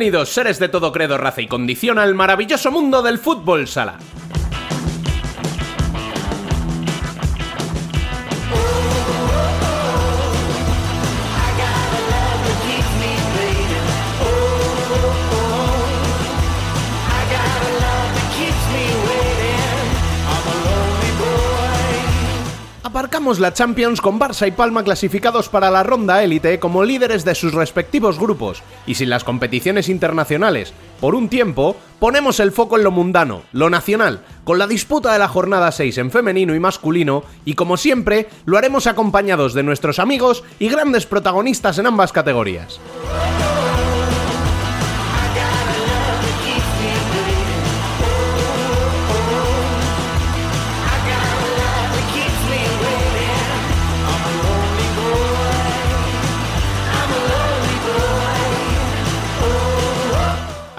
Bienvenidos, seres de todo credo, raza y condición, al maravilloso mundo del fútbol sala. La Champions con Barça y Palma clasificados para la ronda élite como líderes de sus respectivos grupos, y sin las competiciones internacionales, por un tiempo, ponemos el foco en lo mundano, lo nacional, con la disputa de la jornada 6 en femenino y masculino, y como siempre, lo haremos acompañados de nuestros amigos y grandes protagonistas en ambas categorías.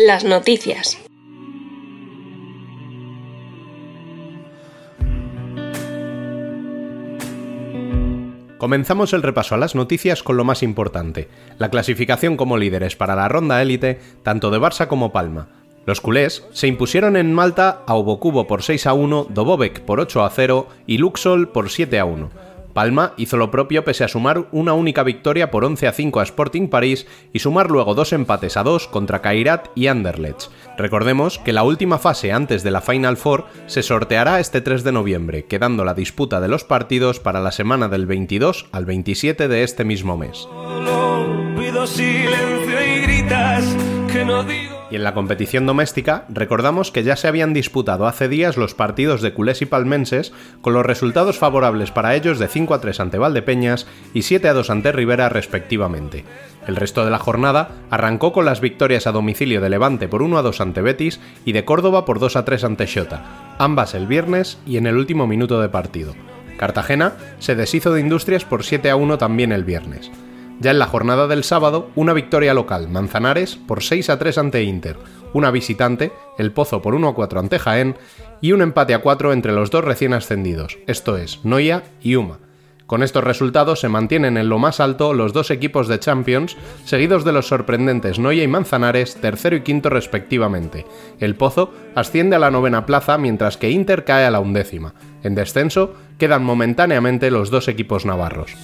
Las noticias. Comenzamos el repaso a las noticias con lo más importante, la clasificación como líderes para la ronda élite, tanto de Barça como Palma. Los culés se impusieron en Malta a Obocubo por 6 a 1, Dobovec por 8 a 0 y Luxol por 7 a 1. Palma hizo lo propio pese a sumar una única victoria por 11 a 5 a Sporting París y sumar luego dos empates a 2 contra Kairat y Anderlecht. Recordemos que la última fase antes de la Final Four se sorteará este 3 de noviembre, quedando la disputa de los partidos para la semana del 22 al 27 de este mismo mes. En la competición doméstica, recordamos que ya se habían disputado hace días los partidos de culés y palmenses, con los resultados favorables para ellos de 5 a 3 ante Valdepeñas y 7 a 2 ante Rivera respectivamente. El resto de la jornada arrancó con las victorias a domicilio de Levante por 1 a 2 ante Betis y de Córdoba por 2 a 3 ante Xota, ambas el viernes y en el último minuto de partido. Cartagena se deshizo de Industrias por 7 a 1 también el viernes. Ya en la jornada del sábado, una victoria local, Manzanares por 6 a 3 ante Inter, una visitante, El Pozo por 1 a 4 ante Jaén y un empate a 4 entre los dos recién ascendidos, esto es, Noia y Uma. Con estos resultados se mantienen en lo más alto los dos equipos de Champions, seguidos de los sorprendentes Noia y Manzanares, tercero y quinto respectivamente. El Pozo asciende a la novena plaza mientras que Inter cae a la undécima. En descenso quedan momentáneamente los dos equipos navarros.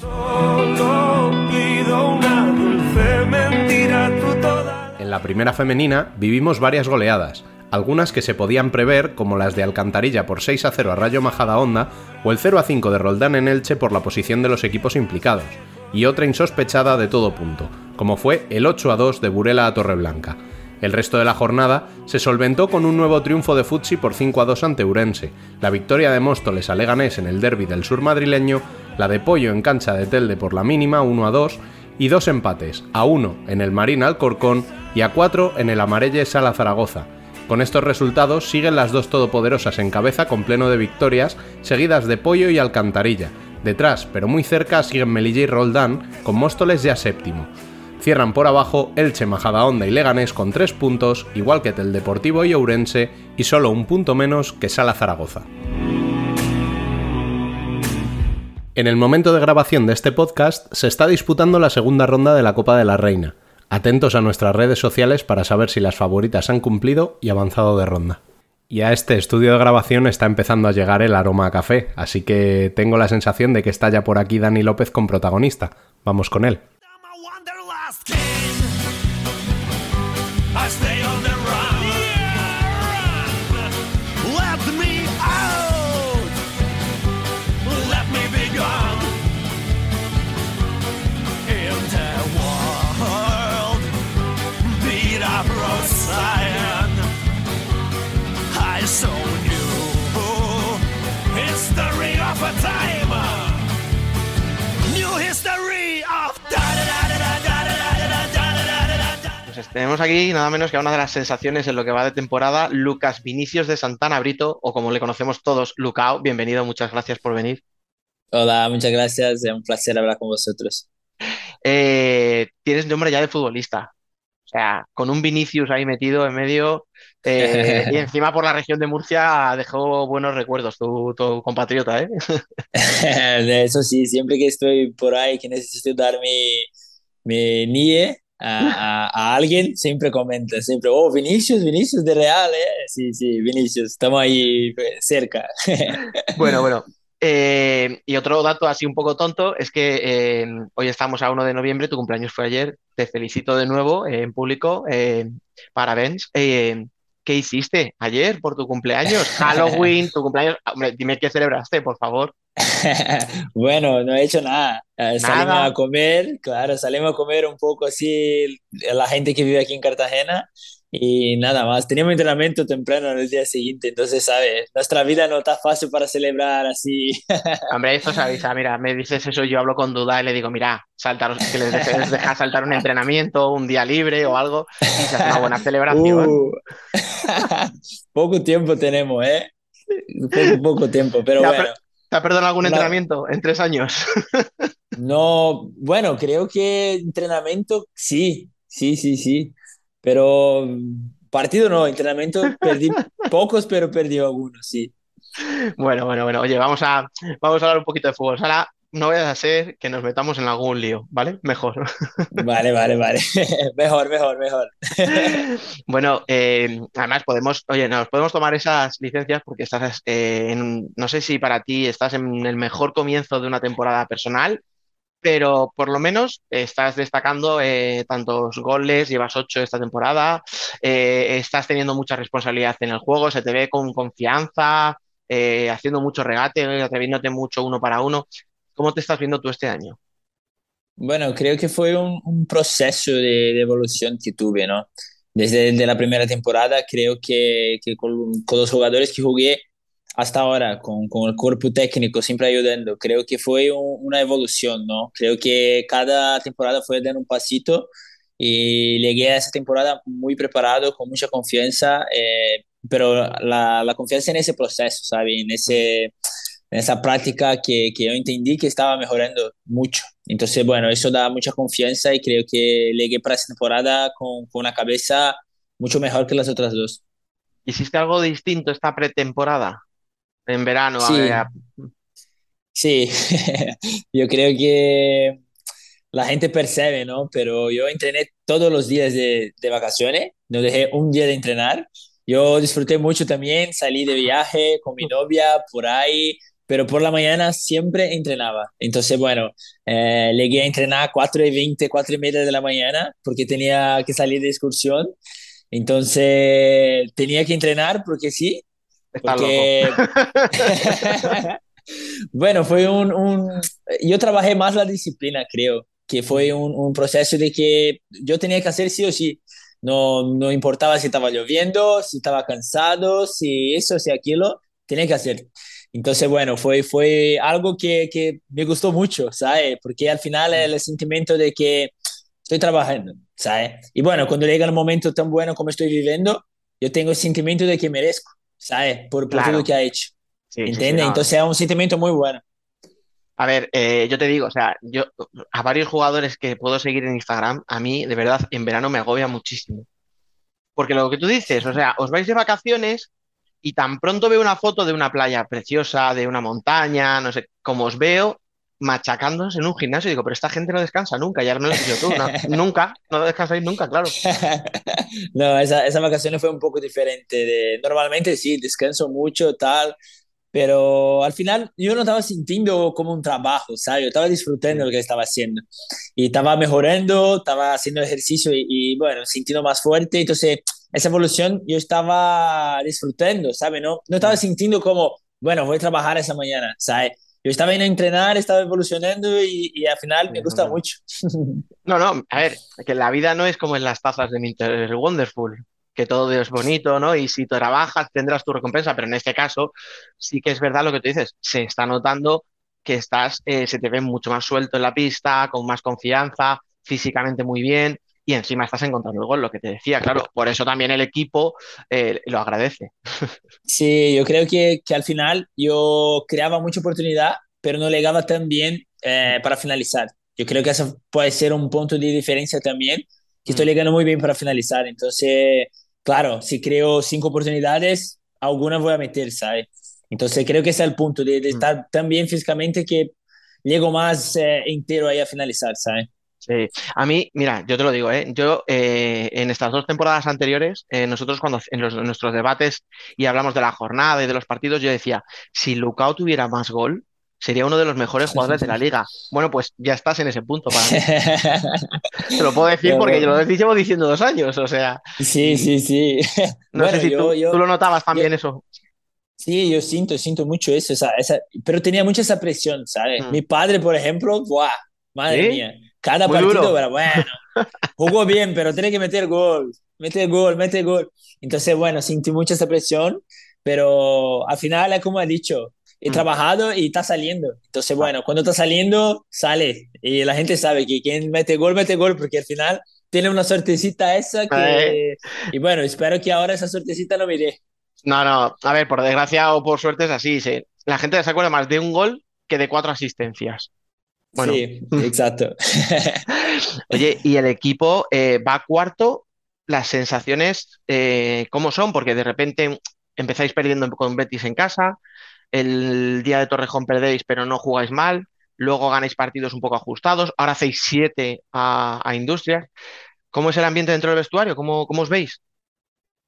La primera femenina vivimos varias goleadas, algunas que se podían prever como las de Alcantarilla por 6 a 0 a Rayo Majada Honda o el 0 a 5 de Roldán en Elche por la posición de los equipos implicados, y otra insospechada de todo punto, como fue el 8 a 2 de Burela a Torreblanca. El resto de la jornada se solventó con un nuevo triunfo de Futsi por 5 a 2 ante Urense, la victoria de Móstoles a Leganés en el derby del sur madrileño, la de Pollo en cancha de Telde por la mínima 1 a 2 y dos empates, a 1 en el Marín Alcorcón y a 4 en el Amarelle Sala Zaragoza. Con estos resultados siguen las dos todopoderosas en cabeza con pleno de victorias, seguidas de Pollo y Alcantarilla. Detrás, pero muy cerca, siguen Melilla y Roldán, con Móstoles ya séptimo. Cierran por abajo Elche, Majadahonda y Leganés con tres puntos, igual que el Deportivo y Ourense, y solo un punto menos que Sala Zaragoza. En el momento de grabación de este podcast se está disputando la segunda ronda de la Copa de la Reina. Atentos a nuestras redes sociales para saber si las favoritas han cumplido y avanzado de ronda. Y a este estudio de grabación está empezando a llegar el aroma a café, así que tengo la sensación de que está ya por aquí Dani López con protagonista. Vamos con él. Tenemos aquí nada menos que una de las sensaciones en lo que va de temporada, Lucas Vinicius de Santana Brito, o como le conocemos todos, Lucao. Bienvenido, muchas gracias por venir. Hola, muchas gracias, es un placer hablar con vosotros. Eh, tienes nombre ya de futbolista, sea, con un Vinicius ahí metido en medio eh, y encima por la región de Murcia dejó buenos recuerdos tu, compatriota, ¿eh? eso sí, siempre que estoy por ahí que necesito dar mi, mi NIE, a, alguien, siempre comenta, siempre, oh, Vinicius, Vinicius de Real, ¿eh? Sí, sí, Vinicius, estamos ahí pues, cerca. bueno, bueno. Eh, y otro dato así un poco tonto es que eh, hoy estamos a 1 de noviembre, tu cumpleaños fue ayer, te felicito de nuevo en público, parabéns. ¿Qué hiciste ayer por tu cumpleaños? Halloween, tu cumpleaños. Hombre, dime qué celebraste, por favor. bueno, no he hecho nada. Eh, salimos a comer, claro, salimos a comer un poco así la gente que vive aquí en Cartagena y nada más. Teníamos entrenamiento temprano el día siguiente, entonces, ¿sabes? Nuestra vida no está fácil para celebrar así. Hombre, eso se avisa, mira, me dices eso, yo hablo con duda y le digo, mira, saltar, que les dejes dejar saltar un entrenamiento, un día libre o algo, y se hace una buena celebración. Uh. poco tiempo tenemos, ¿eh? Poco, poco tiempo, pero bueno. ¿Te ha perdonado algún entrenamiento en tres años? no, bueno, creo que entrenamiento sí, sí, sí, sí. Pero partido no, entrenamiento perdí pocos, pero perdí algunos, sí. Bueno, bueno, bueno. Oye, vamos a, vamos a hablar un poquito de fútbol. Sala, no voy a hacer que nos metamos en algún lío, ¿vale? Mejor. Vale, vale, vale. mejor, mejor, mejor. bueno, eh, además podemos, oye, nos podemos tomar esas licencias porque estás eh, en, no sé si para ti estás en el mejor comienzo de una temporada personal, pero por lo menos estás destacando eh, tantos goles, llevas ocho esta temporada, estás teniendo mucha responsabilidad en el juego, se te ve con confianza, haciendo mucho regate, atreviéndote mucho uno para uno. ¿Cómo te estás viendo tú este año? Bueno, creo que fue un, proceso de, evolución que tuve, ¿no? Desde la primera temporada, creo que, con, los jugadores que jugué hasta ahora, con, el cuerpo técnico siempre ayudando, creo que fue una evolución, ¿no? Creo que cada temporada fue dando un pasito y llegué a esa temporada muy preparado, con mucha confianza, eh, pero la, la, confianza en ese proceso, ¿sabes? En ese en esa práctica que, que, yo entendí que estaba mejorando mucho. Entonces, bueno, eso da mucha confianza y creo que llegué para esta temporada con, con una cabeza mucho mejor que las otras dos. ¿Hiciste algo distinto esta pretemporada? En verano. Sí, sí. yo creo que la gente percibe, ¿no? Pero yo entrené todos los días de, de vacaciones, no dejé un día de entrenar. Yo disfruté mucho también, salí de viaje con mi novia por ahí, pero por la mañana siempre entrenaba. Entonces, bueno, eh, llegué a entrenar 4 y 20, 4 y media de la mañana porque tenía que salir de excursión. Entonces, tenía que entrenar porque sí. Porque... bueno, fue un, un, Yo trabajé más la disciplina, creo, que fue un, un, proceso de que yo tenía que hacer sí o sí. No, no importaba si estaba lloviendo, si estaba cansado, si eso, si aquello, tenía que hacer. Entonces, bueno, fue, fue algo que, que me gustó mucho, ¿sabes? Porque al final el sentimiento de que estoy trabajando, ¿sabes? Y bueno, cuando llega el momento tan bueno como estoy viviendo, yo tengo el sentimiento de que merezco, ¿sabes? Por, por todo lo que ha hecho. Sí, ¿Entiendes? Entonces es un sentimiento muy bueno. A ver, eh, yo te digo, o sea, yo a varios jugadores que puedo seguir en Instagram, a mí de verdad en verano me agobia muchísimo. Porque lo que tú dices, o sea, os vais de vacaciones y tan pronto veo una foto de una playa preciosa, de una montaña, no sé, como os veo machacándose en un gimnasio, digo, pero esta gente no descansa nunca, ya me lo has dicho tú, nunca, no descansáis nunca, claro. no, esa, esa vacación fue un poco diferente. De, normalmente sí, descanso mucho, tal, pero al final yo no estaba sintiendo como un trabajo, ¿sabes? Yo estaba disfrutando lo que estaba haciendo y estaba mejorando, estaba haciendo ejercicio y, y bueno, sintiendo más fuerte, entonces esa evolución yo estaba disfrutando, ¿sabes? No, no estaba sintiendo como, bueno, voy a trabajar esa mañana, ¿sabes? Yo estaba en a entrenar, estaba evolucionando y, y al final me gusta mucho. No, no, a ver, que la vida no es como en las tazas de Winter Wonderful, que todo es bonito, ¿no? Y si trabajas tendrás tu recompensa, pero en este caso sí que es verdad lo que tú dices, se está notando que estás, eh, se te ve mucho más suelto en la pista, con más confianza, físicamente muy bien, y encima estás encontrando el gol, lo que te decía, claro, por eso también el equipo eh, lo agradece. Sí, yo creo que, que, al final yo creaba mucha oportunidad, pero no llegaba tan bien eh, para finalizar. Yo creo que eso puede ser un punto de diferencia también, que estoy llegando mm. muy bien para finalizar. Entonces, claro, si creo cinco oportunidades, algunas voy a meter, ¿sabes? Entonces creo que ese es el punto, de, de mm. estar tan bien físicamente que llego más eh, entero ahí a finalizar, ¿sabes? Sí, a mí, mira, yo te lo digo, ¿eh? yo eh, en estas dos temporadas anteriores, eh, nosotros cuando en, los, en, nuestros debates y hablamos de la jornada y de los partidos, yo decía, si Lucao tuviera más gol, sería uno de los mejores jugadores de la liga. Bueno, pues ya estás en ese punto para mí. Te lo puedo decir porque yo lo llevo diciendo dos años, o sea. Sí, sí, sí. No sé si tú, tú, lo notabas también eso. Sí, yo siento, siento mucho eso, esa, esa, pero tenía mucha esa presión, ¿sabes? Mm. Mi padre, por ejemplo, ¡buah! Madre mía, cada partido, pero bueno, jugó bien, pero tiene que meter gol, mete gol, mete gol. Entonces, bueno, sentí mucha esa presión, pero al final es como he dicho, he mm. trabajado y está saliendo. Entonces, bueno, cuando está saliendo, sale. Y la gente sabe que quien mete gol, mete gol, porque al final tiene una suertecita esa que... Y bueno, espero que ahora esa suertecita no dé. No, no, a ver, por desgracia o por suerte es así. Sí. La gente se acuerda más de un gol que de cuatro asistencias. Bueno. Sí, exacto. Oye, y el equipo eh, va cuarto. Las sensaciones, eh, ¿cómo son? Porque de repente empezáis perdiendo con Betis en casa, el día de Torrejón perdéis, pero no jugáis mal, luego ganáis partidos un poco ajustados, ahora hacéis siete a, a Industrias. ¿Cómo es el ambiente dentro del vestuario? ¿Cómo, cómo os veis?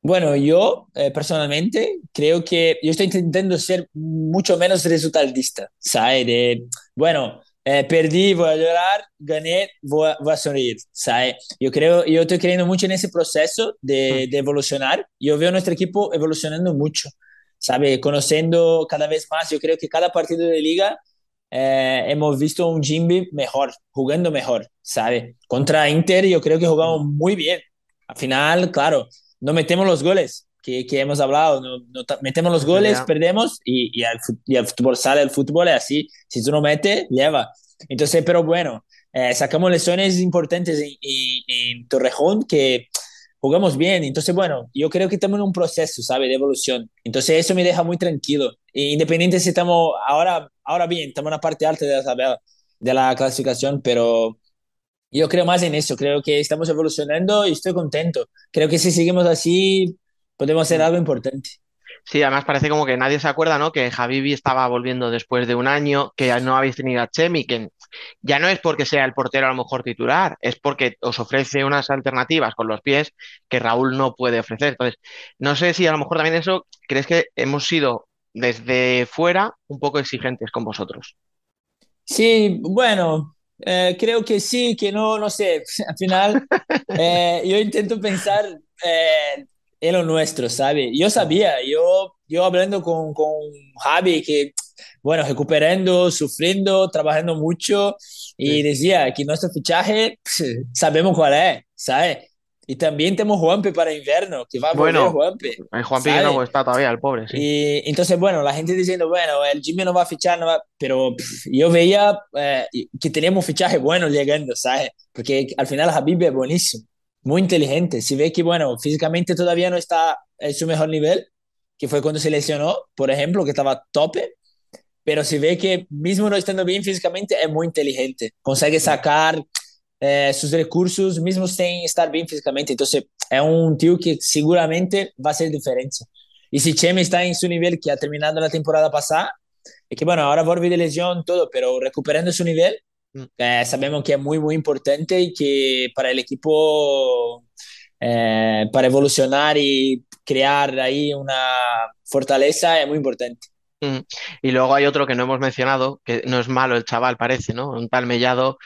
Bueno, yo eh, personalmente creo que yo estoy intentando ser mucho menos resultadista, ¿sabes? De, bueno, eh, perdí, voy a llorar, gané, voy a, voy a, sonreír, ¿sabes? Yo creo, yo estoy creyendo mucho en ese proceso de, hmm. de evolucionar. Yo veo a nuestro equipo evolucionando mucho, ¿sabes? Conociendo cada vez más. Yo creo que cada partido de liga eh, hemos visto un Jimby mejor, jugando mejor, ¿sabes? Contra Inter yo creo que jugamos muy bien. Al final, claro, no metemos los goles que, que hemos hablado, no, no metemos los goles, perdemos y, y, al, y, al, fútbol sale, el fútbol es así, si tú no metes, lleva. Entonces, pero bueno, eh, sacamos lesiones importantes en, en, en, Torrejón que jugamos bien, entonces bueno, yo creo que estamos en un proceso, ¿sabe? De evolución. Entonces eso me deja muy tranquilo. Independiente si estamos ahora, ahora bien, estamos en la parte alta de la tabla, de la clasificación, pero yo creo más en eso, creo que estamos evolucionando y estoy contento. Creo que si seguimos así, podemos hacer algo importante. Sí, además parece como que nadie se acuerda, ¿no? Que Javibi estaba volviendo después de un año, que no habéis tenido a Chemi, que ya no es porque sea el portero a lo mejor titular, es porque os ofrece unas alternativas con los pies que Raúl no puede ofrecer. Entonces, no sé si a lo mejor también eso, crees que hemos sido desde fuera un poco exigentes con vosotros. Sí, bueno, eh, creo que sí, que no, no sé. Al final, eh, yo intento pensar eh, en lo nuestro, ¿sabe? Yo sabía, yo, yo hablando con, con Javi, que, bueno, recuperando, sufriendo, trabajando mucho, y decía que nuestro fichaje, sabemos cuál es, ¿sabe? Y también tenemos Juanpe para invierno, que va a volver bueno, Juanpe. El Juanpe que no está todavía, el pobre. Sí. Y entonces, bueno, la gente diciendo, bueno, el Jimmy no va a fichar, no va... pero pff, yo veía eh, que teníamos fichaje bueno llegando, ¿sabes? Porque al final Habib es buenísimo, muy inteligente. Si ve que, bueno, físicamente todavía no está en su mejor nivel, que fue cuando se lesionó, por ejemplo, que estaba tope, pero si ve que mismo no estando bien físicamente, es muy inteligente, consigue sacar eh, sus recursos, mismo sin estar bien físicamente. Entonces, es un tío que seguramente va a ser diferencia. Y si Chemi está en su nivel que ha terminado la temporada pasada, es que bueno, ahora vuelve de lesión, todo, pero recuperando su nivel. Eh, sabemos que es muy, muy importante y que para el equipo, eh, para evolucionar y crear ahí una fortaleza es muy importante. Mm. Y luego hay otro que no hemos mencionado, que no es malo el chaval, parece, ¿no? Un tal Mellado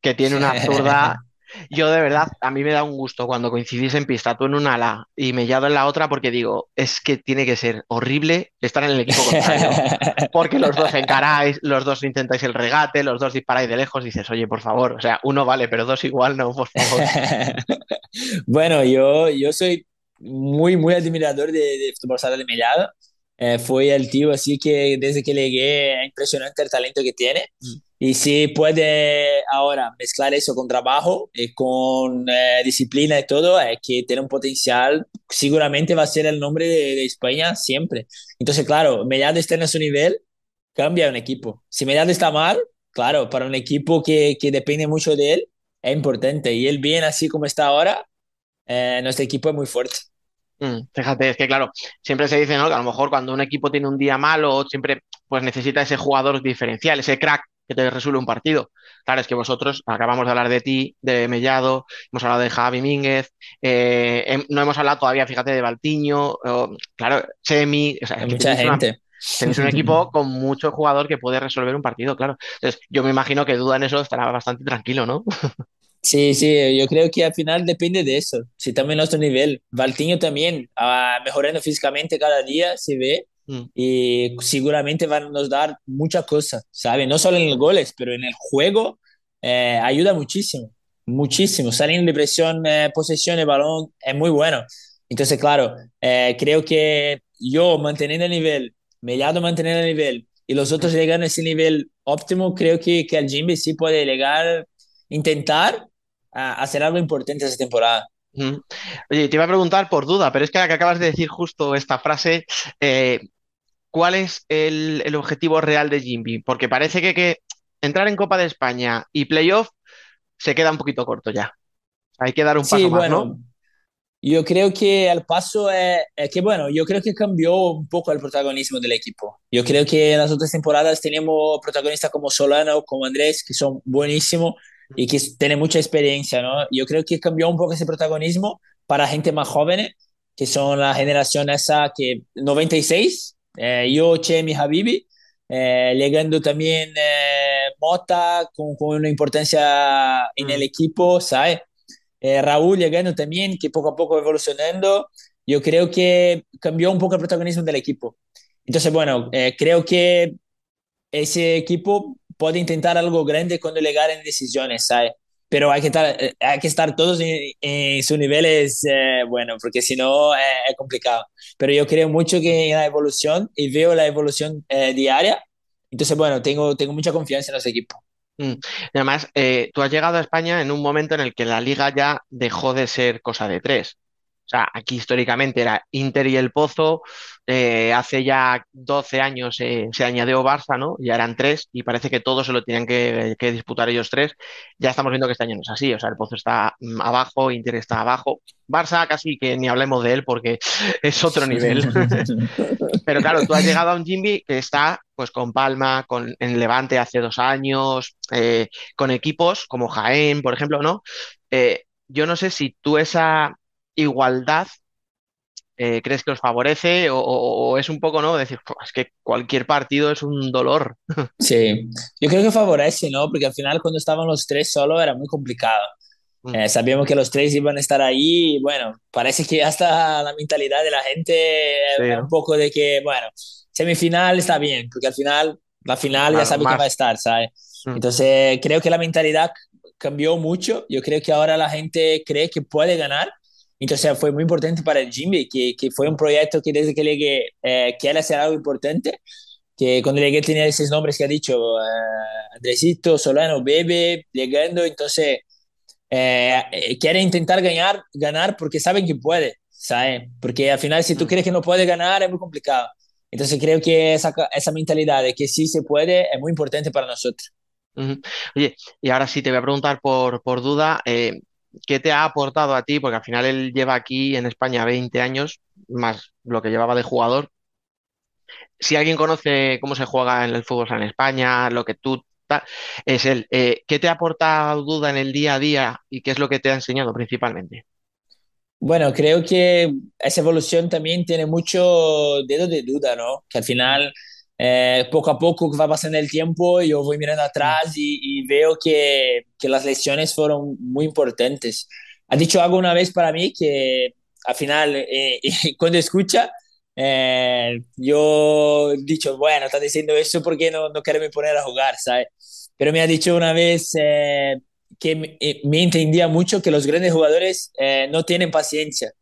que tiene una zurda Yo de verdad, a mí me da un gusto cuando coincidís en pista, tú en un ala y Mellado en la otra, porque digo, es que tiene que ser horrible estar en el equipo contrario, porque los dos encaráis, los dos intentáis el regate, los dos disparáis de lejos, dices, oye, por favor, o sea, uno vale, pero dos igual no, por favor. bueno, yo, yo soy muy, muy admirador de, de fútbol sala de Mellado. Eh, fue el tío así que desde que llegué es impresionante el talento que tiene. Mm. Y si puede ahora mezclar eso con trabajo y con eh, disciplina y todo, es que tiene un potencial, seguramente va a ser el nombre de, España siempre. Entonces, claro, Mellado está en su nivel, cambia un equipo. Si Mellado está mal, claro, para un equipo que, que depende mucho de él, es importante. Y él bien así como está ahora, eh, nuestro equipo es muy fuerte. Mm, fíjate, es que claro, siempre se dice, ¿no? Que a lo mejor cuando un equipo tiene un día malo, siempre pues necesita ese jugador diferencial, ese crack que te resuelve un partido. Claro, es que vosotros acabamos de hablar de ti, de Mellado, hemos hablado de Javi Mínguez, eh, no hemos hablado todavía, fíjate, de Baltiño, claro, Chemi, o sea, mucha gente. tenéis un equipo con mucho jugador que puede resolver un partido, claro. Entonces, yo me imagino que duda en eso estará bastante tranquilo, ¿no? Sí, sí, yo creo que al final depende de eso. Si también nuestro nivel. Valtiño también, ah, mejorando físicamente cada día, se ve. Mm. Y seguramente van a nos dar muchas cosas, ¿sabes? No solo en los goles, pero en el juego eh, ayuda muchísimo, muchísimo. Saliendo de presión, eh, posesión de balón, es muy bueno. Entonces, claro, eh, creo que yo manteniendo el nivel, Mellado manteniendo el nivel y los otros llegando a ese nivel óptimo, creo que, que el Jimmy sí puede llegar, intentar hacer algo importante esta temporada. Oye, te iba a preguntar por duda, pero es que, que acabas de decir justo esta frase, eh, ¿cuál es el, objetivo real de Jimby? Porque parece que, que, entrar en Copa de España y playoff se queda un poquito corto ya. Hay que dar un paso más, ¿no? Yo creo que el paso es, que, bueno, yo creo que cambió un poco el protagonismo del equipo. Yo creo que en las otras temporadas teníamos protagonistas como Solano, como Andrés, que son buenísimos, y que tiene mucha experiencia, ¿no? Yo creo que cambió un poco ese protagonismo para gente más joven, que son la generación esa que 96, eh, yo, Chemi, Habibi, eh, llegando también eh, Mota con, con, una importancia en el mm. equipo, ¿sabes? Eh, Raúl llegando también, que poco a poco evolucionando. Yo creo que cambió un poco el protagonismo del equipo. Entonces, bueno, creo que ese equipo puede intentar algo grande cuando llegar en decisiones, ¿sabes? Pero hay que estar, eh, hay que estar todos en, en sus niveles, eh, bueno, porque si no eh, es complicado. Pero yo creo mucho que en la evolución y veo la evolución diaria. Entonces, bueno, tengo, tengo mucha confianza en los equipos. Mm. además, tú has llegado a España en un momento en el que la liga ya dejó de ser cosa de tres. Sea, aquí históricamente era Inter y el Pozo, eh, hace ya 12 años se añadió Barça, ¿no? Ya eran tres y parece que todos se lo tienen que, disputar ellos tres. Ya estamos viendo que este año no es así, o sea, el Pozo está mm, abajo, Inter está abajo. Barça casi que ni hablemos de él porque es otro nivel. Pero claro, tú has llegado a un Jimby que está pues con Palma, con en Levante hace dos años, eh, con equipos como Jaén, por ejemplo, ¿no? Eh, yo no sé si tú esa igualdad eh, crees que os favorece o, es un poco, ¿no? Decir, es que cualquier partido es un dolor. Sí, yo creo que favorece, ¿no? Porque al final cuando estaban los tres solo era muy complicado. Mm. Eh, sabíamos que los tres iban a estar ahí y bueno, parece que hasta la mentalidad de la gente era un poco de que, bueno, semifinal está bien, porque al final, la final ya sabe que va a estar, ¿sabes? Mm. Entonces creo que la mentalidad cambió mucho. Yo creo que ahora la gente cree que puede ganar entonces fue muy importante para Jimmy, que, que fue un proyecto que desde que llegué eh, hacer algo importante, que cuando llegué tenía esos nombres que ha dicho, uh, Andresito, Solano, Bebe, llegando, entonces eh, eh, quiere intentar ganar, ganar porque saben que puede, ¿sabes? Porque al final si tú mm. crees que no puede ganar es muy complicado. Entonces creo que esa, esa mentalidad de que sí se puede es muy importante para nosotros. Oye, y ahora sí te voy a preguntar por, por duda, eh, ¿qué te ha aportado a ti? Porque al final él lleva aquí en España 20 años, más lo que llevaba de jugador. Si alguien conoce cómo se juega en el fútbol en España, lo que tú es él. Eh, ¿Qué te ha aportado duda en el día a día y qué es lo que te ha enseñado principalmente? Bueno, creo que esa evolución también tiene mucho dedo de duda, ¿no? Que al final eh, poco a poco va pasando el tiempo, yo voy mirando atrás y, veo que, que, las lesiones fueron muy importantes. Ha dicho algo una vez para mí que al final, eh, cuando escucha, eh, yo he dicho, bueno, está diciendo eso porque no, no quiere me poner a jugar, ¿sabes? Pero me ha dicho una vez que me, me, entendía mucho que los grandes jugadores no tienen paciencia,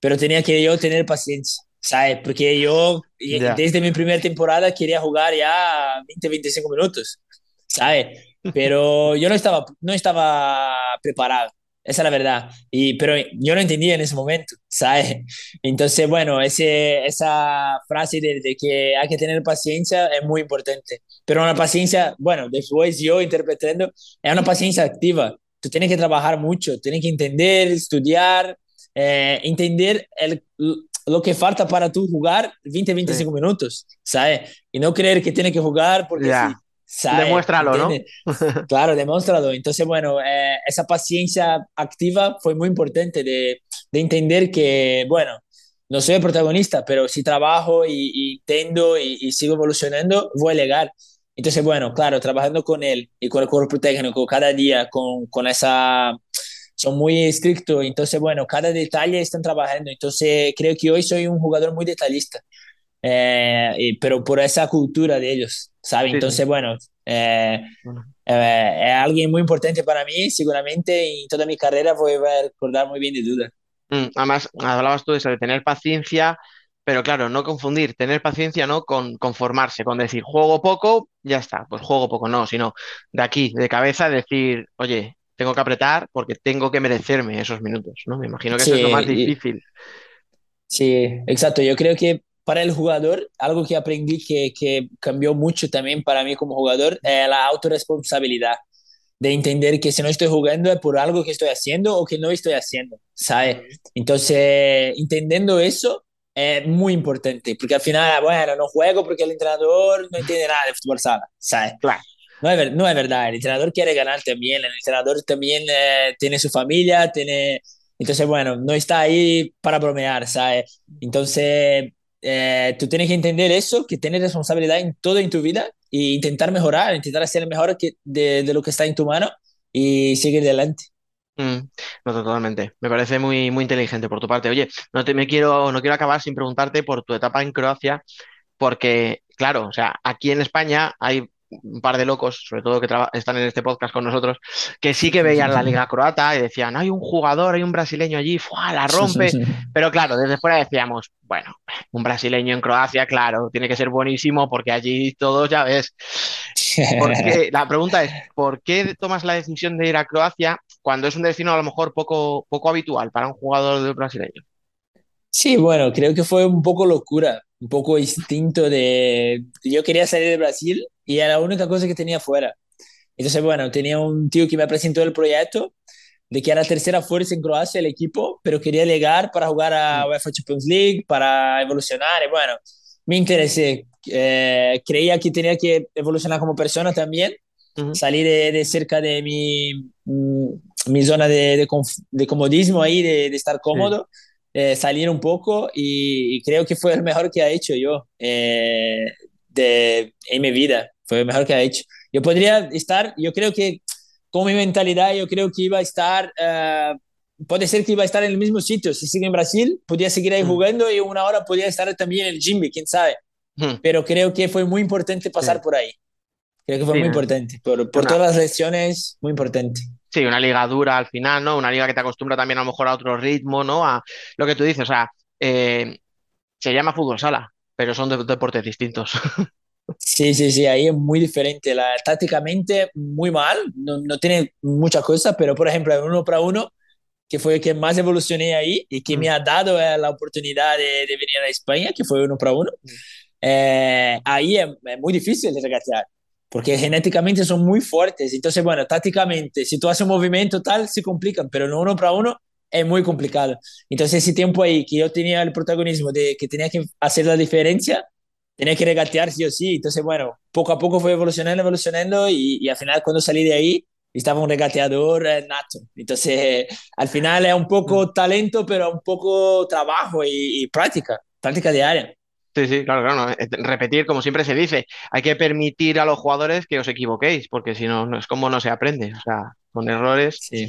pero tenía que yo tener paciencia. ¿Sabes? Porque yo desde mi primera temporada quería jugar ya 20, 25 minutos, ¿sabes? Pero yo no estaba, no estaba preparado, esa es la verdad. Y, pero yo no entendía en ese momento, ¿sabes? Entonces, bueno, ese, esa frase de, de, que hay que tener paciencia es muy importante. Pero una paciencia, bueno, después yo interpretando, es una paciencia activa. Tú tienes que trabajar mucho, tienes que entender, estudiar, eh, entender el, lo que falta para tú jugar 20, 25 sí. minutos, ¿sabes? Y no creer que tiene que jugar porque yeah. sí. ¿sabes? Demuéstralo, ¿no? claro, demuéstralo. Entonces, bueno, eh, esa paciencia activa fue muy importante de, de, entender que, bueno, no soy el protagonista, pero si trabajo y, y intento y, y, sigo evolucionando, voy a llegar. Entonces, bueno, claro, trabajando con él y con el cuerpo técnico cada día, con, con esa son muy estrictos, entonces bueno, cada detalle están trabajando, entonces creo que hoy soy un jugador muy detallista, eh, pero por esa cultura de ellos, ¿sabes? Entonces bueno, eh. Eh, es alguien muy importante para mí, seguramente, y toda mi carrera voy a recordar muy bien de duda. Mm, además, hablabas tú de eso, de tener paciencia, pero claro, no confundir, tener paciencia no con conformarse, con decir juego poco, ya está, pues juego poco, no, sino de aquí, de cabeza, decir, oye, tengo que apretar porque tengo que merecerme esos minutos, ¿no? Me imagino que sí, eso es lo más difícil. Sí, exacto. Yo creo que para el jugador, algo que aprendí que, que cambió mucho también para mí como jugador es la autorresponsabilidad. De entender que si no estoy jugando es por algo que estoy haciendo o que no estoy haciendo, ¿sabes? Entonces, entendiendo eso es muy importante, porque al final, bueno, no juego porque el entrenador no entiende nada de fútbol sala, ¿sabes? Claro. No es, no es verdad, el entrenador quiere ganar también, el entrenador también eh, tiene su familia, tiene... Entonces, bueno, no está ahí para bromear, ¿sabes? Entonces, eh, tú tienes que entender eso, que tienes responsabilidad en todo en tu vida e intentar mejorar, intentar hacer mejor que, de, de, lo que está en tu mano y seguir adelante. Mm, no, totalmente. Me parece muy, muy inteligente por tu parte. Oye, no, te, me quiero, no quiero acabar sin preguntarte por tu etapa en Croacia, porque, claro, o sea, aquí en España hay un par de locos, sobre todo que están en este podcast con nosotros, que sí que veían la liga croata y decían, hay un jugador, hay un brasileño allí, ¡fua! la rompe. Pero claro, desde fuera decíamos, bueno, un brasileño en Croacia, claro, tiene que ser buenísimo porque allí todos ya ves. Porque, la pregunta es, ¿por qué tomas la decisión de ir a Croacia cuando es un destino a lo mejor poco, poco habitual para un jugador de brasileño? Sí, bueno, creo que fue un poco locura, un poco instinto de... Yo quería salir de Brasil y era la única cosa que tenía fuera. Entonces, bueno, tenía un tío que me presentó el proyecto de que era tercera fuerza en Croacia el equipo, pero quería llegar para jugar a UEFA Champions League, para evolucionar. Y bueno, me interesé. Eh, creía que tenía que evolucionar como persona también, uh -huh. salir de, de, cerca de mi, mi zona de, de, de comodismo ahí, de, de estar cómodo. Sí eh, salir un poco y, y, creo que fue el mejor que ha hecho yo eh, de, en mi vida, fue el mejor que ha hecho. Yo podría estar, yo creo que con mi mentalidad, yo creo que iba a estar, uh, puede ser que iba a estar en el mismo sitio, si sigue en Brasil, podía seguir ahí mm. jugando y una hora podía estar también en el Jimmy, quién sabe. Mm. Pero creo que fue muy importante pasar sí. por ahí. Creo que fue sí, muy importante, por, por todas las lecciones, muy importante. Sí, una liga dura al final, ¿no? Una liga que te acostumbra también a lo mejor a otro ritmo, ¿no? A lo que tú dices, o sea, eh, se llama fútbol sala, pero son de, deportes distintos. Sí, sí, sí, ahí es muy diferente. La, tácticamente, muy mal, no, no tiene muchas cosas, pero por ejemplo, el uno para uno, que fue el que más evolucioné ahí y que mm. me ha dado eh, la oportunidad de, de, venir a España, que fue uno para uno, mm. eh, ahí es, es, muy difícil de regatear porque genéticamente son muy fuertes. Entonces, bueno, tácticamente, si tú haces un movimiento tal, se complican, pero no uno para uno es muy complicado. Entonces, ese tiempo ahí que yo tenía el protagonismo de que tenía que hacer la diferencia, tenía que regatear sí o sí. Entonces, bueno, poco a poco fue evolucionando, evolucionando y, y al final cuando salí de ahí, estaba un regateador eh, nato. Entonces, al final es un poco talento, pero un poco trabajo y, y práctica, práctica diaria. Sí, sí, claro, claro. no, Repetir, como siempre se dice, hay que permitir a los jugadores que os equivoquéis, porque si no, no es como no se aprende. O sea, con errores. Sí,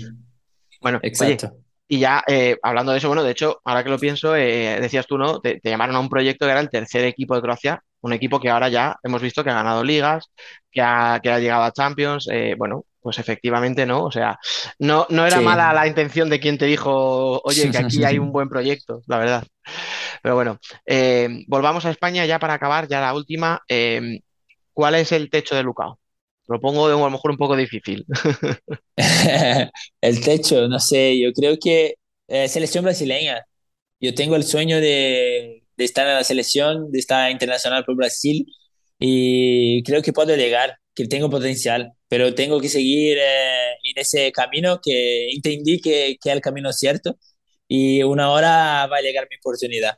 Bueno, oye, exacto. y ya eh, hablando de eso, bueno, de hecho, ahora que lo pienso, eh, decías tú, ¿no? Te, te llamaron a un proyecto que era el tercer equipo de Croacia, un equipo que ahora ya hemos visto que ha ganado ligas, que ha, que ha llegado a Champions. eh, bueno, pues efectivamente no. O sea, no, no era Sí. mala la intención de quien te dijo, oye, que aquí hay un buen proyecto, la verdad. Pero bueno, eh, volvamos a España ya para acabar, ya la última. eh, ¿cuál es el techo de Lucao? Lo pongo de a lo mejor un poco difícil. El techo, no sé, yo creo que eh, selección brasileña. Yo tengo el sueño de, de estar en la selección, de estar internacional por Brasil y creo que puedo llegar, que tengo potencial, pero tengo que seguir eh, en ese camino que entendí que, que es el camino cierto y una hora va a llegar mi oportunidad.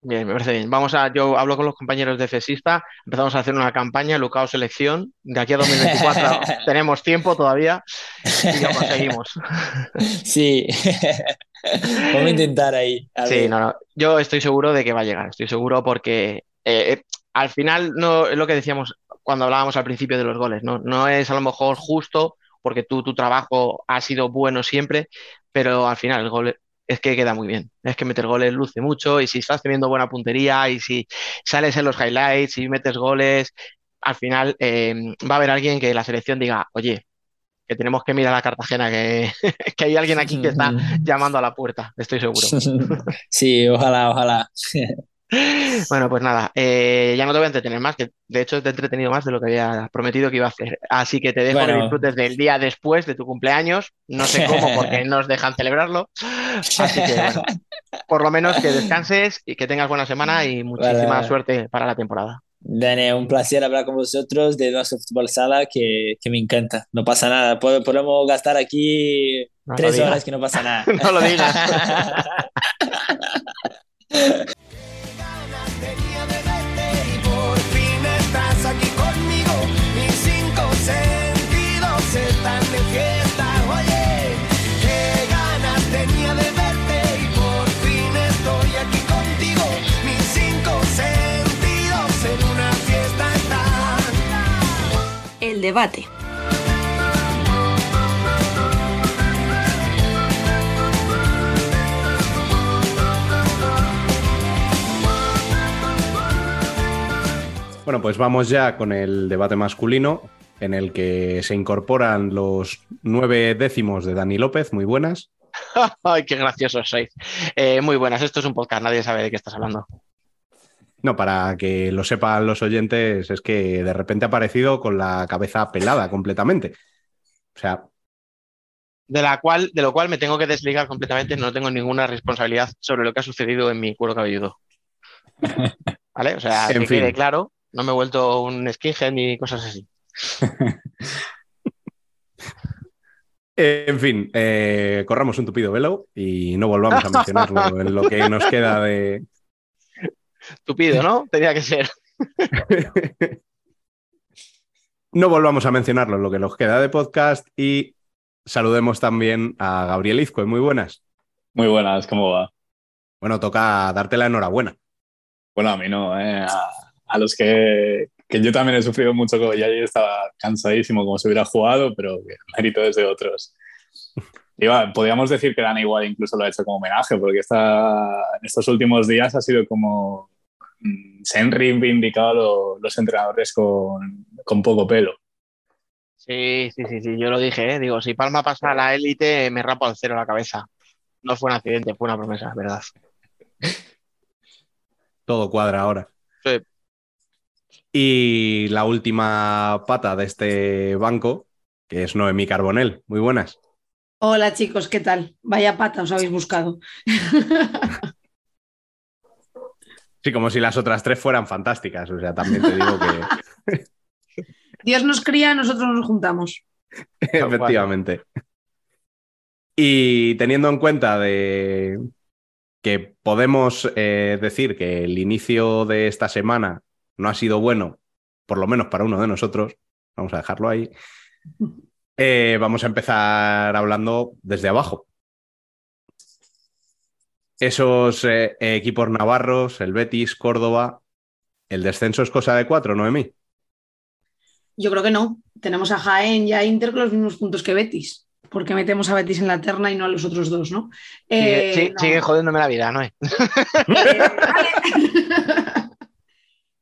Bien, me parece bien. Vamos a, yo hablo con los compañeros de FESISTA, empezamos a hacer una campaña, Lucao Selección. De aquí a 2024 tenemos tiempo todavía y lo conseguimos. Sí, vamos a intentar ahí. a Sí, no, no. Yo estoy seguro de que va a llegar, estoy seguro porque eh, eh, al final no es lo que decíamos cuando hablábamos al principio de los goles, ¿no? No es a lo mejor justo porque tú, tu trabajo ha sido bueno siempre, pero al final el gol es que queda muy bien. Es que meter goles luce mucho y si estás teniendo buena puntería y si sales en los highlights y metes goles, al final eh, va a haber alguien que la selección diga, oye, que tenemos que mirar a Cartagena, que, que hay alguien aquí que está llamando a la puerta, estoy seguro. Sí, ojalá, ojalá. Bueno, pues nada, eh, ya no te voy a entretener más, que de hecho te he entretenido más de lo que había prometido que iba a hacer. Así que te dejo que Bueno. disfrutes del día después de tu cumpleaños. No sé cómo, porque nos dejan celebrarlo. Así que bueno, por lo menos que descanses y que tengas buena semana y muchísima Vale. suerte para la temporada. Dani, un placer hablar con vosotros de nuestro fútbol sala que, que me encanta. No pasa nada. Pod- Podemos gastar aquí No tres horas que no pasa nada. No lo digas. Debate. Bueno, pues vamos ya con el debate masculino, en el que se incorporan los nueve décimos de Dani López, muy buenas. Ay, qué graciosos sois. Eh, muy buenas, esto es un podcast, nadie sabe de qué estás hablando. No, para que lo sepan los oyentes, es que de repente ha aparecido con la cabeza pelada completamente. O sea, De la cual, de lo cual me tengo que desligar completamente, no tengo ninguna responsabilidad sobre lo que ha sucedido en mi cuero cabelludo. ¿Vale? O sea, En que fin. quede claro, no me he vuelto un skinhead ni cosas así. en fin, eh, corramos un tupido velo y no volvamos a mencionarlo en lo que nos queda de, Tupido, ¿no? Tenía que ser. No volvamos a mencionarlo en lo que nos queda de podcast y saludemos también a Gabriel Izco, muy buenas. Muy buenas, ¿cómo va? Bueno, toca darte la enhorabuena. Bueno, a mí no, ¿eh? a, a los que, que yo también he sufrido mucho, como ya yo estaba cansadísimo como si hubiera jugado, pero el mérito es de otros. Iba, podríamos decir que Dan igual incluso lo ha hecho como homenaje, porque esta, en estos últimos días ha sido como se han reivindicado lo- los entrenadores con, con poco pelo. Sí, sí, sí, sí, yo lo dije, ¿eh? Digo, si Palma pasa a la élite, me rapo al cero la cabeza. No fue un accidente, fue una promesa, es verdad. Todo cuadra ahora. Sí. Y la última pata de este banco, que es Noemí Carbonell. Muy buenas. Hola chicos, ¿qué tal? Vaya pata os habéis buscado. Sí, como si las otras tres fueran fantásticas. O sea, también te digo que Dios nos cría, nosotros nos juntamos. efectivamente. Y teniendo en cuenta de que podemos eh, decir que el inicio de esta semana no ha sido bueno, por lo menos para uno de nosotros, vamos a dejarlo ahí, eh, vamos a empezar hablando desde abajo. Esos eh, equipos navarros, el Betis, Córdoba, ¿El descenso es cosa de cuatro, Noemí? Yo creo que no. Tenemos a Jaén y a Inter con los mismos puntos que Betis. Porque metemos a Betis en la terna y no a los otros dos, ¿no? Sigue, Eh, sí- no. sigue jodiéndome la vida, ¿no? Eh.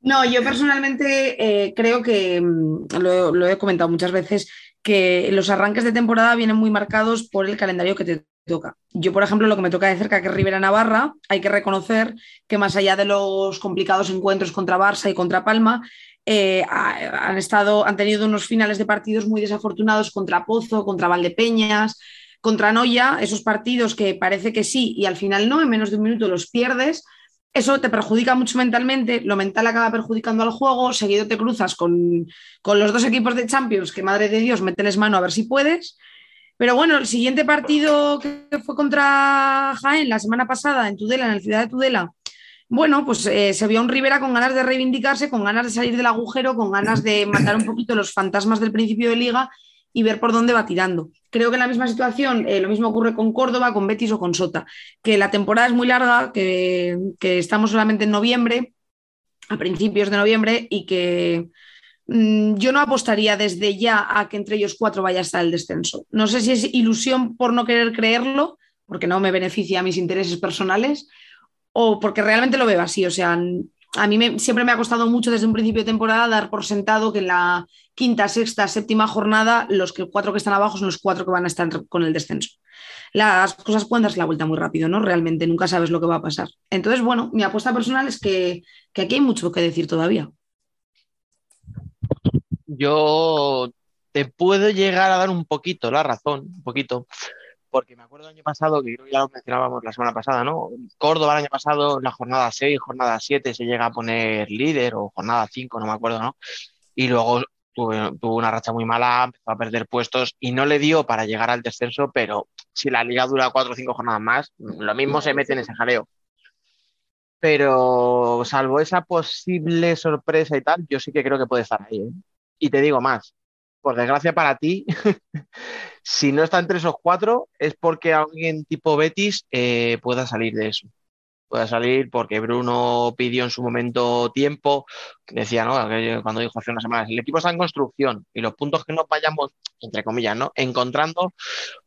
No, yo personalmente eh, creo que, mm, lo, lo he comentado muchas veces, que los arranques de temporada vienen muy marcados por el calendario que te toca. Yo, por ejemplo, lo que me toca de cerca, que es Rivera Navarra, hay que reconocer que más allá de los complicados encuentros contra Barça y contra Palma, eh, ha- han, estado, han tenido unos finales de partidos muy desafortunados contra Pozo, contra Valdepeñas, contra Noya, esos partidos que parece que sí y al final no, en menos de un minuto los pierdes. Eso te perjudica mucho mentalmente, lo mental acaba perjudicando al juego, seguido te cruzas con, con los dos equipos de Champions, que madre de Dios, mételes mano a ver si puedes. Pero bueno, el siguiente partido que fue contra Jaén la semana pasada en Tudela, en el Ciudad de Tudela, bueno, pues eh, se vio a un Rivera con ganas de reivindicarse, con ganas de salir del agujero, con ganas de matar un poquito los fantasmas del principio de liga y ver por dónde va tirando. Creo que en la misma situación, eh, lo mismo ocurre con Córdoba, con Betis o con Sota, que la temporada es muy larga, que, que estamos solamente en noviembre, a principios de noviembre, y que yo no apostaría desde ya a que entre ellos cuatro vaya a estar el descenso. No sé si es ilusión por no querer creerlo, porque no me beneficia a mis intereses personales, o porque realmente lo veo así. O sea, a mí me- siempre me ha costado mucho desde un principio de temporada dar por sentado que en la quinta, sexta, séptima jornada los cuatro que están abajo son los cuatro que van a estar con el descenso. Las cosas pueden darse la vuelta muy rápido, ¿no? Realmente nunca sabes lo que va a pasar. Entonces, bueno, mi apuesta personal es que, que aquí hay mucho que decir todavía. Yo te puedo llegar a dar un poquito la razón, un poquito, porque me acuerdo el año pasado, que creo que ya lo mencionábamos la semana pasada, ¿no? Córdoba el año pasado, la jornada 6, jornada 7, se llega a poner líder, o jornada 5, no me acuerdo, ¿no? Y luego tuvo, tuvo una racha muy mala, empezó a perder puestos y no le dio para llegar al descenso, pero si la liga dura 4 o 5 jornadas más, lo mismo se mete en ese jaleo. Pero salvo esa posible sorpresa y tal, yo sí que creo que puede estar ahí, ¿eh? Y te digo más, por desgracia para ti, si no está entre esos cuatro, es porque alguien tipo Betis eh, pueda salir de eso. Pueda salir porque Bruno pidió en su momento tiempo, decía, ¿no? Cuando dijo hace unas semanas, el equipo está en construcción y los puntos que nos vayamos, entre comillas, ¿no? Encontrando,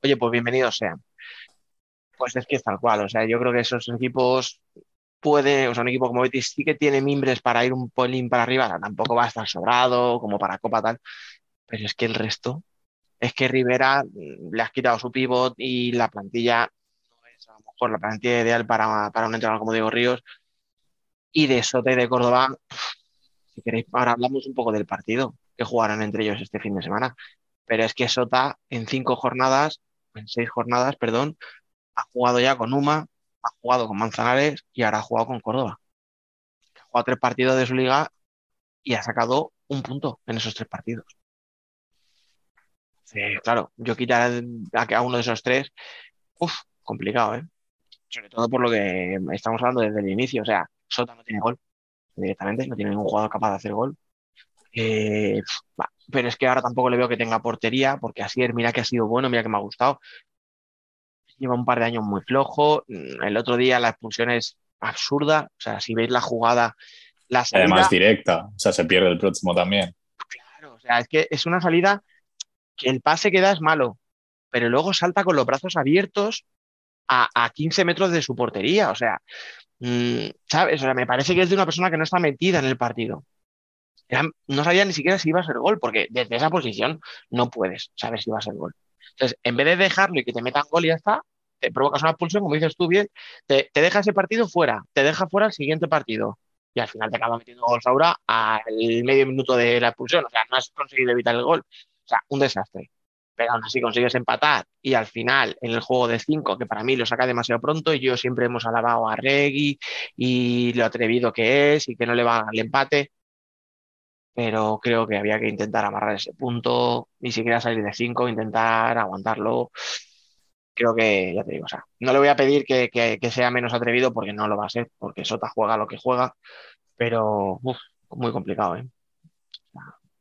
oye, pues bienvenidos sean. Pues es que es tal cual, o sea, yo creo que esos equipos puede, o sea, un equipo como Betis sí que tiene mimbres para ir un polín para arriba, tampoco va a estar sobrado como para Copa tal, pero es que el resto, es que Rivera mm, le has quitado su pivot y la plantilla no es a lo mejor la plantilla ideal para, para un entrenador como Diego Ríos. Y de Sote y de Córdoba, si queréis, ahora hablamos un poco del partido que jugarán entre ellos este fin de semana, pero es que Sota en cinco jornadas, en seis jornadas, perdón, ha jugado ya con Uma, ha jugado con Manzanares y ahora ha jugado con Córdoba. Ha jugado tres partidos de su liga y ha sacado un punto en esos tres partidos. Sí, claro, yo quitar a, uno de esos tres, uff, complicado, ¿eh? Sobre todo por lo que estamos hablando desde el inicio. O sea, Sota no tiene gol directamente, no tiene ningún jugador capaz de hacer gol. Eh, pero es que ahora tampoco le veo que tenga portería, porque así mira que ha sido bueno, mira que me ha gustado lleva un par de años muy flojo. El otro día la expulsión es absurda. O sea, si veis la jugada, la salida. Además, directa. O sea, se pierde el próximo también. Claro, o sea, es que es una salida que el pase que da es malo, pero luego salta con los brazos abiertos a, a 15 metros de su portería. O sea, mmm, ¿sabes? O sea, me parece que es de una persona que no está metida en el partido. Era, no sabía ni siquiera si iba a ser gol, porque desde esa posición no puedes saber si va a ser gol. Entonces, en vez de dejarlo y que te metan gol y ya está, te provocas una expulsión, como dices tú bien, te, te, deja ese partido fuera, te deja fuera el siguiente partido. Y al final te acaba metiendo gol Saura al medio minuto de la expulsión. O sea, no has conseguido evitar el gol. O sea, un desastre. Pero aún así consigues empatar. Y al final, en el juego de 5, que para mí lo saca demasiado pronto, y yo siempre hemos alabado a Regui y lo atrevido que es y que no le va al empate pero creo que había que intentar amarrar ese punto, ni siquiera salir de 5, intentar aguantarlo. Creo que, ya te digo, o sea, no le voy a pedir que, sea menos atrevido porque no lo va a ser, porque Sota juega lo que juega, pero muy complicado, ¿eh?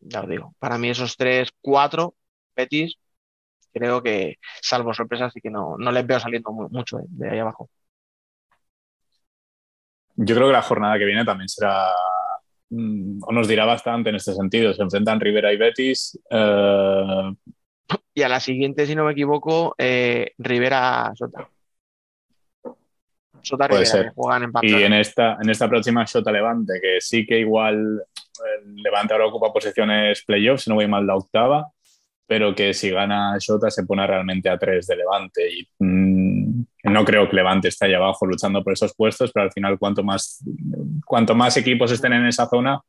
Ya os digo, para mí esos 3, 4 Betis, creo que, salvo sorpresas, sí que no, no les veo saliendo mucho ¿eh? de ahí abajo. Yo creo que la jornada que viene también será o nos dirá bastante en este sentido. Se enfrentan Rivera y Betis. eh, Y a la siguiente, si no me equivoco, eh, Rivera Sota. Sota Puede Rivera, ser. que juegan en y en esta, en esta próxima Shota Levante, que sí que igual el Levante ahora ocupa posiciones playoffs, si no voy mal la octava, pero que si gana Shota se pone realmente a tres de Levante. Y mm, no creo que Levante esté ahí abajo luchando por esos puestos, pero al final cuanto más, cuanto más equipos estén en esa zona,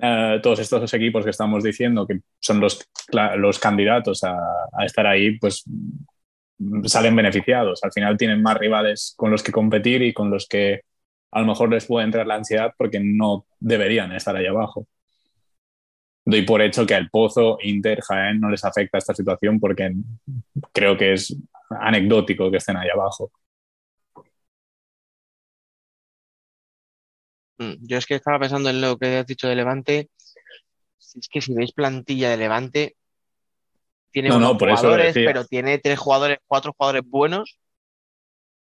eh, todos estos equipos que estamos diciendo que son los, los candidatos a, estar ahí, pues salen beneficiados. Al final tienen más rivales con los que competir y con los que a lo mejor les puede entrar la ansiedad porque no deberían estar ahí abajo. Doy por hecho que al Pozo, Inter, Jaén no les afecta esta situación porque creo que es anecdótico que estén ahí abajo. Mm, Yo es que estaba pensando en lo que has dicho de Levante. Es que si veis plantilla de Levante, tiene No, buenos no, por eso lo jugadores, pero tiene tres jugadores, cuatro jugadores buenos,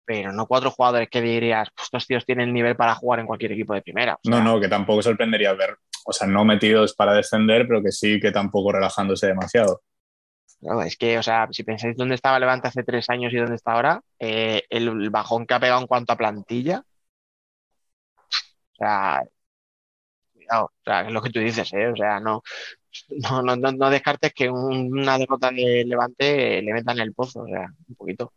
pero no cuatro jugadores que dirías, "Pues estos tíos tienen nivel para jugar en cualquier equipo de primera. O No, no, que tampoco sorprendería ver, o sea, no metidos para descender, pero que sí que tampoco relajándose demasiado. No, es que, o sea, si pensáis dónde estaba Levante hace tres años y dónde está ahora, eh, el, bajón que ha pegado en cuanto a plantilla, o sea, cuidado, o sea, es lo que tú dices, ¿eh? O sea, no, no, no, no, no descartes que un- una derrota de Levante le metan en el pozo, o sea, un poquito.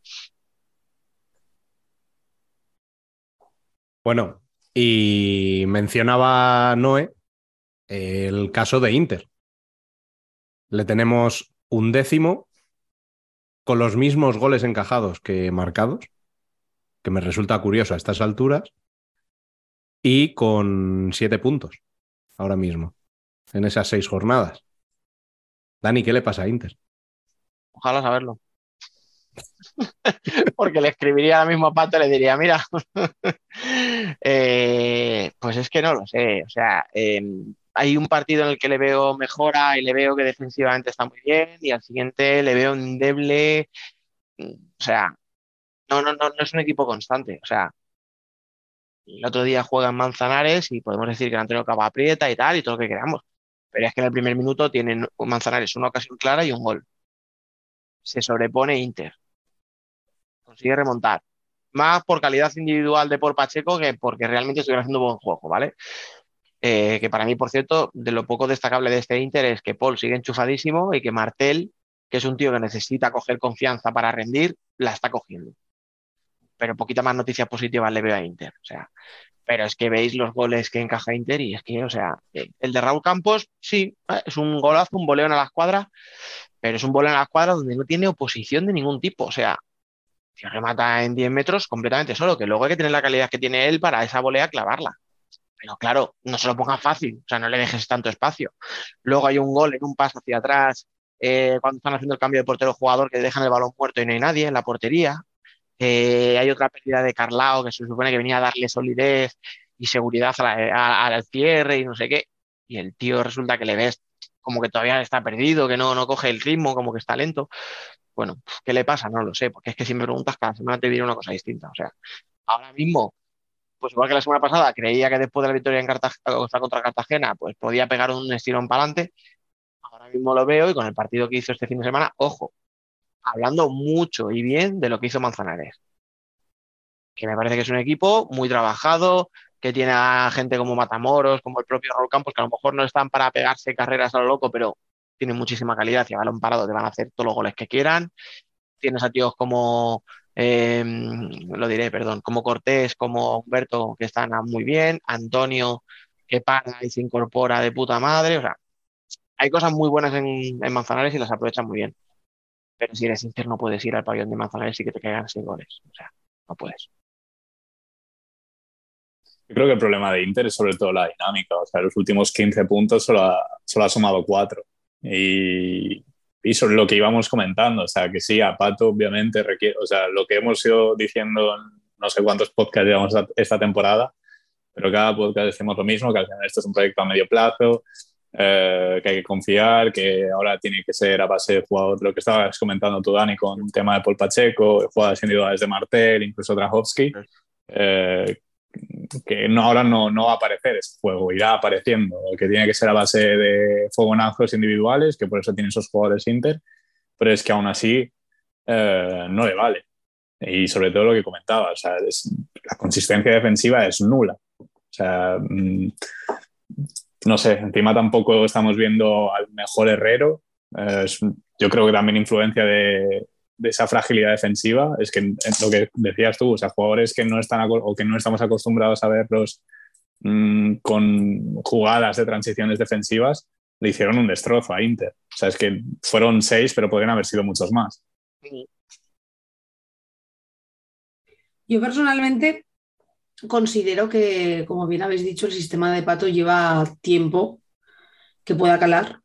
Bueno, y mencionaba Noé el caso de Inter. Le tenemos un décimo con los mismos goles encajados que marcados, que me resulta curioso a estas alturas, y con siete puntos ahora mismo, en esas seis jornadas. Dani, ¿qué le pasa a Inter? Ojalá saberlo. Porque le escribiría ahora mismo a Pato y le diría, mira, eh, pues es que no lo sé. O sea, eh, hay un partido en el que le veo mejora y le veo que defensivamente está muy bien y al siguiente le veo endeble. O sea, no, no, no, no es un equipo constante. O sea, el otro día juega en Manzanares y podemos decir que el Antonio Cava aprieta y tal y todo lo que queramos. Pero es que en el primer minuto tienen Manzanares una ocasión clara y un gol se sobrepone Inter. Consigue remontar. Más por calidad individual de por Pacheco que porque realmente estuvieron haciendo buen juego, ¿vale? Eh, que para mí, por cierto, de lo poco destacable de este Inter es que Paul sigue enchufadísimo y que Martel, que es un tío que necesita coger confianza para rendir, la está cogiendo. Pero poquita más noticias positivas le veo a Inter. O sea, pero es que veis los goles que encaja Inter y es que, o sea, eh, el de Raúl Campos, sí, eh, es un golazo, un voleo a la escuadra, pero es un voleo a la escuadra donde no tiene oposición de ningún tipo. O sea, tío remata en 10 metros completamente solo, que luego hay que tener la calidad que tiene él para esa volea clavarla. Pero claro, no se lo ponga fácil, o sea, no le dejes tanto espacio. Luego hay un gol en un paso hacia atrás, eh, cuando están haciendo el cambio de portero jugador que dejan el balón muerto y no hay nadie en la portería. Eh, hay otra pérdida de Carlao que se supone que venía a darle solidez y seguridad a la- a- al cierre y no sé qué. Y el tío resulta que le ves como que todavía está perdido, que no, no coge el ritmo, como que está lento. Bueno, ¿qué le pasa? No lo sé, porque es que si me preguntas, cada semana te diré una cosa distinta. O sea, ahora mismo, pues igual que la semana pasada, creía que después de la victoria en Cartagena, contra Cartagena, pues podía pegar un estirón para adelante. Ahora mismo lo veo y con el partido que hizo este fin de semana, ojo, hablando mucho y bien de lo que hizo Manzanares. Que me parece que es un equipo muy trabajado, que tiene a gente como Matamoros, como el propio Raúl Campos, que a lo mejor no están para pegarse carreras a lo loco, pero tienen muchísima calidad y a balón parado te van a hacer todos los goles que quieran. Tienes a tíos como, eh, lo diré, perdón, como Cortés, como Humberto, que están muy bien, Antonio, que para y se incorpora de puta madre. O sea, hay cosas muy buenas en, en Manzanares y las aprovechan muy bien. Pero si eres Inter no puedes ir al pabellón de Manzanares y que te caigan seis goles. O sea, no puedes. Yo creo que el problema de Inter es sobre todo la dinámica. O sea, los últimos 15 puntos solo ha, solo ha sumado 4. Y, y sobre lo que íbamos comentando, o sea, que sí, a Pato obviamente requiere, o sea, lo que hemos ido diciendo en no sé cuántos podcasts llevamos esta- temporada, pero cada podcast decimos lo mismo, que al final esto es un proyecto a medio plazo, eh, que hay que confiar, que ahora tiene que ser a base de jugadores, lo que estabas comentando tú, Dani, con el tema de Paul Pacheco, jugadas individuales de Martel, incluso Drahovski. Eh, que no, ahora no, no va a aparecer ese juego, irá apareciendo, que tiene que ser a base de fogonazos individuales, que por eso tiene esos jugadores Inter, pero es que aún así eh, no le vale. Y sobre todo lo que comentaba, o sea, es- la consistencia defensiva es nula. O sea, mm, no sé, encima tampoco estamos viendo al mejor Herrero. Eh, es- yo creo que también influencia de, de esa fragilidad defensiva. Es que en lo que decías tú, o sea, jugadores que no están o que no estamos acostumbrados a verlos mm, con jugadas de transiciones defensivas, le hicieron un destrozo a Inter. O sea, es que fueron seis, pero podrían haber sido muchos más. Yo personalmente considero que, como bien habéis dicho, el sistema de Pato lleva tiempo que pueda calar.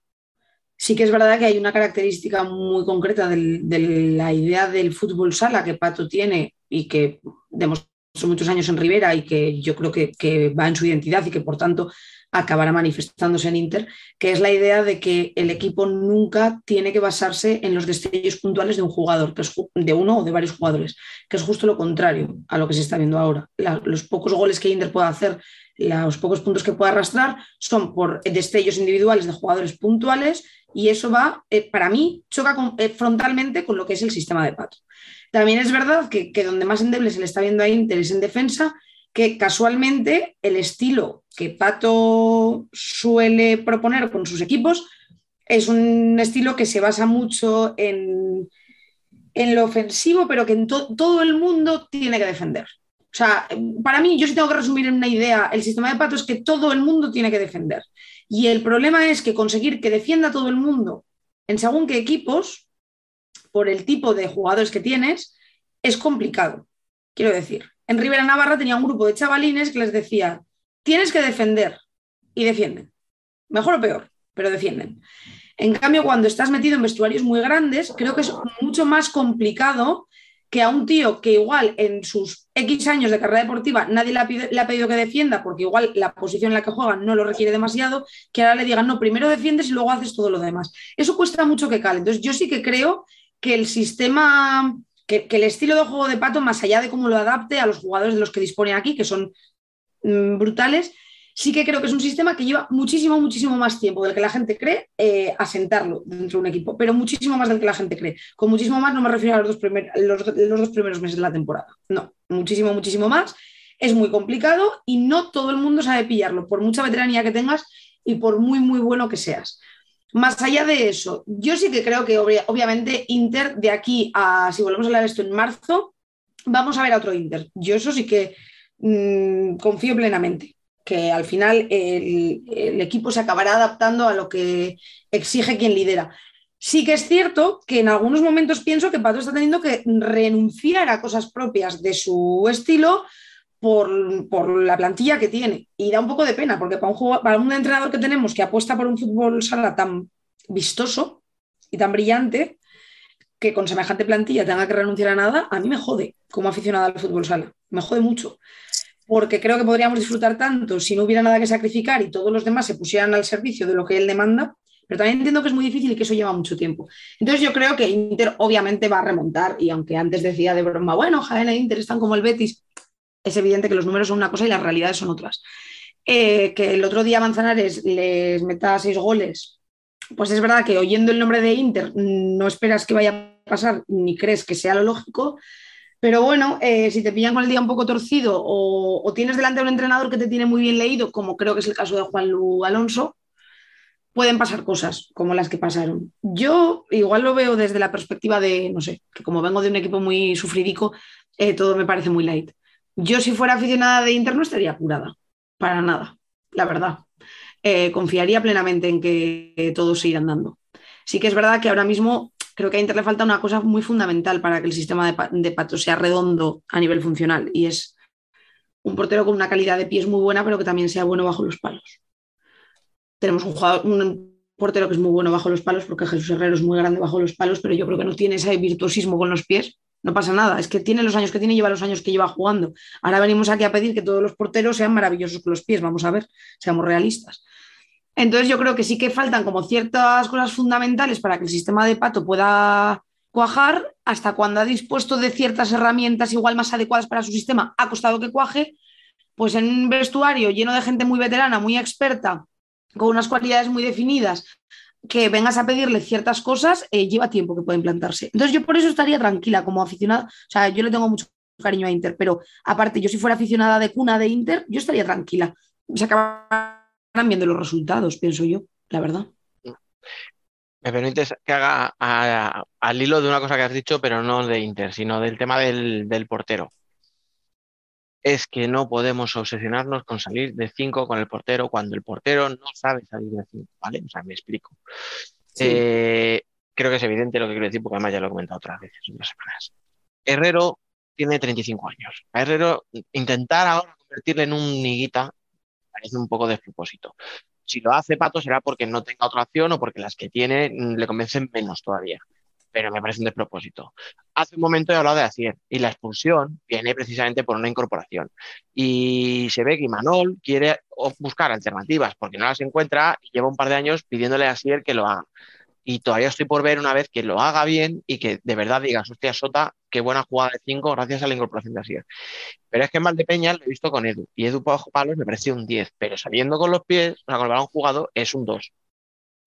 Sí que es verdad que hay una característica muy concreta de la idea del fútbol sala que Pato tiene y que demostró muchos años en Rivera y que yo creo que, va en su identidad y que por tanto acabará manifestándose en Inter, que es la idea de que el equipo nunca tiene que basarse en los destellos puntuales de un jugador, que es de uno o de varios jugadores, que es justo lo contrario a lo que se está viendo ahora. Los pocos goles que Inter pueda hacer, los pocos puntos que pueda arrastrar, son por destellos individuales de jugadores puntuales y eso va, eh, para mí, choca eh, frontalmente con lo que es el sistema de Pato. También es verdad que, donde más endeble se le está viendo a Inter es en defensa, que casualmente el estilo que Pato suele proponer con sus equipos es un estilo que se basa mucho en, en lo ofensivo, pero que todo el mundo tiene que defender. O sea, para mí, yo sí tengo que resumir en una idea, el sistema de Pato es que todo el mundo tiene que defender. Y el problema es que conseguir que defienda todo el mundo en según qué equipos, por el tipo de jugadores que tienes, es complicado. Quiero decir, en Rivera Navarra tenía un grupo de chavalines que les decía, tienes que defender y defienden. Mejor o peor, pero defienden. En cambio, cuando estás metido en vestuarios muy grandes, creo que es mucho más complicado que a un tío que igual en sus X años de carrera deportiva nadie le ha, pedido que defienda porque igual la posición en la que juega no lo requiere demasiado, que ahora le digan, no, primero defiendes y luego haces todo lo demás. Eso cuesta mucho que cale. Entonces yo sí que creo que el sistema, que, que el estilo de juego de Pato, más allá de cómo lo adapte a los jugadores de los que dispone aquí, que son mm, brutales, sí que creo que es un sistema que lleva muchísimo, muchísimo más tiempo del que la gente cree eh, asentarlo dentro de un equipo, pero muchísimo más del que la gente cree. Con muchísimo más no me refiero a los dos, primer- los, dos primeros meses de la temporada, no, muchísimo, muchísimo más. Es muy complicado y no todo el mundo sabe pillarlo, por mucha veteranía que tengas y por muy, muy bueno que seas. Más allá de eso, yo sí que creo que obvia- obviamente Inter de aquí a, si volvemos a hablar esto en marzo, vamos a ver a otro Inter. Yo eso sí que mm, confío plenamente, que al final el, equipo se acabará adaptando a lo que exige quien lidera. Sí que es cierto que en algunos momentos pienso que Pato está teniendo que renunciar a cosas propias de su estilo por, por la plantilla que tiene. Y da un poco de pena, porque para un, jugador- para un entrenador que tenemos que apuesta por un fútbol sala tan vistoso y tan brillante, que con semejante plantilla tenga que renunciar a nada, a mí me jode como aficionada al fútbol sala. Me jode mucho. Porque creo que podríamos disfrutar tanto si no hubiera nada que sacrificar y todos los demás se pusieran al servicio de lo que él demanda. Pero también entiendo que es muy difícil y que eso lleva mucho tiempo. Entonces yo creo que Inter obviamente va a remontar y aunque antes decía de broma, bueno, Jaén e Inter están como el Betis, es evidente que los números son una cosa y las realidades son otras. Eh, que el otro día Manzanares les meta seis goles, pues es verdad que oyendo el nombre de Inter no esperas que vaya a pasar ni crees que sea lo lógico, pero bueno, eh, si te pillan con el día un poco torcido o, tienes delante a un entrenador que te tiene muy bien leído, como creo que es el caso de Juan Lu Alonso, pueden pasar cosas como las que pasaron. Yo igual lo veo desde la perspectiva de, no sé, que como vengo de un equipo muy sufridico, eh, todo me parece muy light. Yo si fuera aficionada de Inter no estaría apurada, para nada, la verdad. Eh, confiaría plenamente en que todos se irán dando. Sí que es verdad que ahora mismo creo que a Inter le falta una cosa muy fundamental para que el sistema de, de Pato sea redondo a nivel funcional y es un portero con una calidad de pies muy buena, pero que también sea bueno bajo los palos. Tenemos un portero que es muy bueno bajo los palos, porque Jesús Herrero es muy grande bajo los palos, pero yo creo que no tiene ese virtuosismo con los pies. No pasa nada, es que tiene los años que tiene y lleva los años que lleva jugando. Ahora venimos aquí a pedir que todos los porteros sean maravillosos con los pies, vamos a ver, seamos realistas. Entonces yo creo que sí que faltan como ciertas cosas fundamentales para que el sistema de pato pueda cuajar hasta cuando ha dispuesto de ciertas herramientas igual más adecuadas para su sistema, ha costado que cuaje, pues en un vestuario lleno de gente muy veterana, muy experta, con unas cualidades muy definidas, que vengas a pedirle ciertas cosas, eh, lleva tiempo que pueda implantarse. Entonces yo por eso estaría tranquila como aficionada, o sea, yo le tengo mucho cariño a Inter, pero aparte, yo si fuera aficionada de cuna de Inter, yo estaría tranquila. Se acabarán viendo los resultados, pienso yo, la verdad. Me permites que haga a- al hilo de una cosa que has dicho, pero no de Inter, sino del tema del, del portero. Es que no podemos obsesionarnos con salir de 5 con el portero cuando el portero no sabe salir de 5, ¿vale? O sea, me explico. Sí. Eh, creo que es evidente lo que quiero decir, porque además ya lo he comentado otras veces, otras semanas. Herrero tiene 35 años. A Herrero, intentar ahora convertirle en un niguita parece un poco despropósito. Si lo hace Pato será porque no tenga otra opción o porque las que tiene mm, le convencen menos todavía. Pero me parece un despropósito. Hace un momento he hablado de Asier y la expulsión viene precisamente por una incorporación. Y se ve que Imanol quiere buscar alternativas porque no las encuentra y lleva un par de años pidiéndole a Asier que lo haga. Y todavía estoy por ver una vez que lo haga bien y que de verdad digas, hostia, Sota, qué buena jugada de 5 gracias a la incorporación de Asier. Pero es que en Valdepeñas lo he visto con Edu. Y Edu bajo palos me parece un 10. Pero saliendo con los pies, o sea, con el balón jugado, es un 2.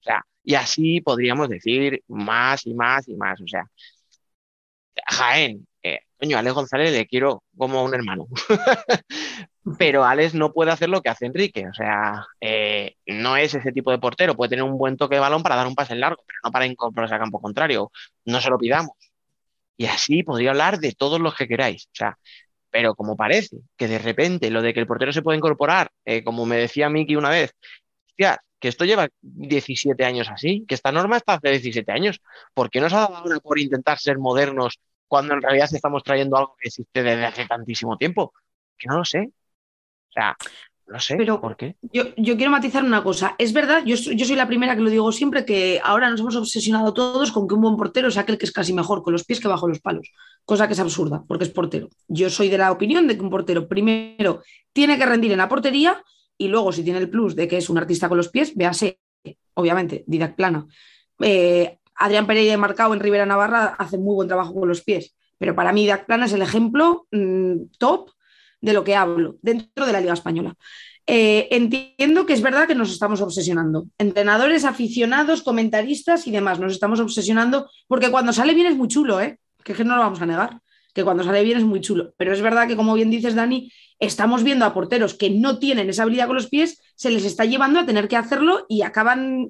O sea, y así podríamos decir más y más y más. O sea, Jaén, coño, a Alex González le quiero como un hermano. Pero Alex no puede hacer lo que hace Enrique. O sea, eh, no es ese tipo de portero. Puede tener un buen toque de balón para dar un pase en largo, pero no para incorporarse al campo contrario. No se lo pidamos. Y así podría hablar de todos los que queráis. O sea, pero como parece que de repente lo de que el portero se puede incorporar, eh, como me decía Miki una vez, hostia, que esto lleva 17 años así, que esta norma está hace 17 años. ¿Por qué nos ha dado por intentar ser modernos cuando en realidad estamos trayendo algo que existe desde hace tantísimo tiempo? Que no lo sé. O sea, no sé Pero- por qué. Yo, yo quiero matizar una cosa. Es verdad, yo, soy- yo soy la primera que lo digo siempre, que ahora nos hemos obsesionado todos con que un buen portero es aquel que es casi mejor con los pies que bajo los palos, cosa que es absurda, porque es portero. Yo soy de la opinión de que un portero primero tiene que rendir en la portería y luego si tiene el plus de que es un artista con los pies, véase, obviamente, Didac Plana. Eh, Adrián Pereira y Marcao en Rivera Navarra hacen muy buen trabajo con los pies, pero para mí Didac Plana es el ejemplo mm, top de lo que hablo dentro de la Liga Española. Eh, entiendo que es verdad que nos estamos obsesionando. Entrenadores, aficionados, comentaristas y demás, nos estamos obsesionando porque cuando sale bien es muy chulo, ¿eh? Que no lo vamos a negar, que cuando sale bien es muy chulo. Pero es verdad que, como bien dices, Dani, estamos viendo a porteros que no tienen esa habilidad con los pies, se les está llevando a tener que hacerlo y acaban.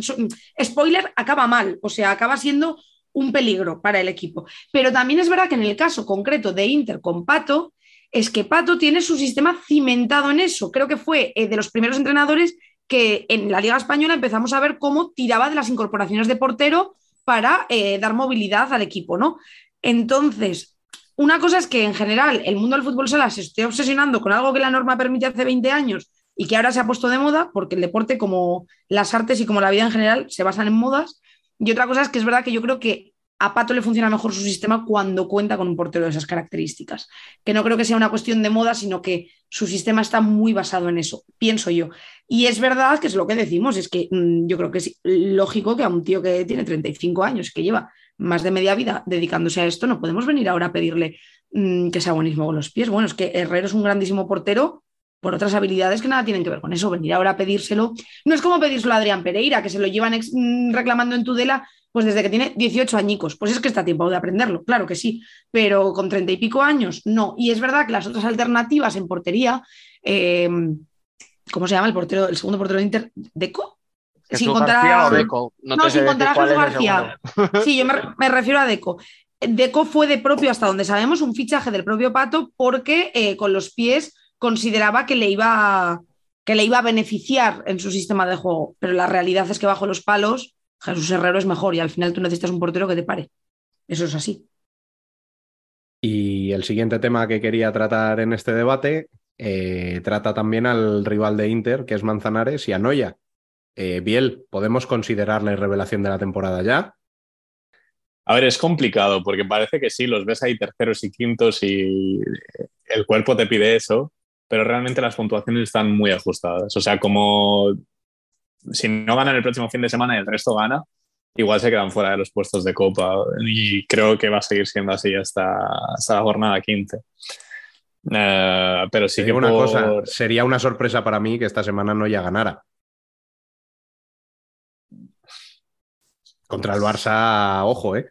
so- spoiler, acaba mal, o sea, acaba siendo un peligro para el equipo. Pero también es verdad que en el caso concreto de Inter con Pato, es que Pato tiene su sistema cimentado en eso. Creo que fue eh, de los primeros entrenadores que en la Liga Española empezamos a ver cómo tiraba de las incorporaciones de portero para eh, dar movilidad al equipo, ¿no? Entonces, una cosa es que en general el mundo del fútbol sala se esté obsesionando con algo que la norma permite hace 20 años y que ahora se ha puesto de moda, porque el deporte, como las artes y como la vida en general, se basan en modas. Y otra cosa es que es verdad que yo creo que a Pato le funciona mejor su sistema cuando cuenta con un portero de esas características. Que no creo que sea una cuestión de moda, sino que su sistema está muy basado en eso, pienso yo. Y es verdad que es lo que decimos, es que mmm, yo creo que es lógico que a un tío que tiene 35 años, que lleva más de media vida dedicándose a esto, no podemos venir ahora a pedirle mmm, que sea buenísimo con los pies. Bueno, es que Herrero es un grandísimo portero por otras habilidades que nada tienen que ver con eso. Venir ahora a pedírselo, no es como pedírselo a Adrián Pereira, que se lo llevan mmm, reclamando en Tudela pues desde que tiene 18 añicos, pues es que está tiempo de aprenderlo, claro que sí, pero con 30 y pico años no. Y es verdad que las otras alternativas en portería, eh, ¿cómo se llama el portero, el segundo portero de Inter? ¿Deco? Sin contar García a... o Deco. No, no sin contar a Jesús García. Sí, yo me, me, refiero a Deco. Deco fue de propio, hasta donde sabemos, un fichaje del propio Pato porque eh, con los pies consideraba que le iba que le iba a beneficiar en su sistema de juego, pero la realidad es que bajo los palos Jesús Herrero es mejor y al final tú necesitas un portero que te pare. Eso es así. Y el siguiente tema que quería tratar en este debate eh, trata también al rival de Inter, que es Manzanares, y a Noya. Eh, Biel, ¿podemos considerarle revelación de la temporada ya? A ver, es complicado porque parece que sí, los ves ahí terceros y quintos y el cuerpo te pide eso, pero realmente las puntuaciones están muy ajustadas. O sea, como si no ganan el próximo fin de semana y el resto gana, igual se quedan fuera de los puestos de Copa y creo que va a seguir siendo así hasta, hasta la jornada 15. Eh, pero sí que una por- cosa, sería una sorpresa para mí que esta semana no ya ganara. Contra el Barça, ojo, ¿eh?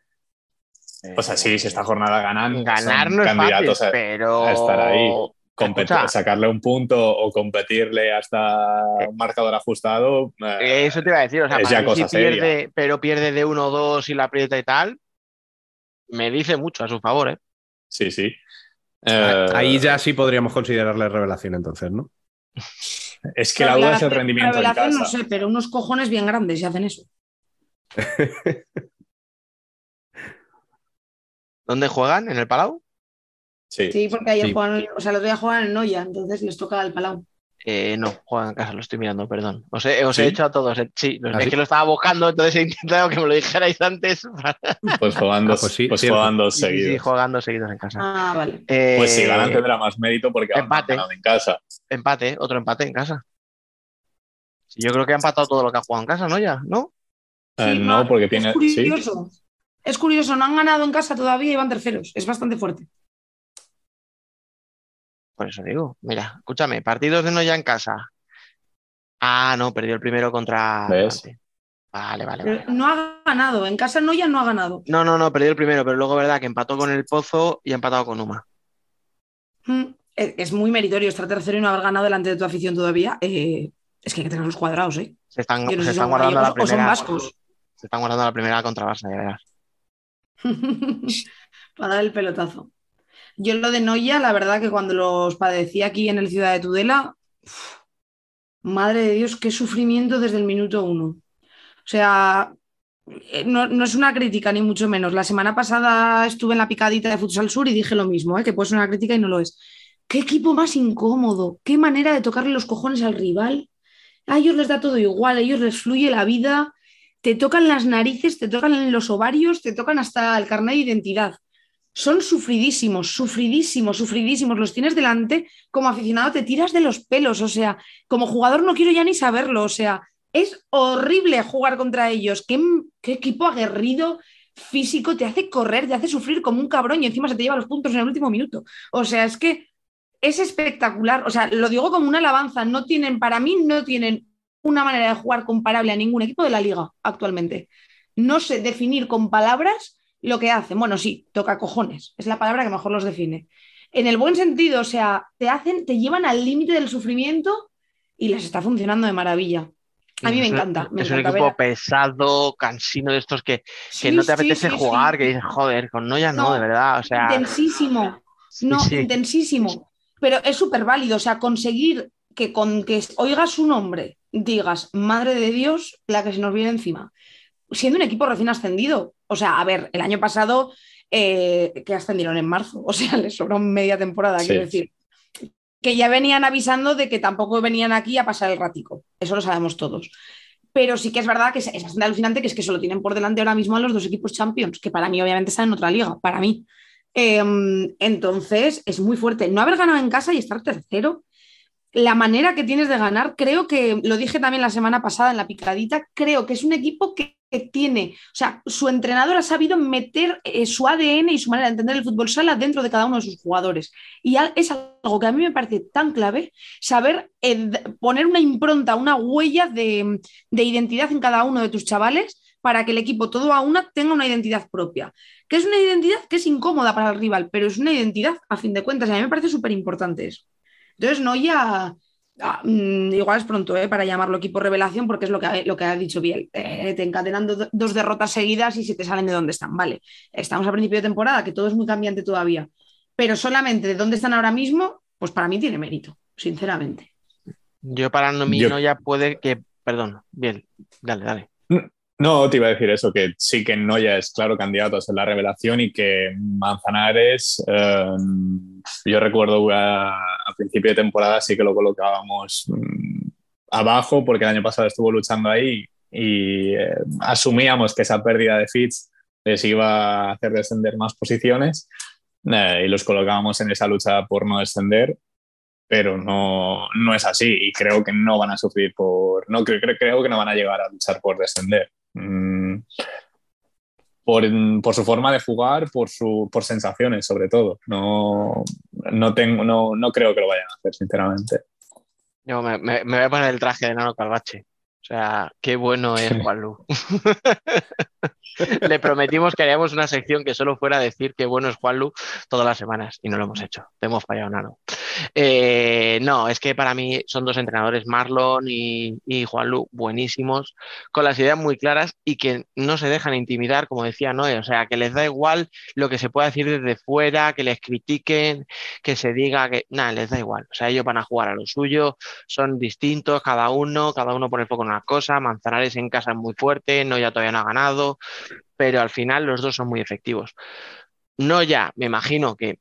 O sea, sí, si esta jornada ganan, Ganar son no es fácil, a, pero. a estar ahí. competir- sacarle un punto o competirle hasta un marcador ajustado. eh, Eso te iba a decir, o sea, es para ya mí cosa si pierde, seria. pero pierde de 1 o 2 y la aprieta y tal, me dice mucho a su favor, ¿eh? Sí, sí. Eh, Ahí ya sí podríamos considerarle revelación entonces, ¿no? Es que la duda es el Revelación- rendimiento en revelación casa. no sé, pero unos cojones bien grandes si hacen eso. ¿Dónde juegan? ¿En el Palau? Sí. Sí, porque ayer Sí. juegan, o sea, el otro día juegan en Noya, entonces les toca al Palau. Eh, no, juegan en casa, lo estoy mirando, perdón. Os he, os he ¿Sí? hecho a todos. eh, Sí, ¿Ah, es sí? que lo estaba buscando, entonces he intentado que me lo dijerais antes. Pues juegan dos, Ah, pues sí, pues Sí, sí, seguidos. jugando seguidos en casa. Ah, vale. Eh, Pues si ganan tendrá más mérito porque han empate. ganado en casa. Empate, otro empate en casa. Sí, Yo creo que ha empatado todo lo que ha jugado en casa, ¿no? Ya, ¿no? Eh, Sí, no, porque tiene. Es Sí, curioso. Es curioso, no han ganado en casa todavía y van terceros. Es bastante fuerte. Por eso digo. Mira, escúchame, partidos de Noya en casa. Ah, no, perdió el primero contra. ¿Ves? Vale, vale, vale. no ha ganado. En casa Noya no ha ganado. No, no, no, perdió el primero, pero luego, verdad, que empató con el Pozo y ha empatado con Uma. Mm, Es es muy meritorio estar tercero y no haber ganado delante de tu afición todavía. Eh, es que hay que tener los cuadrados, ¿eh? Se están, no se guardando la gallegos o son primera. vascos. Se están guardando la primera contra Barça, ya verás. Para dar el pelotazo. Yo lo de Noya, la verdad que cuando los padecí aquí en el Ciudad de Tudela, madre de Dios, qué sufrimiento desde el minuto uno. O sea, eh, no, no es una crítica, ni mucho menos. La semana pasada estuve en la picadita de Futsal Sur y dije lo mismo, ¿eh? que puede ser una crítica y no lo es. Qué equipo más incómodo, qué manera de tocarle los cojones al rival. A ellos les da todo igual, a ellos les fluye la vida, te tocan las narices, te tocan los ovarios, te tocan hasta el carnet de identidad. Son sufridísimos, sufridísimos, sufridísimos. Los tienes delante, como aficionado te tiras de los pelos, o sea, como jugador no quiero ya ni saberlo, o sea, es horrible jugar contra ellos. Qué, qué equipo aguerrido, físico, te hace correr, te hace sufrir como un cabrón y encima se te lleva los puntos en el último minuto. O sea, es que es espectacular. O sea, lo digo como una alabanza. No tienen, para mí, no tienen una manera de jugar comparable a ningún equipo de la liga actualmente. No sé definir con palabras lo que hacen. Bueno, sí, toca cojones. Es la palabra que mejor los define. En el buen sentido, o sea, te hacen, te llevan al límite del sufrimiento y les está funcionando de maravilla. A mí me encanta. Me es un equipo ver- pesado, cansino de estos que, que Sí, no te apetece sí, jugar, que dices, joder, con Noya no, No, de verdad. O sea, Intensísimo. sí, No, sí. intensísimo. Pero es súper válido. O sea, conseguir que con que oigas su nombre digas, madre de Dios, la que se nos viene encima. Siendo un equipo recién ascendido. O sea, a ver, el año pasado eh, que ascendieron en marzo. O sea, les sobró media temporada, Sí. quiero decir. Que ya venían avisando de que tampoco venían aquí a pasar el ratico. Eso lo sabemos todos. Pero sí que es verdad que es, es bastante alucinante que es que solo tienen por delante ahora mismo a los dos equipos champions, que para mí obviamente están en otra liga, para mí. Eh, entonces, es muy fuerte. No haber ganado en casa y estar tercero, la manera que tienes de ganar, creo que, lo dije también la semana pasada en la picadita, creo que es un equipo que, tiene, o sea, su entrenador ha sabido meter eh, su ADN y su manera de entender el fútbol sala dentro de cada uno de sus jugadores. Y es algo que a mí me parece tan clave, saber eh, poner una impronta, una huella de, de identidad en cada uno de tus chavales para que el equipo todo a una tenga una identidad propia que es una identidad que es incómoda para el rival, pero es una identidad a fin de cuentas. A mí me parece súper importante eso. Entonces, no ya. ah, mm, igual es pronto ¿eh? para llamarlo equipo revelación, porque es lo que ha, lo que ha dicho Biel. Eh, te encadenan do- dos derrotas seguidas y se te salen de donde están. Vale, estamos a principio de temporada, que todo es muy cambiante todavía. Pero solamente de dónde están ahora mismo, pues para mí tiene mérito, sinceramente. Yo para no, mí Yo- no ya puede que. Perdón, bien, dale, dale. No, te iba a decir eso, que sí que Noya es claro candidato a ser la revelación y que Manzanares, eh, yo recuerdo a, a principio de temporada sí que lo colocábamos mm, abajo porque el año pasado estuvo luchando ahí y eh, asumíamos que esa pérdida de fits les iba a hacer descender más posiciones eh, y los colocábamos en esa lucha por no descender pero no, no es así y creo que no van a sufrir por no creo, creo, creo que no van a llegar a luchar por descender Mm, por, por su forma de jugar, por, su, por sensaciones sobre todo. No, no, tengo, no, no creo que lo vayan a hacer, sinceramente. Yo me, me- me voy a poner el traje de Nano Calvache. O sea, qué bueno es Juanlu. Le prometimos que haríamos una sección que solo fuera decir qué bueno es Juanlu todas las semanas y no lo hemos hecho. Te hemos fallado, Nano. Eh, no, es que para mí son dos entrenadores, Marlon y, y Juanlu, buenísimos, con las ideas muy claras y que no se dejan intimidar, como decía Noé. O sea, que les da igual lo que se pueda decir desde fuera, que les critiquen, que se diga que. Nada, les da igual. O sea, ellos van a jugar a lo suyo, son distintos cada uno, cada uno pone el foco en una cosa. Manzanares en casa es muy fuerte, no ya todavía no ha ganado, pero al final los dos son muy efectivos. No ya, me imagino que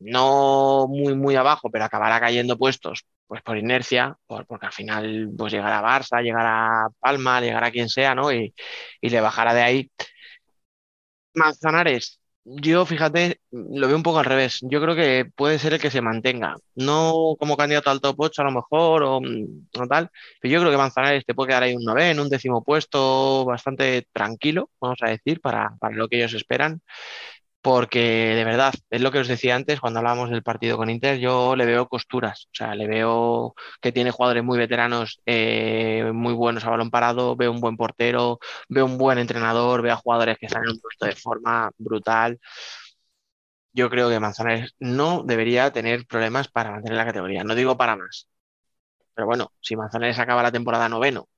no muy, muy abajo, pero acabará cayendo puestos, pues por inercia, por- porque al final pues llegará Barça, llegará Palma, llegará quien sea, ¿no? Y, y le bajará de ahí. Manzanares, yo fíjate, lo veo un poco al revés. Yo creo que puede ser el que se mantenga. No como candidato al top 8 a lo mejor o, mm, o tal, pero yo creo que Manzanares te puede quedar ahí un noveno, un décimo puesto bastante tranquilo, vamos a decir, para, para lo que ellos esperan. Porque de verdad, es lo que os decía antes cuando hablábamos del partido con Inter, yo le veo costuras, o sea, le veo que tiene jugadores muy veteranos, eh, muy buenos a balón parado, veo un buen portero, veo un buen entrenador, veo a jugadores que están en un puesto de forma brutal. Yo creo que Manzanares no debería tener problemas para mantener la categoría, no digo para más. Pero bueno, si Manzanares acaba la temporada noveno,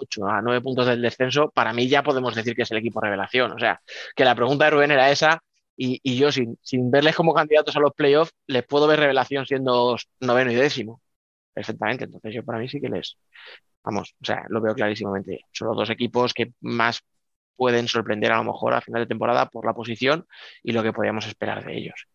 8, a 9 puntos del descenso, para mí ya podemos decir que es el equipo revelación. O sea, que la pregunta de Rubén era esa y, y yo sin, sin verles como candidatos a los playoffs, les puedo ver revelación siendo noveno y décimo. Perfectamente. Entonces yo para mí sí que les, vamos, o sea, lo veo clarísimamente. Son los dos equipos que más pueden sorprender a lo mejor a final de temporada por la posición y lo que podíamos esperar de ellos.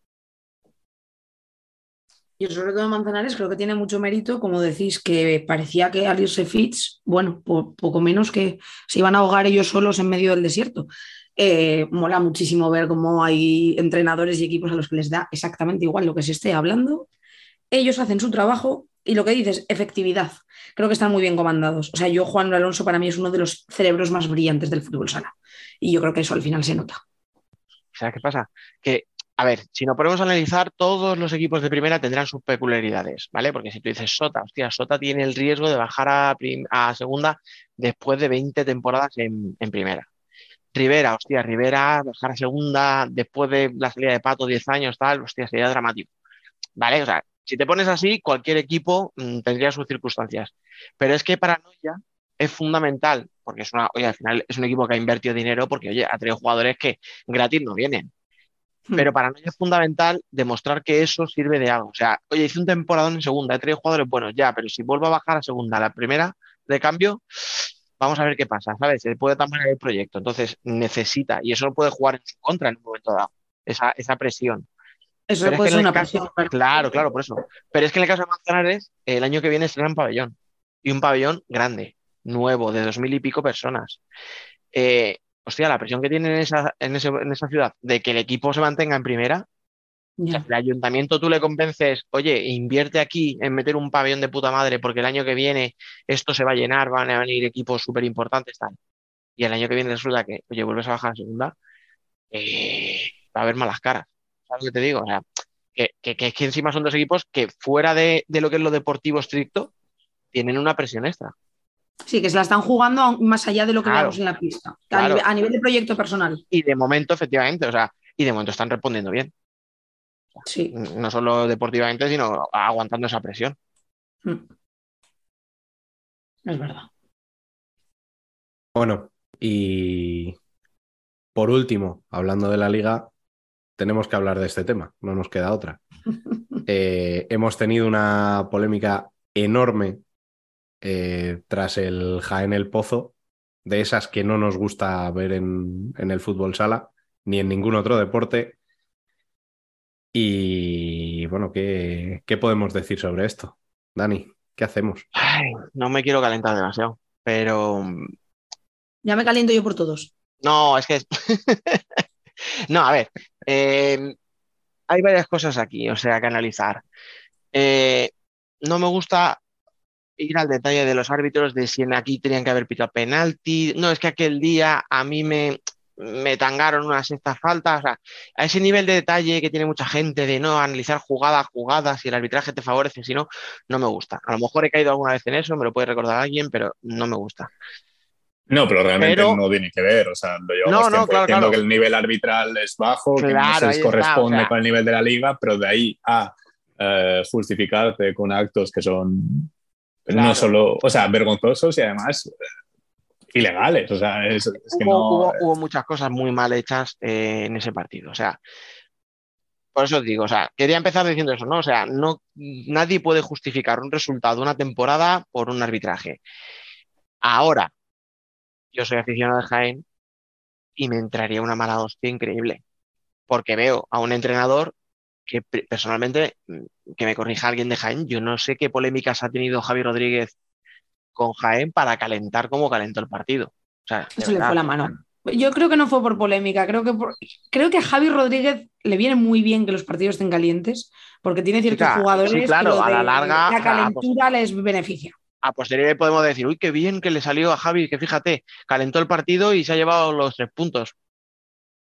Yo sobre todo en Manzanares creo que tiene mucho mérito, como decís, que parecía que al irse Fitz, bueno, po- poco menos que se iban a ahogar ellos solos en medio del desierto. Eh, mola muchísimo ver cómo hay entrenadores y equipos a los que les da exactamente igual lo que se esté hablando. Ellos hacen su trabajo y lo que dices, efectividad. Creo que están muy bien comandados. O sea, yo, Juan Alonso, para mí es uno de los cerebros más brillantes del fútbol sala. Y yo creo que eso al final se nota. ¿Sabes qué pasa? Que, a ver, si nos ponemos a analizar, todos los equipos de primera tendrán sus peculiaridades, ¿vale? Porque si tú dices Sota, hostia, Sota tiene el riesgo de bajar a, segunda después de 20 temporadas en, en primera. Rivera, hostia, Rivera bajar a segunda después de la salida de Pato, 10 años, tal, hostia, sería dramático. ¿Vale? O sea, si te pones así, cualquier equipo mm, tendría sus circunstancias. Pero es que Paranoia es fundamental, porque es una, oye, al final es un equipo que ha invertido dinero porque, oye, ha traído jugadores que gratis no vienen. Hmm. Pero para nosotros es fundamental demostrar que eso sirve de algo. O sea, oye, hice un temporadón en segunda, he traído jugadores buenos, ya, pero si vuelvo a bajar a segunda, la primera de cambio, vamos a ver qué pasa, ¿sabes? Se puede también el proyecto. Entonces, necesita, y eso no puede jugar en su contra en un momento dado, esa, esa presión. Eso Pero es puede que ser una caso- presión. claro. Claro, claro, por eso. Pero es que en el caso de Manzanares, el año que viene será un pabellón. Y un pabellón grande, nuevo, de dos mil y pico personas. Eh, hostia, la presión que tienen en esa, en ese- en esa ciudad de que el equipo se mantenga en primera, o sea, el ayuntamiento tú le convences, oye, invierte aquí en meter un pabellón de puta madre porque el año que viene esto se va a llenar, van a venir equipos súper importantes, tal. Y el año que viene resulta que, oye, vuelves a bajar a segunda, eh, va a haber malas caras. ¿Sabes lo que te digo? O sea, que, que, que encima son dos equipos que fuera de, de lo que es lo deportivo estricto, tienen una presión extra. Sí, que se la están jugando más allá de lo que Claro. vemos en la pista. A, nivel, a nivel de proyecto personal. Y de momento, efectivamente, o sea, y de momento están respondiendo bien. Sí. No solo deportivamente, sino aguantando esa presión. Mm. Es verdad. Bueno, y por último, hablando de la liga, tenemos que hablar de este tema, no nos queda otra. Eh, hemos tenido una polémica enorme eh, tras el Jaén El Pozo, de esas que no nos gusta ver en, en el fútbol sala, ni en ningún otro deporte. Y bueno, ¿qué, qué podemos decir sobre esto? Dani, ¿qué hacemos? Ay, no me quiero calentar demasiado, pero Ya me caliento yo por todos. no, es que no, a ver, eh, hay varias cosas aquí, o sea, que analizar. Eh, no me gusta ir al detalle de los árbitros, de si en aquí tenían que haber pitado penalti. No, es que aquel día a mí me, me tangaron una sexta falta. O sea, a ese nivel de detalle que tiene mucha gente de no analizar jugada a jugada, si el arbitraje te favorece, si no, no me gusta. A lo mejor he caído alguna vez en eso, me lo puede recordar alguien, pero no me gusta. No, pero realmente Pero- no tiene que ver. O sea, lo llevamos No, no, tiempo claro, diciendo claro. que el nivel arbitral es bajo, que Claro, no ahí se está, corresponde o sea. con el nivel de la liga, pero de ahí a eh, justificarte con actos que son Claro. no solo, o sea, vergonzosos y además eh, ilegales. O sea, es, es que hubo, no. hubo- hubo muchas cosas muy mal hechas eh, en ese partido. O sea, por eso os digo, o sea, quería empezar diciendo eso, ¿no? O sea, no, nadie puede justificar un resultado de una temporada por un arbitraje. Ahora, yo soy aficionado de Jaén y me entraría una mala hostia increíble. Porque veo a un entrenador que pe- personalmente, mm, que me corrija alguien de Jaén, yo no sé qué polémicas ha tenido Javi Rodríguez con Jaén para calentar como calentó el partido. O sea, Se le fue la mano. Yo creo que no fue por polémica, creo que, por- creo que a Javi Rodríguez le viene muy bien que los partidos estén calientes, porque tiene ciertos jugadores sí, claro, que a la larga, la calentura les beneficia. a posteriori podemos decir, uy, qué bien que le salió a Javi, que fíjate, calentó el partido y se ha llevado los tres puntos.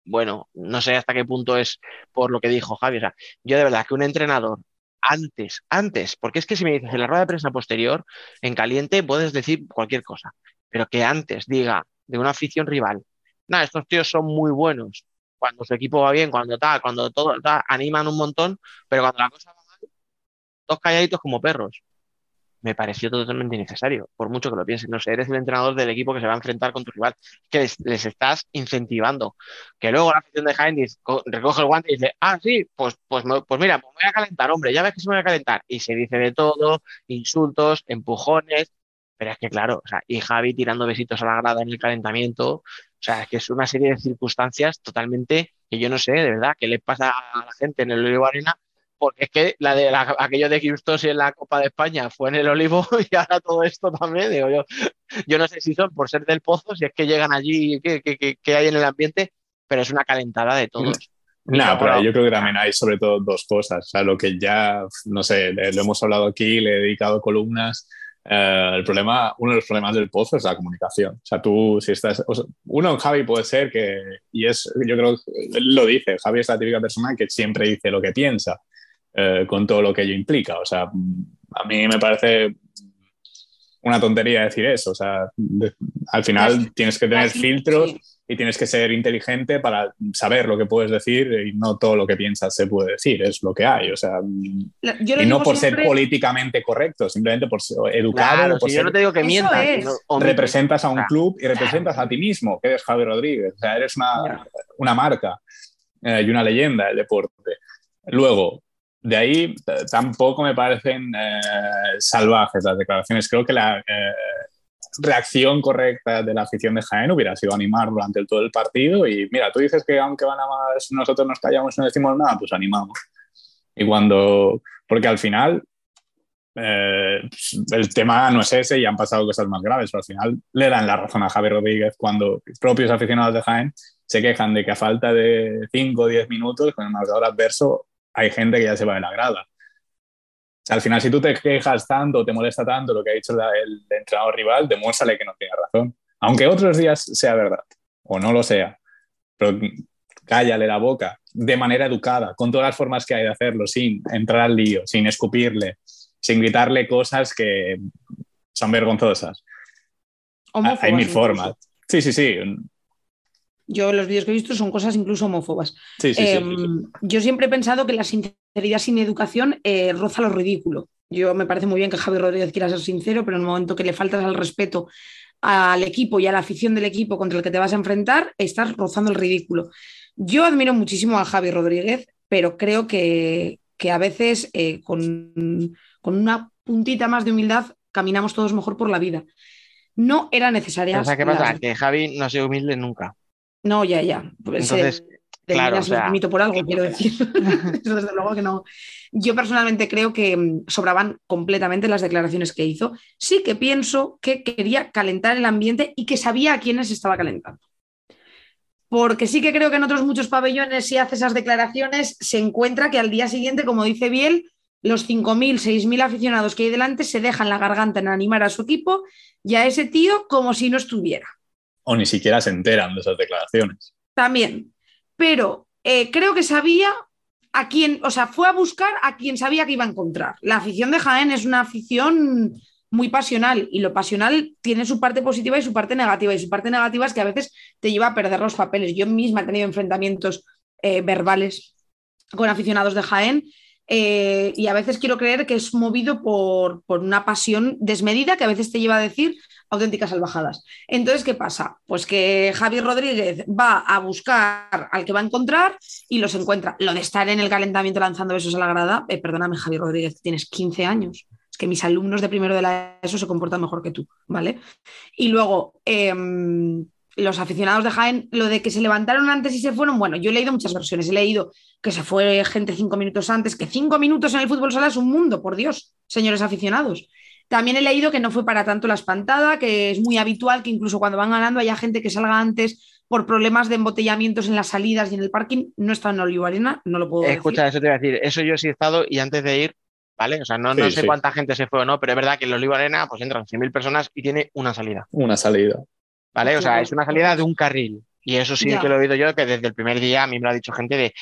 Bueno, no sé hasta qué punto es por lo que dijo Javi. O sea, yo de verdad que un entrenador antes, antes, porque es que si me dices en la rueda de prensa posterior, en caliente puedes decir cualquier cosa, pero que antes diga de una afición rival, nada, estos tíos son muy buenos, cuando su equipo va bien, cuando tal, cuando todo tal, animan un montón, pero cuando la cosa va mal, dos calladitos como perros me pareció totalmente innecesario, por mucho que lo pienses. No sé, eres el entrenador del equipo que se va a enfrentar con tu rival, que les, estás incentivando. Que luego la afición de Jaén recoge el guante y dice, ah, sí, pues, pues, pues mira, me voy a calentar, hombre, ya ves que se me voy a calentar. Y se dice de todo, insultos, empujones, pero es que claro, o sea, y Javi tirando besitos a la grada en el calentamiento, o sea, es que es una serie de circunstancias totalmente que yo no sé, de verdad, qué le pasa a la gente en el Olivo Arena porque es que la de la- aquello de Giustos en la Copa de España fue en el Olivo y ahora todo esto también, digo yo, yo no sé si son por ser del Pozo, si es que llegan allí, qué, qué- qué- hay en el ambiente, pero es una calentada de todos. No, luego pero yo creo que también hay sobre todo dos cosas. O sea, lo que ya, no sé, lo hemos hablado aquí, le he dedicado columnas. eh, el problema, uno de los problemas del pozo es la comunicación. O sea, tú, si estás. o sea, uno Javi puede ser que, y es, yo creo, lo dice, Javi es la típica persona que siempre dice lo que piensa, eh, con todo lo que ello implica. O sea, a mí me parece una tontería decir eso. O sea, de- al final tienes que tener filtros sí. y tienes que ser inteligente para saber lo que puedes decir y no todo lo que piensas se puede decir, es lo que hay. O sea, La- yo lo y no por siempre- ser políticamente correcto, simplemente por ser educado, Claro, por si yo ser- no te digo que Eso mientas, es. representas a un Ah, club y representas a ti mismo, que eres Javi Rodríguez. O sea, eres una, Ya. una marca eh, y una leyenda del deporte. Luego, de ahí tampoco me parecen eh, salvajes las declaraciones. Creo que la eh, reacción correcta de la afición de Jaén hubiera sido animar durante todo el partido y mira, tú dices que aunque van a más, nosotros nos callamos y no decimos nada, pues animamos. Y cuando, porque al final eh, el tema no es ese y han pasado cosas más graves, pero al final le dan la razón a Javi Rodríguez cuando propios aficionados de Jaén se quejan de que a falta de 5 o 10 minutos con el marcador adverso hay gente que ya se va de la grada. O sea, al final, si tú te quejas tanto, te molesta tanto lo que ha dicho la- el entrenador rival, demuéstrale que no tiene razón. Aunque otros días sea verdad, o no lo sea, pero cállale la boca de manera educada, con todas las formas que hay de hacerlo, sin entrar al lío, sin escupirle, sin gritarle cosas que son vergonzosas. homófobas hay mil formas. Sí, sí, sí. Yo los vídeos que he visto son cosas incluso homófobas. Sí, sí, sí, Em, sí, sí. Yo siempre he pensado que la sinceridad sin educación eh, roza lo ridículo. Yo me parece muy bien que Javi Rodríguez quiera ser sincero, pero en el momento que le faltas al respeto al equipo y a la afición del equipo contra el que te vas a enfrentar, estás rozando el ridículo. Yo admiro muchísimo a Javi Rodríguez, pero creo que, que a veces eh, con, con una puntita más de humildad caminamos todos mejor por la vida. No era necesaria. O sea, ¿qué pasa? Que Javi no ha sido humilde nunca. No, ya, ya. Pues, Entonces, eh, claro, terminas o sea- un mito por algo, quiero decir. Eso desde luego que no. Yo personalmente creo que mm, sobraban completamente las declaraciones que hizo. Sí que pienso que quería calentar el ambiente y que sabía a quiénes estaba calentando. Porque sí que creo que en otros muchos pabellones, si hace esas declaraciones, se encuentra que al día siguiente, como dice Biel, los 5.000, 6.000 aficionados que hay delante se dejan la garganta en animar a su equipo y a ese tío como si no estuviera. O ni siquiera se enteran de esas declaraciones. También. Pero eh, creo que sabía a quién, o sea, fue a buscar a quien sabía que iba a encontrar. La afición de Jaén es una afición muy pasional y lo pasional tiene su parte positiva y su parte negativa. Y su parte negativa es que a veces te lleva a perder los papeles. Yo misma he tenido enfrentamientos eh, verbales con aficionados de Jaén eh, y a veces quiero creer que es movido por, por, una pasión desmedida que a veces te lleva a decir auténticas salvajadas. Entonces, ¿qué pasa? Pues que Javi Rodríguez va a buscar al que va a encontrar y los encuentra. Lo de estar en el calentamiento lanzando besos a la grada, eh, perdóname Javi Rodríguez, tienes 15 años. Es que mis alumnos de primero de la ESO se comportan mejor que tú, ¿vale? Y luego, eh, los aficionados de Jaén, lo de que se levantaron antes y se fueron, bueno, yo he leído muchas versiones, he leído que se fue gente cinco minutos antes, que cinco minutos en el fútbol sala es un mundo, por Dios, señores aficionados. También he leído que no fue para tanto la espantada, que es muy habitual que incluso cuando van ganando haya gente que salga antes por problemas de embotellamientos en las salidas y en el parking. No está en Olivo Arena, no lo puedo Escucha, decir. eso te iba a decir, eso yo sí he estado y antes de ir, ¿vale? O sea, no, sé sí. cuánta gente se fue o no, pero es verdad que en el Olivo Arena pues entran 100.000 personas y tiene una salida, Una salida. ¿vale? O sea, es una salida de un carril. Y eso sí Ya. que lo he oído yo, que desde el primer día a mí me lo ha dicho gente de,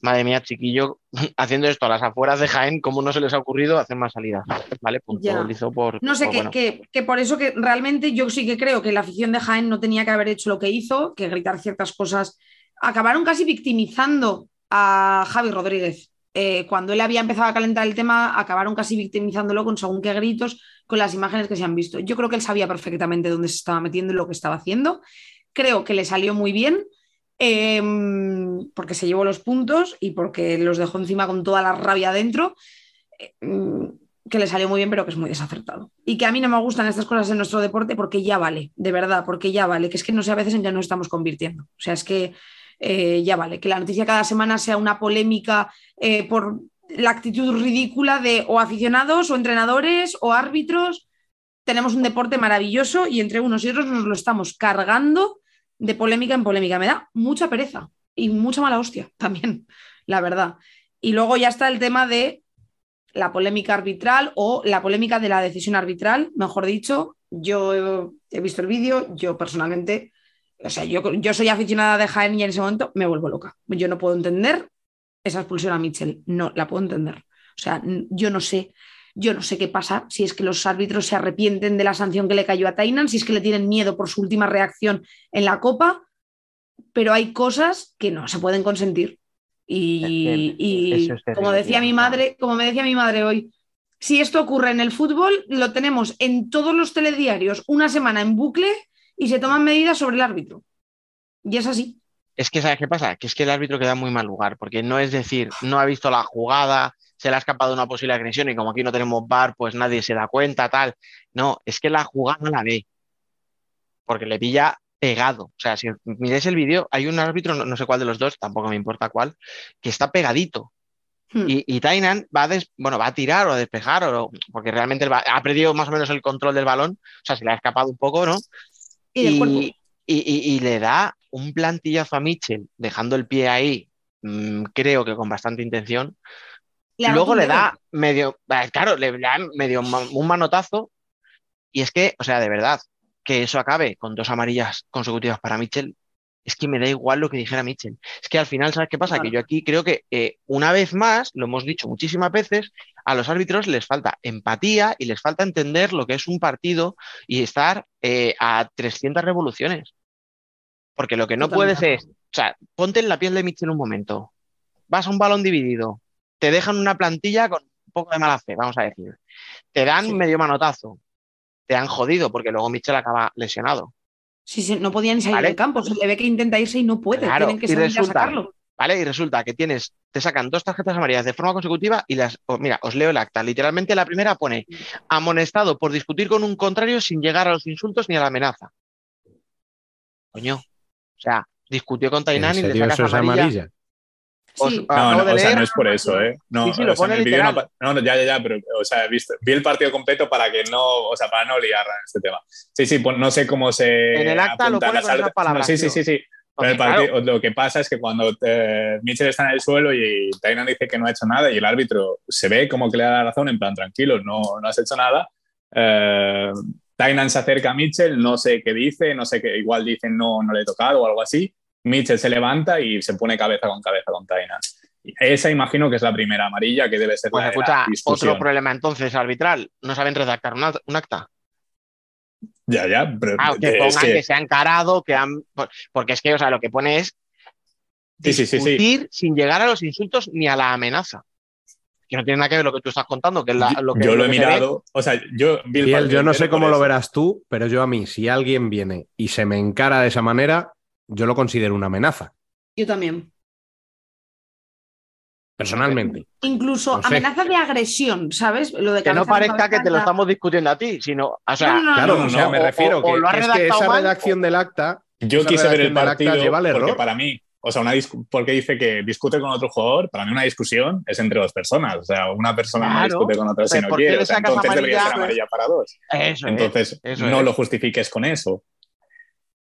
madre mía, chiquillo, haciendo esto a las afueras de Jaén, ¿cómo no se les ha ocurrido hacer más salidas? ¿Vale? Lo hizo por... No sé, por, que, bueno. que- que por eso que realmente yo sí que creo que la afición de Jaén no tenía que haber hecho lo que hizo, que gritar ciertas cosas. Acabaron casi victimizando a Javi Rodríguez. Eh, cuando él había empezado a calentar el tema, acabaron casi victimizándolo con según qué gritos, con las imágenes que se han visto. Yo creo que él sabía perfectamente dónde se estaba metiendo y lo que estaba haciendo. Creo que le salió muy bien. eh, porque se llevó los puntos y porque los dejó encima con toda la rabia dentro. Mm, que le salió muy bien, pero que es muy desacertado. Y que a mí no me gustan estas cosas en nuestro deporte porque ya vale, de verdad, porque ya vale, que es que no sé a veces en qué nos estamos convirtiendo. O sea, es que eh, ya vale, que la noticia cada semana sea una polémica eh, por la actitud ridícula de o aficionados o entrenadores o árbitros. Tenemos un deporte maravilloso y entre unos y otros nos lo estamos cargando de polémica en polémica. Me da mucha pereza y mucha mala hostia también, la verdad. Y luego ya está el tema de la polémica arbitral o la polémica de la decisión arbitral, mejor dicho. Yo he visto el vídeo, yo personalmente, o sea, yo, yo soy aficionada de Jaén y en ese momento me vuelvo loca. Yo no puedo entender esa expulsión a Mitchell, no la puedo entender. O sea, yo no sé, yo no sé qué pasa, si es que los árbitros se arrepienten de la sanción que le cayó a Tainan, si es que le tienen miedo por su última reacción en la Copa, pero hay cosas que no se pueden consentir. Y, y Eso es terrible, como decía mi madre, como me decía mi madre hoy, si esto ocurre en el fútbol, lo tenemos en todos los telediarios una semana en bucle y se toman medidas sobre el árbitro. Y es así. Es que, ¿sabes qué pasa? Que es que el árbitro queda en muy mal lugar, porque no es decir, no ha visto la jugada, se le ha escapado una posible agresión y como aquí no tenemos VAR, pues nadie se da cuenta, tal. No, es que la jugada la ve, porque le pilla pegado. O sea, si miráis el vídeo, hay un árbitro, no, no sé cuál de los dos, tampoco me importa cuál, que está pegadito. Hmm. Y, y Tainan va a, des- bueno, va a tirar o a despejar, o, porque realmente ha perdido más o menos el control del balón, o sea, se le ha escapado un poco, ¿no? Y- y le da un plantillazo a Mitchell, dejando el pie ahí, mm, creo que con bastante intención. Luego le da medio, ah, claro, le da medio un manotazo. Y es que, o sea, de verdad, que eso acabe con dos amarillas consecutivas para Mitchell, es que me da igual lo que dijera Mitchell. Es que al final, ¿sabes qué pasa? Claro. Que yo aquí creo que eh, una vez más, lo hemos dicho muchísimas veces, a los árbitros les falta empatía y les falta entender lo que es un partido y estar eh, a 300 revoluciones. Porque lo que no Totalmente puedes de es, o sea, ponte en la piel de Mitchell un momento, vas a un balón dividido, te dejan una plantilla con un poco de mala fe, vamos a decir, te dan Sí. medio manotazo, te han jodido porque luego Mitchell acaba lesionado. Sí, sí, no podía ni salir Vale. del campo. Se le ve que intenta irse y no puede. Claro, Tienen que y salir a resulta- sacarlo. ¿Vale? Y resulta que tienes, te sacan dos tarjetas amarillas de forma consecutiva y las, o- mira, os leo el acta. Literalmente la primera pone amonestado por discutir con un contrario sin llegar a los insultos ni a la amenaza. Coño. O sea, discutió con ¿En Tainan y le sacas amarilla. amarilla? Os- Sí. No, no, de o sea, no es por eso, ¿eh? No, Sí, sí, lo o sea, en pone el vídeo no no, no, ya, ya, ya, pero, o sea, he visto, vi el partido completo para que no, o sea, para no liarla en este tema. Sí, sí, pues no sé cómo se. En el acta lo pone con esas palabras, No, sí, sí, sí, sí. Pero el partido- lo que pasa es que cuando eh, Mitchell está en el suelo y Tainan dice que no ha hecho nada y el árbitro se ve como que le da la razón, en plan, tranquilo, no, no has hecho nada. Eh, Tainan se acerca a Mitchell, no sé qué dice, no sé qué, igual dicen no, no le he tocado o algo así. Mitchell se levanta y se pone cabeza con cabeza con Tainan. Esa imagino que es la primera amarilla que debe ser Pues la, de la escucha, discusión. otro problema entonces arbitral. No saben redactar un, act- un acta. Ya, ya, pero Ah, que es pongan que... que- se ha encarado, que han. Porque es que, o sea, lo que pone es Sí, sí, sí, sí. discutir sin llegar a los insultos ni a la amenaza. Que no tiene nada que ver lo que tú estás contando, que es la- lo que yo lo he mirado, o sea, yo vi el Fiel, yo no sé cómo lo verás tú, pero yo a mí, si alguien viene y se me encara de esa manera, yo lo considero una amenaza, Yo también. personalmente. Incluso No sé. amenaza de agresión, ¿sabes? Lo de Que no parezca que te lo estamos discutiendo a ti, sino. O sea, No, no, no, Claro, no, o sea, no, me refiero o- que, que es que esa mal, redacción del acta, Yo quise ver el partido lleva porque error. para mí, o sea, una porque dice que discute con otro jugador, para mí una discusión es entre dos personas, o sea, una persona no discute con otra si no ¿por qué quiere, o sea, entonces debería ser amarilla? amarilla para dos. Eso es. Entonces, eso no es. lo justifiques con eso.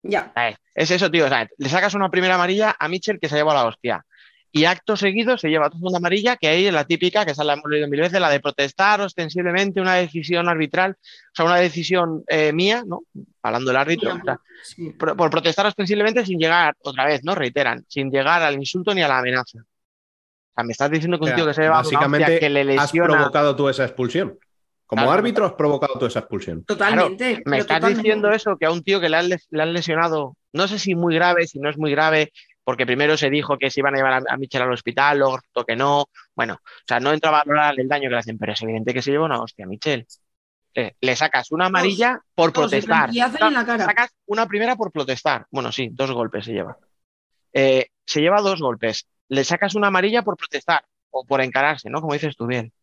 Ya. Es eso, tío. o sea, le sacas una primera amarilla a Mitchell que se lleva la hostia. Y acto seguido se lleva otra segunda amarilla, que ahí es la típica, que esa la hemos leído mil veces, la de protestar ostensiblemente una decisión arbitral, o sea, una decisión eh, mía, ¿no? Hablando del árbitro, o sea, Sí. por, por protestar ostensiblemente sin llegar, otra vez, ¿no? Reiteran, sin llegar al insulto ni a la amenaza. O sea, me estás diciendo que O un sea, tío que se lleva una hostia básicamente que le has provocado tú esa expulsión. Como Claro. árbitro has provocado tú esa expulsión. Totalmente. Me estás totalmente. diciendo eso, que a un tío que le han, les- le han lesionado, no sé si muy grave, si no es muy grave, porque primero se dijo que se iban a llevar a, a Mitchell al hospital, luego que no. Bueno, o sea, no entra a valorar el daño que le hacen, pero es evidente que se lleva una hostia, Michel. Le, le sacas una amarilla por dos, y protestar. plantillazo en la cara. Sacas una primera por protestar. Bueno, sí, dos golpes se lleva. Eh, se lleva dos golpes. Le sacas una amarilla por protestar o por encararse, ¿no? Como dices tú bien.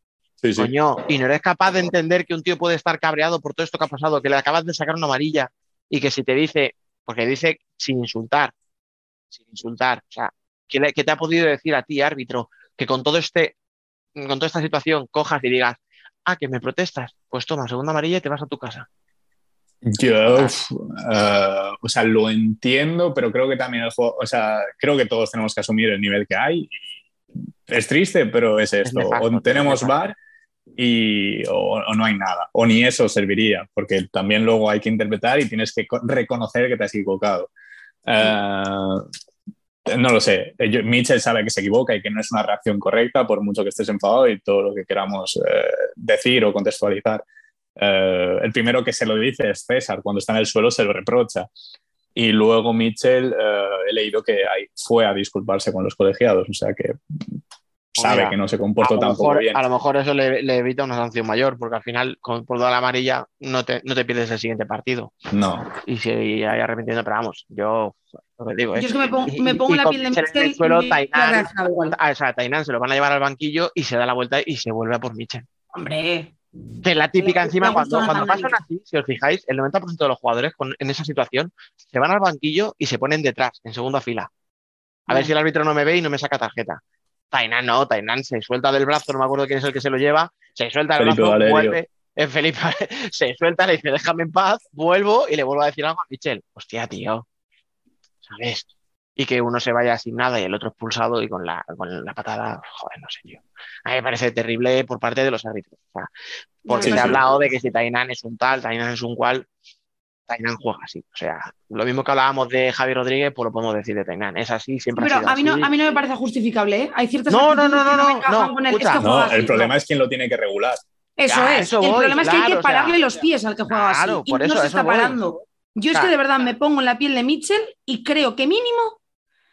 Sí, sí. Coño, y no eres capaz de entender que un tío puede estar cabreado por todo esto que ha pasado, que le acabas de sacar una amarilla y que si te dice, porque dice sin insultar, sin insultar, o sea, ¿qué, le- qué te ha podido decir a ti, árbitro, que con todo este, con toda esta situación cojas y digas, ah, que me protestas, pues toma, segunda amarilla y te vas a tu casa. Yo, eh, o sea, lo entiendo, pero creo que también el juego, o sea, creo que todos tenemos que asumir el nivel que hay. Es triste, pero es esto. o tenemos. VAR y, o, no hay nada. O ni eso serviría, porque también luego hay que interpretar y tienes que co- reconocer que te has equivocado. Eh, no lo sé. Eh, yo- Mitchell sabe que se equivoca y que no es una reacción correcta, por mucho que estés enfadado y todo lo que queramos eh, decir o contextualizar. El primero que se lo dice es César, cuando está en el suelo se lo reprocha. Y luego Mitchell, he leído que ahí fue a disculparse con los colegiados, o sea que sabe mira, que no se comportó tampoco mejor, bien. a lo mejor eso le, le evita una sanción mayor, porque al final, con, por toda la amarilla, no te, no te pierdes el siguiente partido. No, Y si hay arrepentiendo, pero vamos, yo lo que digo Yo es. es que me pongo, y- me y- pongo y en la piel de Mitchell en el suelo, Tainan-. Ah, o sea, a Tainan se lo van a llevar al banquillo y se da la vuelta y se vuelve a por Mitchell. Hombre, Que es la típica encima, cuando, cuando pasan así, si os fijáis, el 90% de los jugadores con- en esa situación se van al banquillo y se ponen detrás, en segunda fila. A ver si el árbitro no me ve y no me saca tarjeta. Tainan no, Tainan se suelta del brazo, no me acuerdo quién es el que se lo lleva, se suelta del brazo, Valerio. vuelve, es Felipe, se suelta, le dice, déjame en paz, vuelvo y le vuelvo a decir algo a Michel. Hostia, tío, ¿sabes? Y que uno se vaya sin nada y el otro expulsado y con la, con la patada, joder, no sé, tío. A mí me parece terrible por parte de los árbitros. O sea, porque Sí, se ha hablado de que si Tainan es un tal, Tainan es un cual, Tainan juega así. O sea, lo mismo que hablábamos de Javi Rodríguez, pues lo podemos decir de Tainan. Es así, siempre pero ha sido a mí, no, así. a mí no me parece justificable, ¿eh? Hay ciertas No, no, no, que no, no, encajan no, con él. Es que no, el problema no. es quién lo tiene que regular. Eso Ya, es. eso el voy, problema es que hay que o sea, pararle los pies al que juega claro, así. por y eso, no se eso está voy. parando. Yo es que de verdad me pongo en la piel de Mitchell y creo que mínimo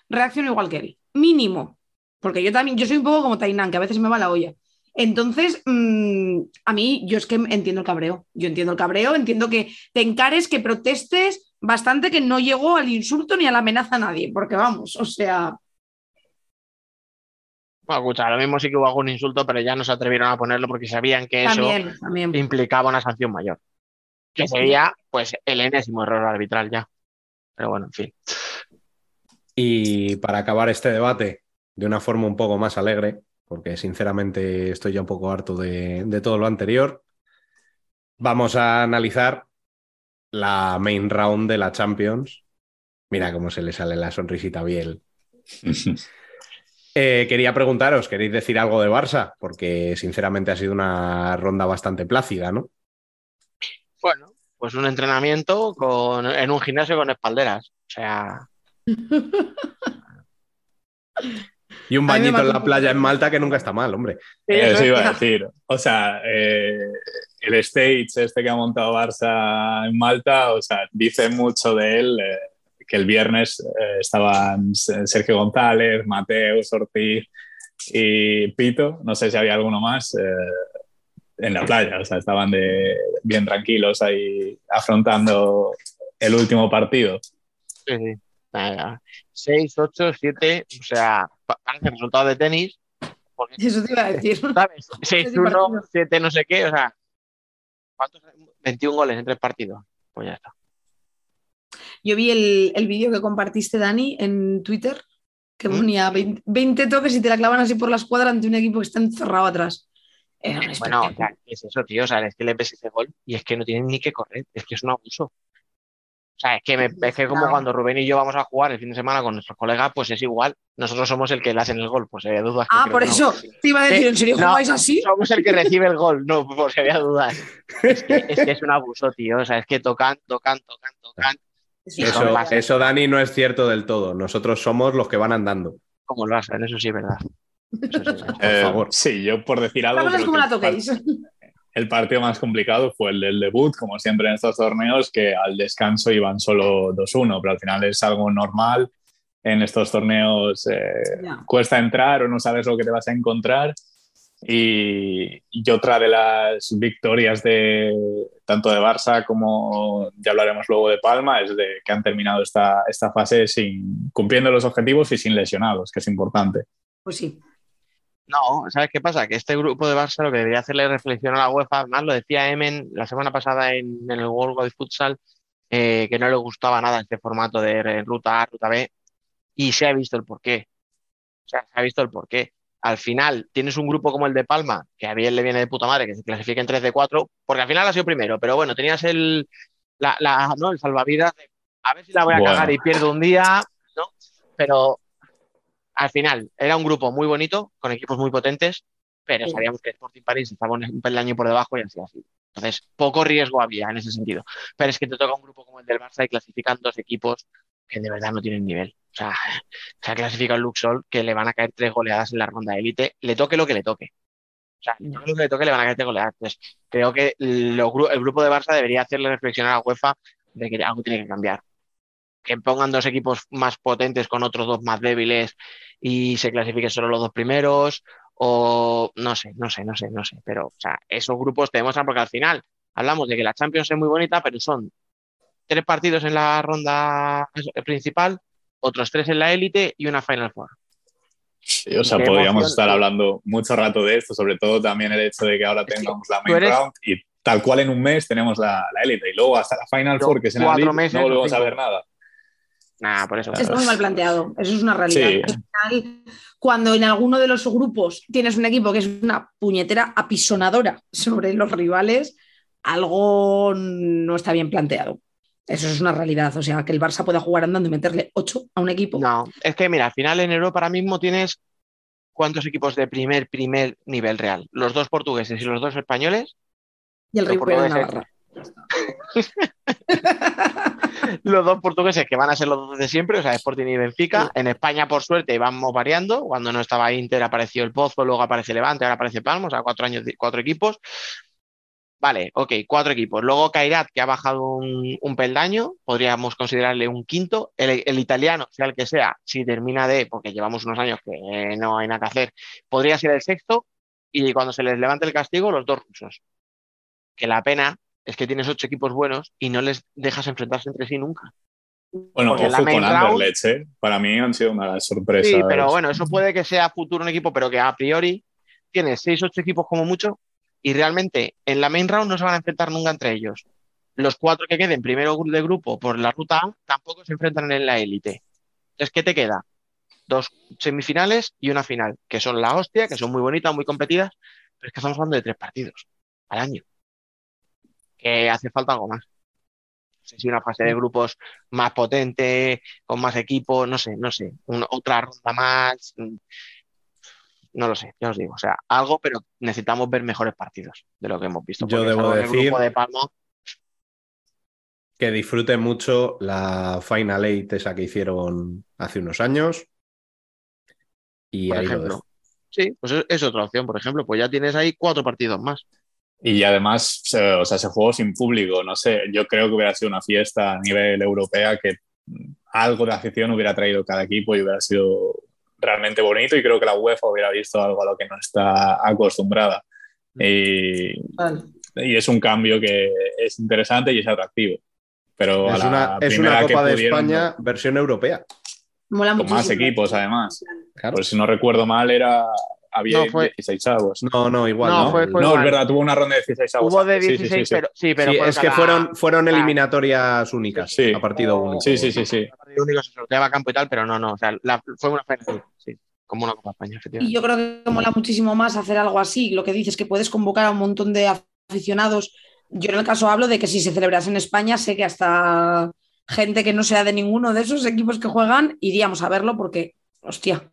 reacciono igual que él. Mínimo. Porque yo también, yo soy un poco como Tainan, que a veces me va la olla. Entonces, mm, a mí, yo es que entiendo el cabreo. Yo entiendo el cabreo, entiendo que te encares, que protestes bastante, que no llegó al insulto ni a la amenaza a nadie. Porque vamos, o sea, Bueno, escucha, lo mismo sí que hubo algún insulto, pero ya no se atrevieron a ponerlo porque sabían que eso también, implicaba una sanción mayor. Que sería, pues, el enésimo error arbitral ya. Pero bueno, en fin. Y para acabar este debate de una forma un poco más alegre, porque sinceramente estoy ya un poco harto de, de todo lo anterior, vamos a analizar la main round de la Champions. Mira cómo se le sale la sonrisita a Biel. Eh, quería preguntaros, ¿queréis decir algo de Barça? Porque sinceramente ha sido una ronda bastante plácida, ¿no? Bueno, pues un entrenamiento con, en un gimnasio con espalderas. O sea, Y un bañito en la playa en Malta que nunca está mal, hombre. Eso iba a decir. O sea, eh, el stage este que ha montado Barça en Malta, o sea, dice mucho de él. eh, que el viernes eh, estaban Sergio González, Mateus, Ortiz y Pito, no sé si había alguno más, eh, en la playa. O sea, estaban de, bien tranquilos ahí afrontando el último partido. Sí, sí. Nada, 6, 8, 7, o sea, parece resultado de tenis. Porque, Eso te iba a decir. ¿sabes? 6, Siete 1, partidos. 7, no sé qué, o sea, ¿cuántos? 21 goles en tres partidos. Pues ya está. Yo vi el, el vídeo que compartiste, Dani, en Twitter, que ¿Mm? ponía 20, 20 toques y te la clavan así por la escuadra ante un equipo que está encerrado atrás. Era Bueno, o sea, ¿qué es eso, tío? O sea, es que le ves ese gol y es que no tienen ni que correr, es que es un abuso. O sea, es que, me, es que como No. cuando Rubén y yo vamos a jugar el fin de semana con nuestros colegas, pues es igual. Nosotros somos el que le hacen el gol, pues había dudas. que ah, creo por no. eso te iba a decir, ¿en serio No, jugáis así? Somos el que recibe el gol, no, por si había dudas. Es que, es que es un abuso, tío. O sea, es que tocan, tocan, tocan, tocan, Eso Dani, no es cierto del todo. Nosotros somos los que van andando. como el Barça, en eso sí es verdad. Eso sí es verdad. Eh, favor. Sí, yo por decir algo. La cosa es como la toquéis. El partido más complicado fue el del debut, como siempre en estos torneos, que al descanso iban solo 2-1, pero al final es algo normal. En estos torneos eh, cuesta entrar o no sabes lo que te vas a encontrar. Y, y otra de las victorias de tanto de Barça como ya hablaremos luego de Palma es de que han terminado esta, esta fase sin, cumpliendo los objetivos y sin lesionados, que es importante. Pues sí. No, ¿sabes qué pasa? Que este grupo de Barça lo que debería hacerle reflexión a la UEFA, además lo decía Emen la semana pasada en, en el World Cup de Futsal, eh, que no le gustaba nada este formato de ruta A, ruta B, y se ha visto el porqué. O sea, se ha visto el porqué. Al final tienes un grupo como el de Palma, que a bien le viene de puta madre, que se clasifique en 3 de 4, porque al final ha sido primero, pero bueno, tenías el, la, la- ¿no? el salvavidas de a ver si la voy a Bueno. cagar y pierdo un día, ¿no? Pero al final era un grupo muy bonito, con equipos muy potentes, pero Sí. sabíamos que Sporting París estaba un un peldaño por debajo y así así. Entonces, poco riesgo había en ese sentido. Pero es que te toca un grupo como el del Barça y clasifican dos equipos que de verdad no tienen nivel. O sea, se ha clasificado el Luxol que le van a caer tres goleadas en la ronda de élite, le toque lo que le toque. O sea, toque lo que le toque, le van a caer tres goleadas. Entonces, creo que gru- el grupo de Barça debería hacerle reflexionar a UEFA de que algo tiene que cambiar. Que pongan dos equipos más potentes con otros dos más débiles y se clasifiquen solo los dos primeros, o no sé, no sé, no sé, no sé. Pero, o sea, esos grupos te demuestran porque al final hablamos de que la Champions es muy bonita, pero son tres partidos en la ronda principal, otros tres en la élite y una Final Four. Sí, o sea, Qué podríamos emoción, estar hablando mucho rato de esto, sobre todo también el hecho de que ahora tengamos la main eres- round y tal cual en un mes tenemos la, la élite y luego hasta la Final Four, que es en cuatro abril, meses no volvemos a ver nada. Nada, por eso. Está muy mal planteado. Eso es una realidad. Sí. Al final, cuando en alguno de los grupos tienes un equipo que es una puñetera apisonadora sobre los rivales, algo no está bien planteado. Eso es una realidad. O sea, que el Barça pueda jugar andando y meterle 8 a un equipo. No, es que mira, al final en Europa ahora mismo tienes cuántos equipos de primer, primer nivel real. Los dos portugueses y los dos españoles. Y el River de es- Navarra. Los dos portugueses que van a ser los dos de siempre, o sea, Sporting y Benfica. Sí. En España, por suerte, vamos variando. Cuando no estaba Inter apareció el Pozo, luego aparece Levante, ahora aparece Palma, o sea, cuatro años, cuatro equipos. Vale, ok, cuatro equipos. Luego Kairat, que ha bajado un, un peldaño, podríamos considerarle un quinto. El, el italiano, sea el que sea, si termina de, porque llevamos unos años que eh, no hay nada que hacer, podría ser el sexto. Y cuando se les levante el castigo, los dos rusos. Que la pena es que tienes ocho equipos buenos y no les dejas enfrentarse entre sí nunca. Bueno, Porque ojo con Anderlecht, ¿eh? Para mí han sido una sorpresas. Sí, pero bueno, eso puede que sea futuro un equipo, pero que a priori tienes seis, ocho equipos como mucho y realmente en la main round no se van a enfrentar nunca entre ellos. Los cuatro que queden primero de grupo por la ruta A tampoco se enfrentan en la élite. Entonces, ¿qué te queda? Dos semifinales y una final, que son la hostia, que son muy bonitas, muy competidas, pero es que estamos hablando de tres partidos al año. Que hace falta algo más. No sé si una fase de grupos más potente, con más equipos, no sé, no sé, una- otra ronda más. mm, No lo sé, ya os digo. O sea, algo, pero necesitamos ver mejores partidos de lo que hemos visto. Yo debo el decir- grupo de Palma, Que disfrute mucho la Final Eight esa que hicieron hace unos años. Y por ahí lo ejemplo. dejo. Sí, pues es, es otra opción, por ejemplo. Pues ya tienes ahí cuatro partidos más. Y además, se- o sea, se jugó sin público, no sé, yo creo que hubiera sido una fiesta a nivel europea que mm, algo de afición hubiera traído cada equipo y hubiera sido realmente bonito y creo que la UEFA hubiera visto algo a lo que no está acostumbrada. Y, Vale. y es un cambio que es interesante y es atractivo. Pero a Es la una, es una Copa de pudieron, España versión europea. Mola Con más equipos, además. Claro. Pues si no recuerdo mal, era había No, fue- 16 avos. No, no, igual. No, No, fue- fue No, igual. es verdad, tuvo una ronda de 16 avos. Hubo de antes. Sí, sí, 16, sí, sí. pero sí, pero es que fueron, fueron eliminatorias únicas Sí. a partido único. Sí, sí, sí, sí. cada partido único se sorteaba a campo y tal, pero no, no. O sea, la- fue una final, sí, como una Copa España, Y efectivamente. yo creo que mola muchísimo más hacer algo así. Lo que dices que puedes convocar a un montón de aficionados. Yo en el caso hablo de que si se celebrase en España, sé que hasta gente que no sea de ninguno de esos equipos que juegan, iríamos a verlo porque, hostia,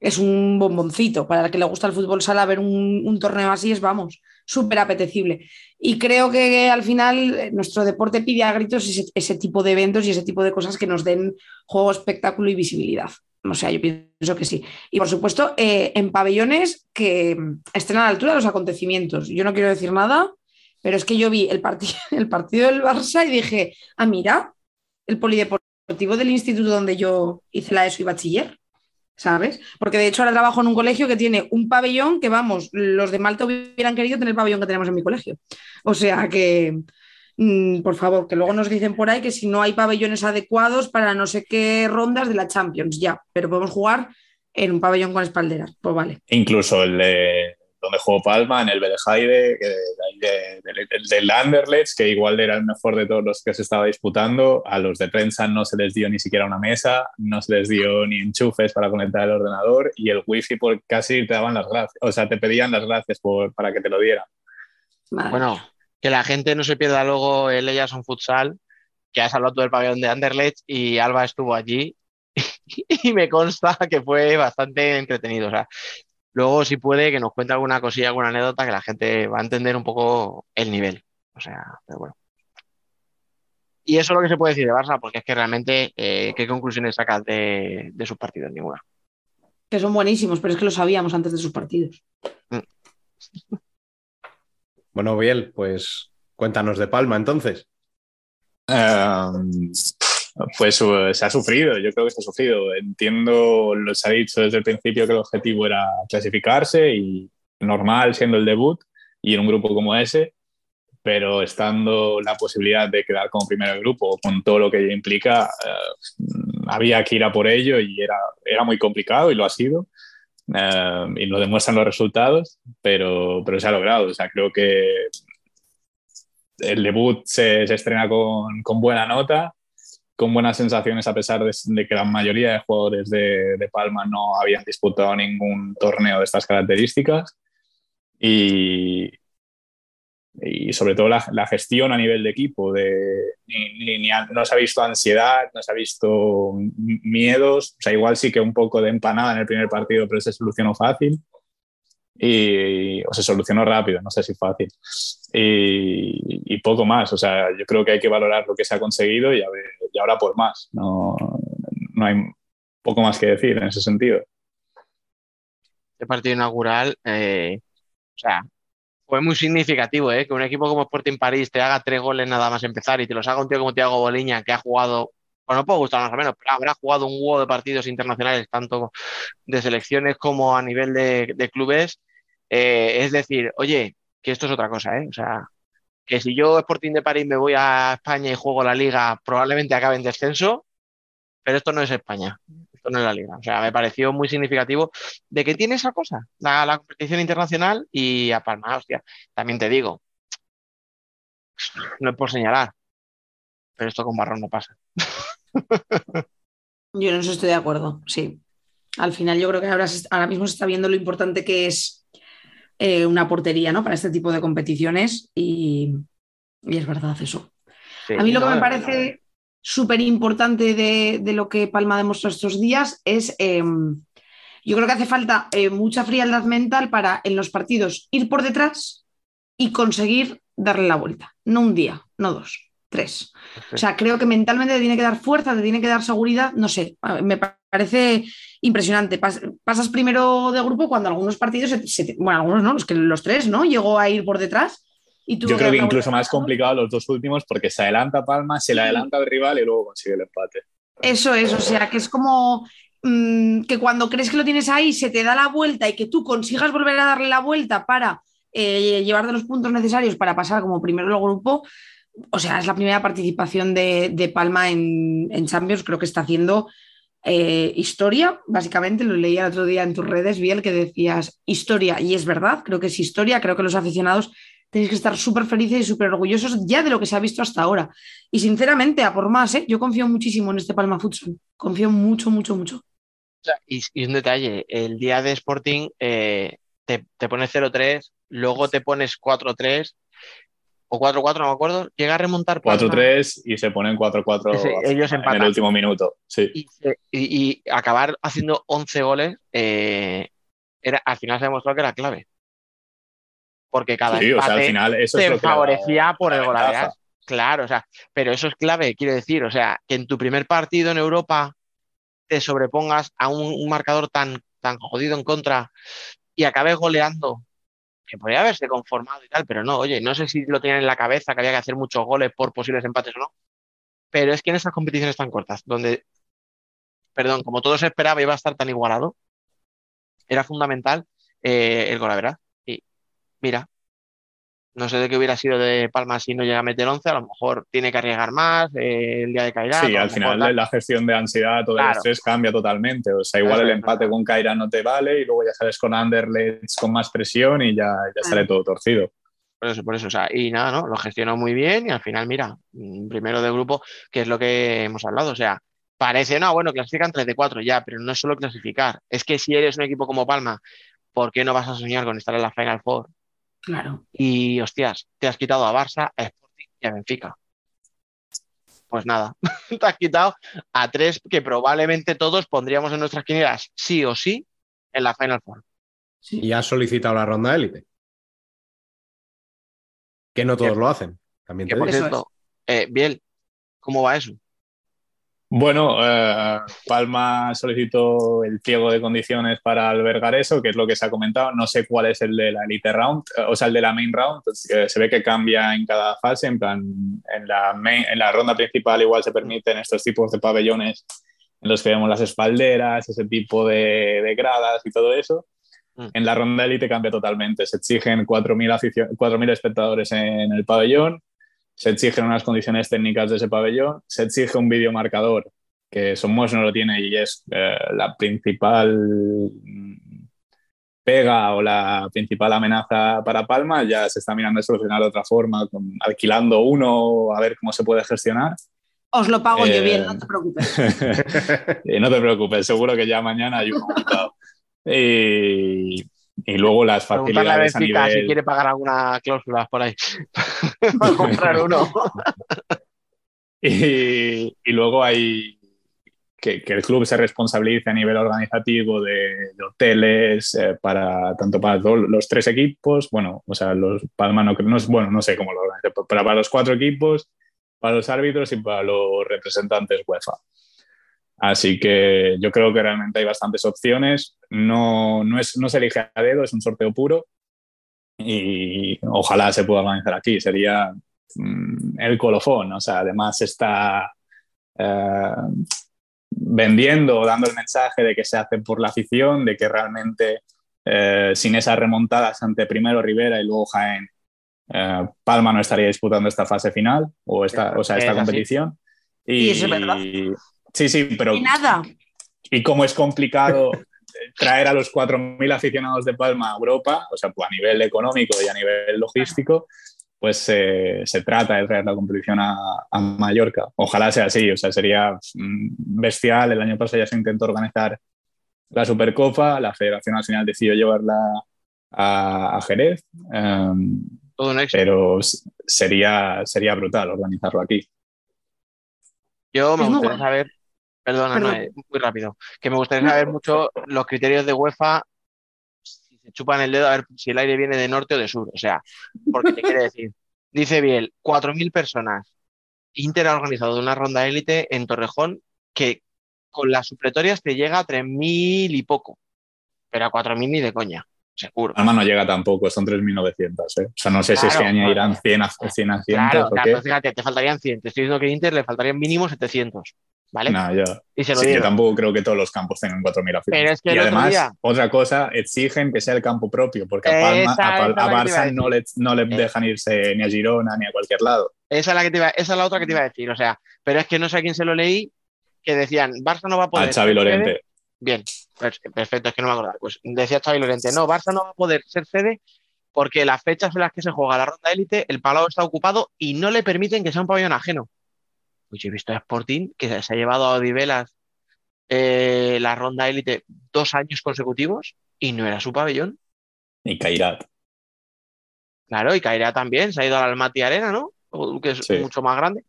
es un bomboncito. Para el que le gusta el fútbol sala, ver un, un torneo así es, vamos, súper apetecible. Y creo que al final eh, nuestro deporte pide a gritos ese, tipo de eventos y ese tipo de cosas que nos den juego, espectáculo y visibilidad. O sea, yo pienso que sí. Y por supuesto, eh, en pabellones que mm, estén a la altura de los acontecimientos. Yo no quiero decir nada, pero es que yo vi el, el partido del Barça y dije, ah, mira, el polideportivo del instituto donde yo hice la ESO y bachiller, ¿sabes? Porque de hecho ahora trabajo en un colegio que tiene un pabellón que, vamos, los de Malta hubieran querido tener el pabellón que tenemos en mi colegio. O sea que, mm, por favor, que luego nos dicen por ahí que si no hay pabellones adecuados para no sé qué rondas de la Champions, ya, pero podemos jugar en un pabellón con espalderas, pues vale. Incluso el de donde jugó Palma, en el Belejaide, que de, de- de- del- del Anderlecht, que igual era el mejor de todos los que se estaba disputando. A los de prensa no se les dio ni siquiera una mesa, no se les dio ni enchufes para conectar el ordenador y el wifi por casi te daban las gracias, o sea, te pedían las gracias por, para que te lo dieran. Bueno, que la gente no se pierda luego el Ellas son Futsal, que has hablado tú del pabellón de Anderlecht y Alba estuvo allí y me consta que fue bastante entretenido. O sea, luego si puede que nos cuente alguna cosilla, alguna anécdota que la gente va a entender un poco el nivel. O sea, pero bueno. Y eso es lo que se puede decir de Barça, porque es que realmente, eh, ¿qué conclusiones sacas de, de sus partidos? Ninguna. que son buenísimos, pero es que lo sabíamos antes de sus partidos. Bueno, Biel, pues cuéntanos de Palma entonces. Um, pues uh, se ha sufrido, yo creo que se ha sufrido. Entiendo, lo se ha dicho desde el principio que el objetivo era clasificarse y normal siendo el debut y en un grupo como ese, pero estando la posibilidad de quedar como primero del grupo con todo lo que ello implica, eh, había que ir a por ello y era, era muy complicado y lo ha sido. eh, y lo demuestran los resultados, pero, pero se ha logrado. O sea, creo que el debut se, se estrena con, con buena nota, con buenas sensaciones, a pesar de, que la mayoría de jugadores de, Palma no habían disputado ningún torneo de estas características. Y, y sobre todo la, la, gestión a nivel de equipo, de, ni, ni, ni, no se ha visto ansiedad, no se ha visto miedos, o sea, igual sí que un poco de empanada en el primer partido, pero se solucionó fácil. Y, o se solucionó rápido, no sé si fácil. Y, poco más, o sea, yo creo que hay que valorar lo que se ha conseguido y, a ver, y ahora por más. No, no hay poco más que decir en ese sentido. Este partido inaugural, eh, o sea, fue muy significativo, ¿eh? Que un equipo como Sporting París te haga tres goles nada más empezar y te los haga un tío como Thiago Boliña, que ha jugado, bueno, no puedo gustar más o menos, pero habrá jugado un huevo de partidos internacionales, tanto de selecciones como a nivel de clubes. Eh, es decir, oye, que esto es otra cosa, ¿eh? O sea, que si yo Sporting de París me voy a España y juego la liga, probablemente acabe en descenso, pero esto no es España, esto no es la liga. O sea, me pareció muy significativo de que tiene esa cosa, la, la competición internacional y a Palma, hostia, también te digo, no es por señalar, pero esto con Barrón no pasa. Yo en eso estoy de acuerdo, sí. Al final yo creo que ahora, ahora mismo se está viendo lo importante que es eh, una portería ¿no? para este tipo de competiciones y, y es verdad eso. Sí, a mí lo no, que me parece no. súper importante de, de, lo que Palma demostró estos días es, eh, yo creo que hace falta eh, mucha frialdad mental para en los partidos ir por detrás y conseguir darle la vuelta, no un día, no dos. Tres. O sea, creo que mentalmente te tiene que dar fuerza, te tiene que dar seguridad, no sé, me parece impresionante. pasas primero de grupo cuando algunos partidos, se, bueno, algunos no, los que los tres, ¿no? Llegó a ir por detrás. Y Yo creo que incluso más complicado los dos últimos porque se adelanta Palma, se le adelanta el rival y luego consigue el empate. Eso es, o sea, que es como mm, que cuando crees que lo tienes ahí se te da la vuelta y que tú consigas volver a darle la vuelta para eh, llevar de los puntos necesarios para pasar como primero el grupo, o sea, es la primera participación de, Palma en, Champions, creo que está haciendo eh, historia, básicamente, lo leí el otro día en tus redes, Biel, que decías historia, y es verdad, creo que es historia, creo que los aficionados tenéis que estar súper felices y súper orgullosos ya de lo que se ha visto hasta ahora. Y sinceramente, a por más, ¿eh? yo confío muchísimo en este Palma Futsal, confío mucho, mucho, mucho. Y, un detalle, el día de Sporting eh, te, te pones 0-3, luego te pones 4-3 o 4-4, no me acuerdo, llega a remontar. 4-3 y se ponen 4-4 ellos en el último minuto. Sí. Y, acabar haciendo 11 goles, eh, era, al final se demostró que era clave. Porque cada sí, o sea, al final eso te favorecía por el golaveras. Claro, o sea, pero eso es clave, quiero decir, o sea, que en tu primer partido en Europa te sobrepongas a un, marcador tan, tan jodido en contra y acabes goleando que podría haberse conformado y tal, pero no, oye, no sé si lo tenían en la cabeza que había que hacer muchos goles por posibles empates o no, pero es que en esas competiciones tan cortas, donde, perdón, como todo se esperaba iba a estar tan igualado, era fundamental eh, el gol, ¿verdad? Y mira, no sé de qué hubiera sido de Palma si no llega a meter 11, a lo mejor tiene que arriesgar más eh, el día de Cairán. Sí, al final la gestión de ansiedad o de estrés cambia totalmente. O sea, igual el empate con Cairán no te vale y luego ya sales con Anderlecht con más presión y ya, ya sale todo torcido. Por eso, por eso. O sea, y nada, ¿no? Lo gestionó muy bien y al final, mira, mm, primero de grupo, que es lo que hemos hablado. O sea, parece, no, bueno, clasifican 3 de 4 ya, pero no es solo clasificar. Es que si eres un equipo como Palma, ¿por qué no vas a soñar con estar en la Final Four? Claro. Y hostias, te has quitado a Barça, a Sporting y a Benfica. Pues nada, te has quitado a tres que probablemente todos pondríamos en nuestras quinielas sí o sí en la Final Four. Y has solicitado la ronda élite. Que no todos lo hacen. También te por cierto, eh, Biel, ¿cómo va eso? Bueno, eh, Palma solicitó el pliego de condiciones para albergar eso, que es lo que se ha comentado. No sé cuál es el de la Elite Round, eh, o sea, el de la Main Round. se ve que cambia en cada fase. En plan, en la, en la ronda principal igual se permiten estos tipos de pabellones en los que vemos las espalderas, ese tipo de, gradas y todo eso. Mm. En la ronda élite cambia totalmente. Se exigen 4.000 espectadores en el pabellón se exigen unas condiciones técnicas de ese pabellón, se exige un videomarcador, que Somos no lo tiene y es eh, la principal pega o la principal amenaza para Palma, ya se está mirando de solucionar de otra forma, alquilando uno, a ver cómo se puede gestionar. Os lo pago yo bien, no te preocupes. no te preocupes, seguro que ya mañana hay un montado. Y, y luego las facilidades a, nivel... si quiere pagar alguna cláusula por ahí para comprar uno. y, luego hay que, el club se responsabilice a nivel organizativo de, hoteles eh, para tanto para los tres equipos, bueno, o sea, los Palma no, no, bueno, no sé cómo lo organiza, pero para los cuatro equipos, para los árbitros y para los representantes UEFA. Así que yo creo que realmente hay bastantes opciones. No, no, es, no se elige a dedo, es un sorteo puro. Y ojalá se pueda organizar aquí. Sería mm, el colofón. O sea, además está eh, vendiendo o dando el mensaje de que se hace por la afición, de que realmente eh, sin esas remontadas ante primero Rivera y luego Jaén, eh, Palma no estaría disputando esta fase final o esta, o sea, esta competición. Y, es verdad. Sí, sí, pero. Y nada. Y cómo es complicado traer a los 4.000 aficionados de Palma a Europa, o sea, pues a nivel económico y a nivel logístico, pues se trata de traer la competición a, Mallorca. Ojalá sea así, o sea, sería mm, bestial. El año pasado ya se intentó organizar la Supercopa, la Federación Nacional decidió llevarla a, Jerez. Em, pero sería, sería brutal organizarlo aquí. Yo me gustaría saber Perdona, no, muy rápido. Que me gustaría saber mucho los criterios de UEFA, si se chupan el dedo, a ver si el aire viene de norte o de sur. O sea, porque te quiere decir, dice Biel, 4.000 personas. Inter ha organizado una ronda élite en Torrejón que con las supletorias te llega a 3.000 y poco, pero a 4.000 ni de coña, seguro. Palma no llega tampoco, son 3.900. ¿eh? O sea, no sé si es que Claro, añadirán claro. 100 a 100. A 100 Claro, o claro, qué. fíjate, te faltarían 100. Te estoy diciendo que a Inter le faltarían mínimo 700, ¿vale? No, yo, Y se lo sí, yo dieron. tampoco creo que todos los campos tengan 4.000 Pero aficionados. es que y además, día- otra cosa, exigen que sea el campo propio, porque a, Palma, a, Barça no le, no le Eh. dejan irse ni a Girona ni a cualquier lado. Esa es la que te iba, esa es la otra que te iba a decir, o sea, pero es que no sé a quién se lo leí, que decían, Barça no va a poder A Xavi Lorente. sede. Bien, perfecto, es que no me acordaba. Pues decía Xavi Lorente, no, Barça no va a poder ser sede porque las fechas en las que se juega la ronda élite, el palau está ocupado y no le permiten que sea un pabellón ajeno. Pues yo he visto a Sporting que se ha llevado a Odivelas eh, la ronda élite dos años consecutivos y no era su pabellón. Y Kairat. Claro, y Cairá también, se ha ido al Almaty Arena, ¿no? Que es Sí. mucho más grande.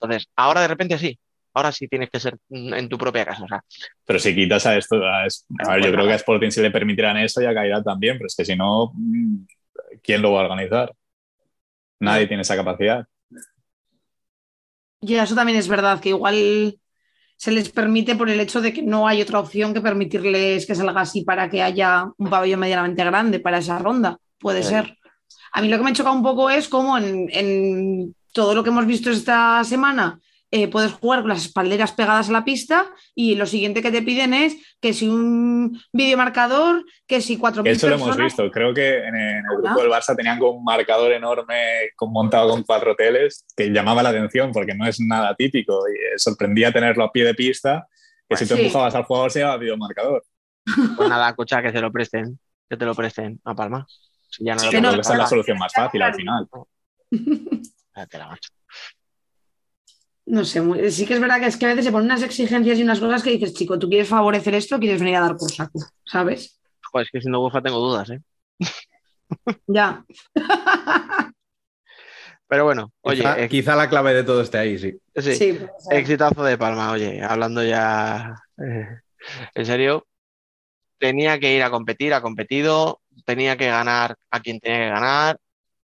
Entonces, ahora de repente sí. Ahora sí tienes que ser mm, en tu propia casa. O sea, Pero si quitas a esto, a, ver, yo creo que a Sporting sí le permitirán eso y a Kairat también, pero es que si no, mm, ¿quién lo va a organizar? Nadie tiene esa capacidad. Y eso también es verdad, que igual se les permite por el hecho de que no hay otra opción que permitirles que salga así para que haya un pabellón medianamente grande para esa ronda. Puede Sí. ser. A mí lo que me choca un poco es cómo en, en todo lo que hemos visto esta semana eh, puedes jugar con las espalderas pegadas a la pista y lo siguiente que te piden es que si un videomarcador, que si 4.000 Eso lo hemos personas... visto. Creo que en, en el grupo del Barça tenían un marcador enorme con- montado con cuatro teles que llamaba la atención porque no es nada típico y eh, sorprendía tenerlo a pie de pista que si tú sí. empujabas al jugador se llama videomarcador. pues nada, escucha, que se lo presten. Que te lo presten a Palma. Si ya no Sí, lo que no, esa es la solución más fácil al final. cállate la macho. No sé, muy- sí que es verdad que es que a veces se ponen unas exigencias y unas cosas que dices, chico, tú quieres favorecer esto, quieres venir a dar por saco, ¿sabes? Joder, es que siendo UEFA tengo dudas, ¿eh? Ya. Pero bueno, oye, quizá, eh, quizá la clave de todo esté ahí, sí. sí, Sí, exitazo de Palma, oye, hablando ya eh, en serio, tenía que ir a competir, ha competido, tenía que ganar a quien tenía que ganar,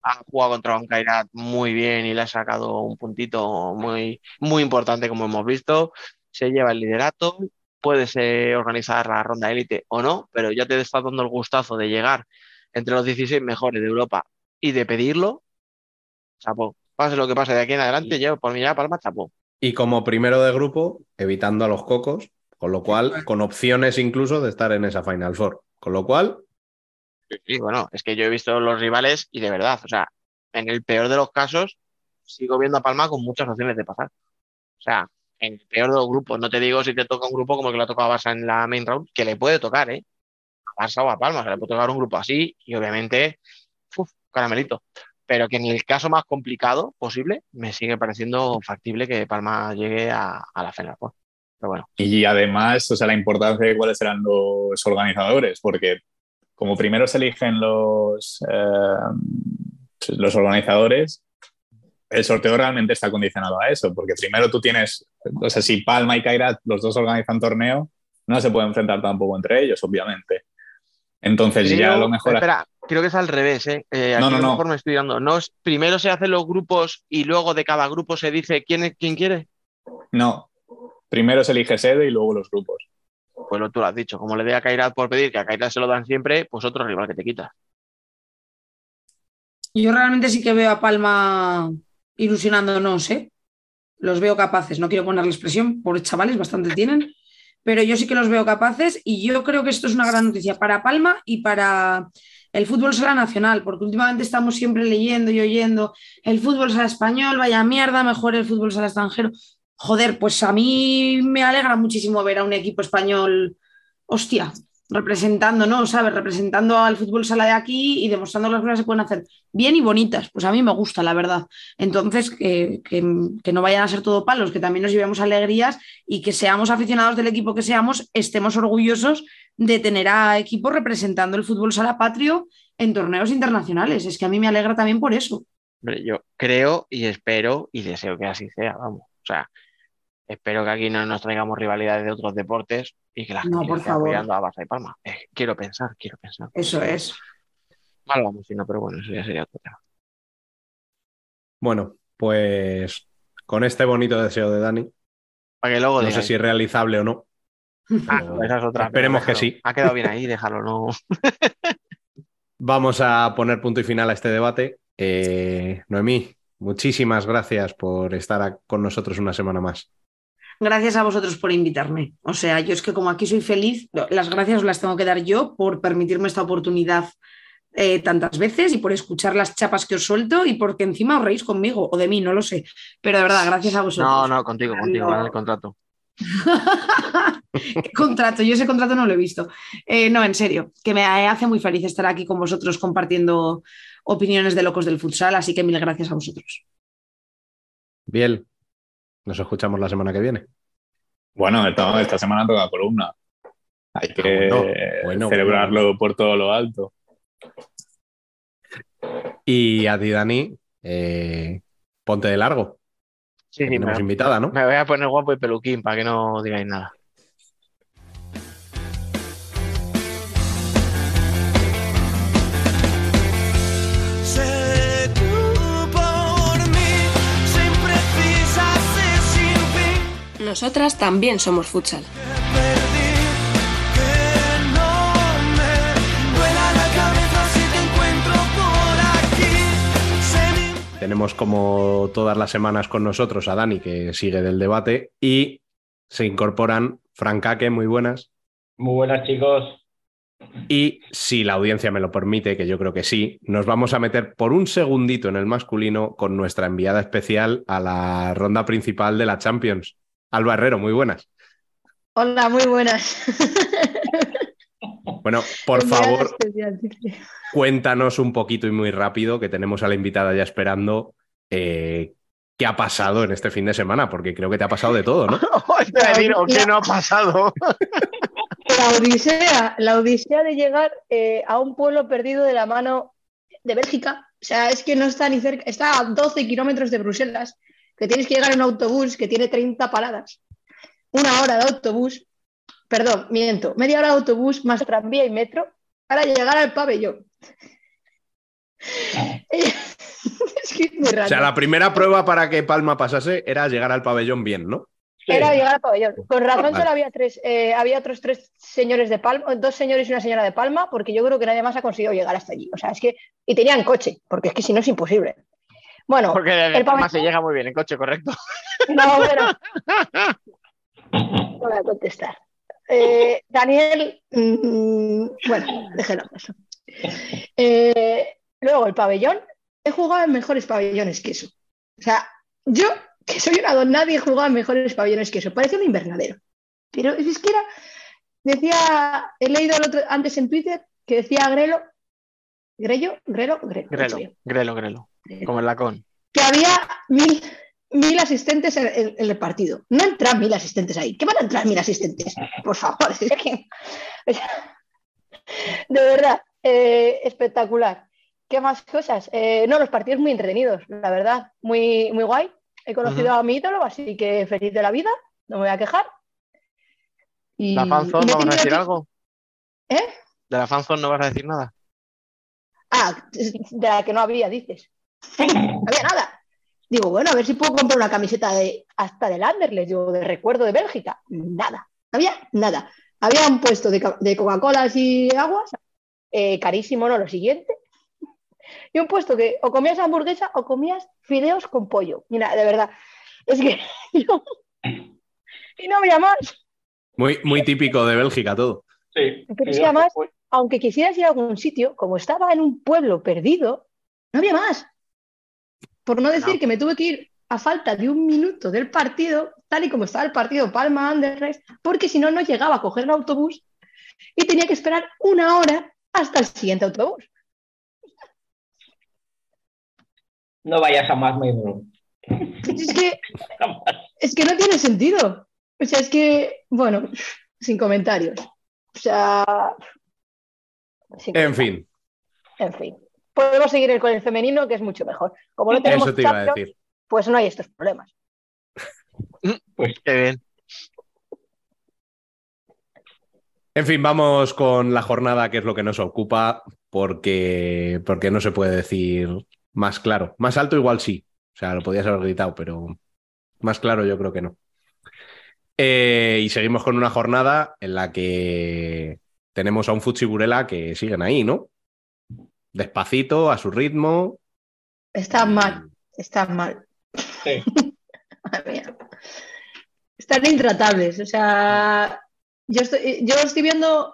ha jugado contra un Kairat muy bien y le ha sacado un puntito muy, muy importante como hemos visto, se lleva el liderato, puedes eh, organizar la ronda élite o no, pero ya te está dando el gustazo de llegar entre los 16 mejores de Europa y de pedirlo, chapó. Pase lo que pase de aquí en adelante, yo por mí ya Palma, chapó. Y como primero de grupo, evitando a los cocos, con lo cual, con opciones incluso de estar en esa Final Four. Con lo cual, Sí, bueno, es que yo he visto los rivales y de verdad, o sea, en el peor de los casos, sigo viendo a Palma con muchas opciones de pasar. O sea, en el peor de los grupos, no te digo si te toca un grupo como el que le ha tocado a Barça en la main round, que le puede tocar, ¿eh? A Barça o a Palma, se le puede tocar un grupo así y obviamente, uf, caramelito. Pero que en el caso más complicado posible, me sigue pareciendo factible que Palma llegue a, a la Final Four. Pero bueno, Y además, o sea, la importancia de cuáles serán los organizadores, porque como primero se eligen los, eh, los organizadores, el sorteo realmente está condicionado a eso, porque primero tú tienes, o sea, si Palma y Kairat, los dos organizan torneo, no se pueden enfrentar tampoco entre ellos, obviamente. Entonces ya a lo mejor... Espera, creo que es al revés, ¿eh? Eh, aquí No, no, a lo no. mejor me estoy dando. No es, primero se hacen los grupos y luego de cada grupo se dice quién, quién quiere. No, primero se elige sede y luego los grupos. Pues lo tú lo has dicho. Como le dé a Kairat por pedir, que a Kairat se lo dan siempre, pues otro rival que te quita. Yo realmente sí que veo a Palma ilusionándonos, ¿eh? Los veo capaces, no quiero ponerles presión, por chavales, bastante tienen, pero yo sí que los veo capaces y yo creo que esto es una gran noticia para Palma y para el fútbol sala nacional, porque últimamente estamos siempre leyendo y oyendo el fútbol sala español, vaya mierda, mejor el fútbol sala extranjero. Joder, pues a mí me alegra muchísimo ver a un equipo español, hostia, representando, ¿no? ¿Sabes? Representando al fútbol sala de aquí y demostrando que las cosas se pueden hacer bien y bonitas. Pues a mí me gusta, la verdad. Entonces, que, que, no vayan a ser todo palos, que también nos llevemos alegrías y que seamos aficionados del equipo que seamos, estemos orgullosos de tener a equipos representando el fútbol sala patrio en torneos internacionales. Es que a mí me alegra también por eso. Yo creo y espero y deseo que así sea, vamos. O sea, espero que aquí no nos traigamos rivalidades de otros deportes y que la No, gente por esté favor. apoyando a Barça y Palma. Eh, quiero pensar, quiero pensar. Eso es. Mal vamos, si no, pero bueno, eso ya sería otro tema. bueno, pues con este bonito deseo de Dani, Para que luego no sé si es realizable o no. Ah, pero esa es otra. Esperemos que sí. Ha quedado bien ahí, déjalo, no. Vamos a poner punto y final a este debate. Eh, Noemí, muchísimas gracias por estar con nosotros una semana más. Gracias a vosotros por invitarme. O sea, yo es que como aquí soy feliz, las gracias os las tengo que dar yo por permitirme esta oportunidad eh, tantas veces y por escuchar las chapas que os suelto y porque encima os reís conmigo o de mí, no lo sé. Pero de verdad, gracias a vosotros. No, no, contigo, contigo, No. en el contrato. ¿Qué contrato? Yo ese contrato no lo he visto. Eh, no, en serio, que me hace muy feliz estar aquí con vosotros compartiendo opiniones de locos del futsal, así que mil gracias a vosotros. Biel, nos escuchamos la semana que viene. Bueno, esta, esta semana toca columna. Hay que Ah, bueno, bueno, celebrarlo por todo lo alto. Y a ti, Dani, eh, ponte de largo. Sí, tenemos me, invitada, ¿no? me voy a poner guapo y peluquín para que no digáis nada. Nosotras también somos futsal. Tenemos como todas las semanas con nosotros a Dani, que sigue del debate, y se incorporan Frank Ake, muy buenas. Muy buenas, chicos. Y si la audiencia me lo permite, que yo creo que sí, nos vamos a meter por un segundito en el masculino con nuestra enviada especial a la ronda principal de la Champions. Alba Herrero, muy buenas. Hola, muy buenas. Bueno, por favor, especial, cuéntanos un poquito y muy rápido, que tenemos a la invitada ya esperando, eh, qué ha pasado en este fin de semana, porque creo que te ha pasado de todo, ¿no? Te voy a decir, ¿o qué no ha pasado? La odisea, la odisea de llegar eh, a un pueblo perdido de la mano de Bélgica. O sea, es que no está ni cerca, está a 12 kilómetros de Bruselas, que tienes que llegar en un autobús que tiene 30 paradas, una hora de autobús, perdón, miento, media hora de autobús más tranvía y metro para llegar al pabellón. es que es muy raro. O sea, la primera prueba para que Palma pasase era llegar al pabellón bien, ¿no? Era llegar al pabellón. Con razón solo había tres, eh, había otros tres señores de Palma, dos señores y una señora de Palma, porque yo creo que nadie más ha conseguido llegar hasta allí. O sea, es que, y tenían coche, porque es que si no es imposible. Bueno, Porque desde el Palma se pabellón- llega muy bien en coche, correcto. no, bueno. No voy a contestar. Eh, Daniel, mm, bueno, déjelo. Eh, luego, el pabellón. He jugado en mejores pabellones que eso. O sea, yo, que soy una don nadie, he jugado en mejores pabellones que eso. Parece un invernadero. Pero es que era. Decía, he leído el otro- antes en Twitter que decía Grelo. ¿Grello? ¿Grelo? Grelo. Grelo, grelo, grelo. Como el lacón. Que había mil, mil asistentes en, en- en el partido. No entran mil asistentes ahí. ¿Qué van a entrar mil asistentes? Por favor, es que. de verdad, eh, espectacular. ¿Qué más cosas? Eh, no, los partidos muy entretenidos, la verdad. Muy, muy guay. He conocido a mi ídolo, así que feliz de la vida. No me voy a quejar. Y, ¿La fanzone he vamos a decir que- algo? ¿Eh? ¿De la fanzone no vas a decir nada? Ah, de la que no había, dices. No había nada. Digo, bueno, a ver si puedo comprar una camiseta de hasta del Anderlecht, digo, de recuerdo de Bélgica. Nada, no había nada. Había un puesto de, de Coca-Colas y aguas, eh, carísimo, ¿no? Lo siguiente. Y un puesto que o comías hamburguesa o comías fideos con pollo. Mira, de verdad, es que yo... Y no había más. Muy, muy típico de Bélgica todo. Sí. Pero es que además, aunque quisieras ir a algún sitio, como estaba en un pueblo perdido, no había más. Por no decir No. que me tuve que ir a falta de un minuto del partido, tal y como estaba el partido Palma Anderlecht, porque si no, no llegaba a coger el autobús y tenía que esperar una hora hasta el siguiente autobús. No vayas a más Maidron. Es que, es que no tiene sentido. O sea, es que, bueno, sin comentarios. O sea. En fin, En fin. Podemos seguir con el femenino, que es mucho mejor. Como no tenemos eso te iba a decir. pues no hay estos problemas. Qué bien. En fin, vamos con la jornada, que es lo que nos ocupa, porque, porque no se puede decir más claro. Más alto igual sí. O sea, lo podías haber gritado, pero Más claro, yo creo que no. Eh, y seguimos con una jornada en la que tenemos a un Futsi Burela que siguen ahí, ¿no? Despacito, a su ritmo. Están mal, están mal. Sí. Están intratables. O sea, yo estoy, yo estoy viendo,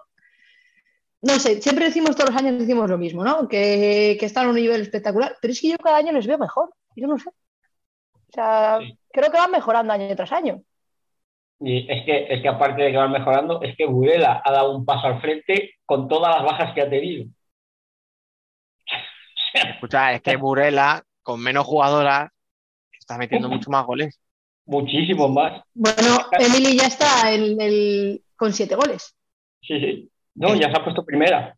no sé, siempre decimos todos los años decimos lo mismo, ¿no? Que, que están a un nivel espectacular, pero es que yo cada año les veo mejor. Yo no sé. O sea, Sí. creo que van mejorando año tras año. Y es que, es que aparte de que van mejorando, es que Burela ha dado un paso al frente con todas las bajas que ha tenido. Escucha, es que Burela, con menos jugadoras, está metiendo mucho más goles. Muchísimos más. Bueno, Emily ya está en el, con siete goles. Sí, sí. No, ya se ha puesto primera.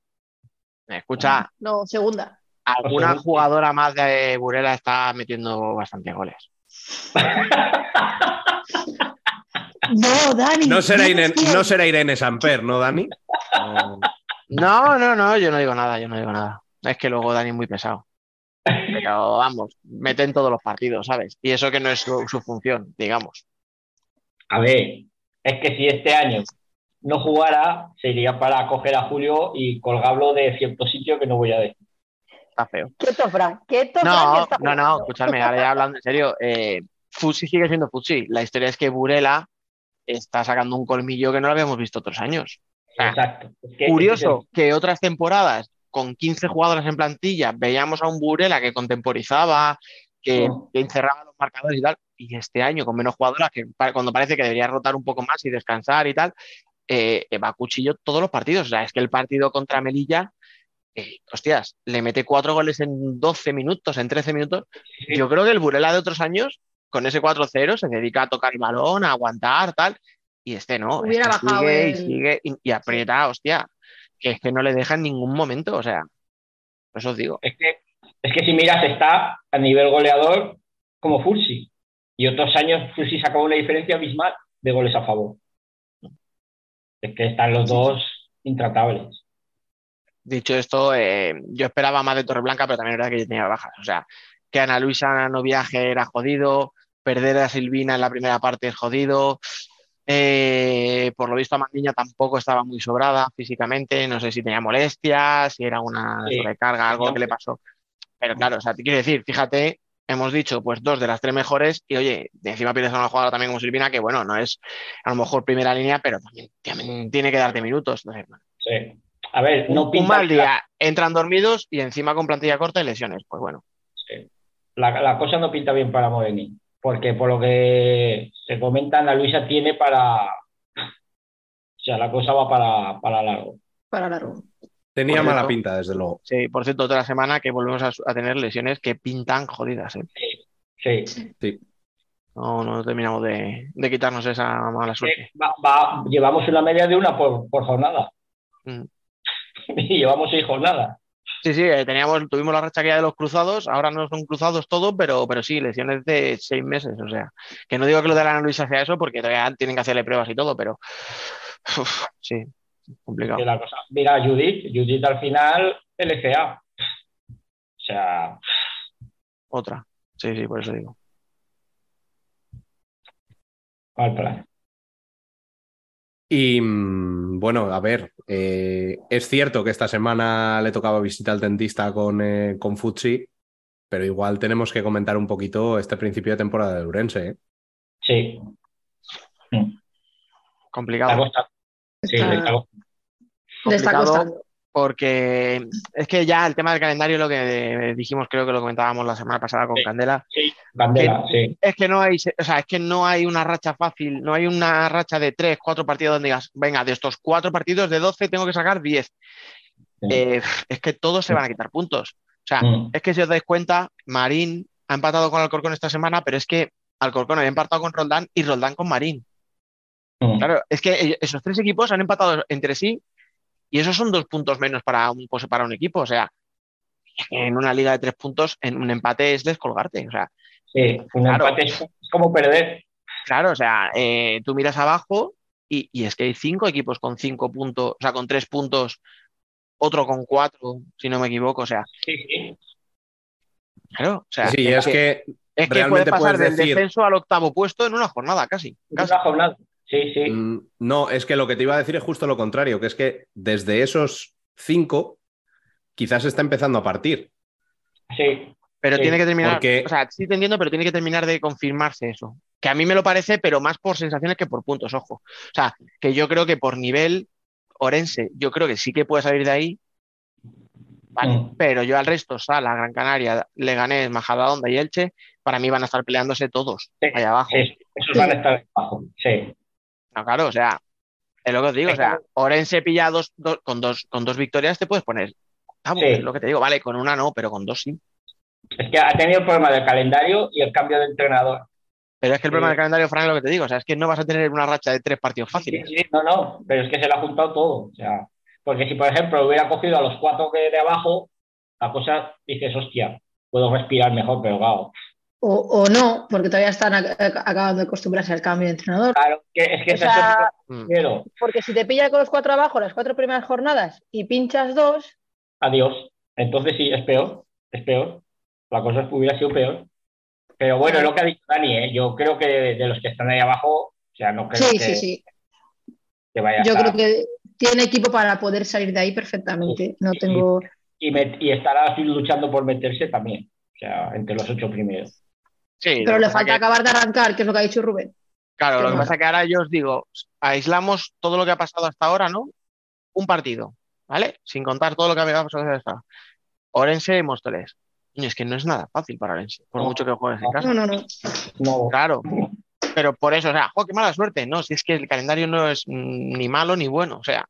Escucha, No, segunda. alguna segundo. jugadora más de Burela está metiendo bastantes goles. No, Dani. No será, Irene, confíes. no será Irene Samper, ¿no, Dani? No. No, no, no, yo no digo nada, yo no digo nada. Es que luego Dani es muy pesado. Pero vamos, mete en todos los partidos, ¿sabes? Y eso que no es su, su función, digamos. A ver, es que si este año no jugara, sería para coger a Julio y colgarlo de cierto sitio que no voy a decir. Está feo. Quieto, Fran. Quieto, Fran, No, no, no, escúchame, ahora ya hablando en serio, eh, Futsi sigue siendo Futsi. La historia es que Burela está sacando un colmillo que no lo habíamos visto otros años. Exacto. Es que- Curioso que otras temporadas con 15 jugadoras en plantilla veíamos a un Burela que contemporizaba, que, que encerraba los marcadores y tal, y este año con menos jugadoras, que cuando parece que debería rotar un poco más y descansar y tal, eh, va a cuchillo todos los partidos. O sea, es que el partido contra Melilla, eh, hostias, le mete cuatro goles en 12 minutos, en 13 minutos. Sí. Yo creo que el Burela de otros años, con ese 4-0, se dedica a tocar el balón, a aguantar, tal. Y este no, Hubiera este bajado sigue y el- sigue y, y aprieta, hostia, que es que no le deja en ningún momento, o sea, eso os digo. Es que, es que si miras, está a nivel goleador como Fulsi. Y otros años Fulsi sacaba una diferencia abismal de goles a favor. Es que están los dos intratables. Dicho esto, eh, yo esperaba más de Torreblanca, pero también verdad que yo tenía bajas. O sea, que Ana Luisa no viaje era jodido, perder a Silvina en la primera parte es jodido. Eh, por lo visto, Amandiña tampoco estaba muy sobrada físicamente, no sé si tenía molestias, si era una Sí. sobrecarga, algo que le pasó. Pero claro, o sea, te quiero decir, fíjate, hemos dicho pues dos de las tres mejores y oye, de encima pierdes a una jugadora también como Silvina, que bueno, no es a lo mejor primera línea, pero también, también tiene que darte minutos. Bueno, Sí. A ver, no un pinta mal día, entran dormidos y encima con plantilla corta y lesiones. Pues bueno, Sí. La, la cosa no pinta bien para Moreni, porque por lo que se comenta, Ana Luisa tiene para. O sea, la cosa va para, para largo. Para largo. Tenía mala pinta, desde luego. sí, por cierto, otra semana que volvemos a, a tener lesiones que pintan jodidas. ¿eh? Sí. No, no terminamos de, de quitarnos esa mala Que suerte. va- va- llevamos una media de una por, por jornada. Mm. Y llevamos seis jornadas. Sí, sí, eh, teníamos, tuvimos la racha de los cruzados, ahora no son cruzados todos, pero, pero sí, lesiones de seis meses. O sea, que no digo que lo de la Luisa sea eso, porque todavía tienen que hacerle pruebas y todo, pero uf, sí, complicado. Que la cosa- Mira, Judith, Judith al final, LCA. O sea, Otra. Sí, sí, por eso digo. mal plan. Y mm, bueno, a ver, eh, es cierto que esta semana le tocaba visita al dentista con, eh, con Futsi, pero igual tenemos que comentar un poquito este principio de temporada de Urense. ¿eh? Sí, Complicado. Sí, Está- está complicado. Porque es que ya el tema del calendario, lo que dijimos, creo que lo comentábamos la semana pasada con Sí. Candela, Sí, Candela, sí. es que no hay, o sea, es que no hay una racha fácil, no hay una racha de tres, cuatro partidos donde digas, venga, de estos cuatro partidos de 12 tengo que sacar 10. Sí. Eh, es que todos se van a quitar puntos. O sea, Mm. es que si os dais cuenta, Marín ha empatado con Alcorcón esta semana, pero es que Alcorcón había empatado con Roldán y Roldán con Marín. Mm. Claro, es que esos tres equipos han empatado entre sí y esos son dos puntos menos para un, para un equipo. O sea, en una liga de tres puntos, en un empate es descolgarte. O sea, Sí, un Claro. empate es como perder. claro, o sea, eh, tú miras abajo y, y es que hay cinco equipos con cinco puntos, o sea, con tres puntos, otro con cuatro, si no me equivoco. O sea, Sí, sí. claro, o sea, Sí, es que Es que puede pasar del decir. descenso al octavo puesto en una jornada, casi. casi. Una jornada. Sí, sí. Mm, No, es que lo que te iba a decir es justo lo contrario, que es que desde esos cinco quizás está empezando a partir. Sí. Pero Sí, tiene que terminar. porque- O sea, sí te entiendo, pero tiene que terminar de confirmarse eso. Que a mí me lo parece, pero más por sensaciones que por puntos, ojo. O sea, que yo creo que por nivel Orense, yo creo que sí que puede salir de ahí. Vale, Mm. pero yo al resto, Sala, Gran Canaria, Leganés, Majadahonda y Elche, para mí van a estar peleándose todos Sí, allá abajo. sí, esos van a estar abajo. Sí. No, claro, o sea, es lo que os digo, o sea, Orense pilla dos, dos- con, dos, con dos victorias te puedes poner. octavo, Sí. es lo que te digo, vale, con una no, pero con dos sí. Es que ha tenido el problema del calendario y el cambio de entrenador. Pero es que el problema Sí. del calendario, Fran, es lo que te digo, o sea, es que no vas a tener una racha de tres partidos Sí, fáciles. sí, no, no, pero es que se le ha juntado todo. O sea, porque si, por ejemplo, hubiera cogido a los cuatro que de abajo, la cosa dices, hostia, puedo respirar mejor, pero claro. O, o no, porque todavía están ac- ac- acabando de acostumbrarse al cambio de entrenador. Claro, que, es que O eso sea, es lo Mm. Porque si te pilla con los cuatro abajo las cuatro primeras jornadas y pinchas dos, Adiós. Entonces sí, es peor, es peor. La cosa hubiera sido peor. Pero bueno, es lo que ha dicho Dani, ¿eh? yo creo que de, de los que están ahí abajo, o sea, no creo sí, que, sí, sí. que vaya a Yo estar. creo que tiene equipo para poder salir de ahí perfectamente. No Sí, tengo. Y, met- y estará así luchando por meterse también, o sea, entre los ocho primeros. Sí, Pero le falta que- acabar de arrancar, que es lo que ha dicho Rubén. Claro, lo que pasa es que ahora yo os digo, aislamos todo lo que ha pasado hasta ahora, ¿no? Un partido, ¿vale? Sin contar todo lo que ha pasado hasta ahora. Orense, Móstoles. Coño, Es que no es nada fácil para Orense, por No, mucho que juegues en casa. No, no, no. No, Claro. Pero por eso, o sea, ¡jo, qué mala suerte! No, si es que el calendario no es ni malo ni bueno. O sea,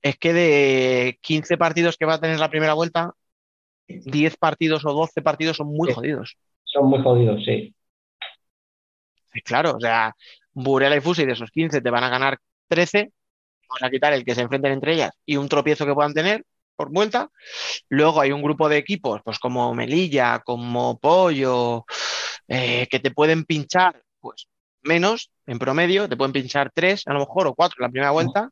es que de 15 partidos que va a tener la primera vuelta, 10 partidos o 12 partidos son muy Sí. jodidos. Son muy jodidos, sí. Claro, o sea, Burela y Fusi de esos 15 te van a ganar 13, vamos a quitar el que se enfrenten entre ellas y un tropiezo que puedan tener por vuelta. Luego hay un grupo de equipos, pues como Melilla, como Pollo, eh, que te pueden pinchar, pues menos en promedio, te pueden pinchar tres, a lo mejor, o cuatro en la primera vuelta,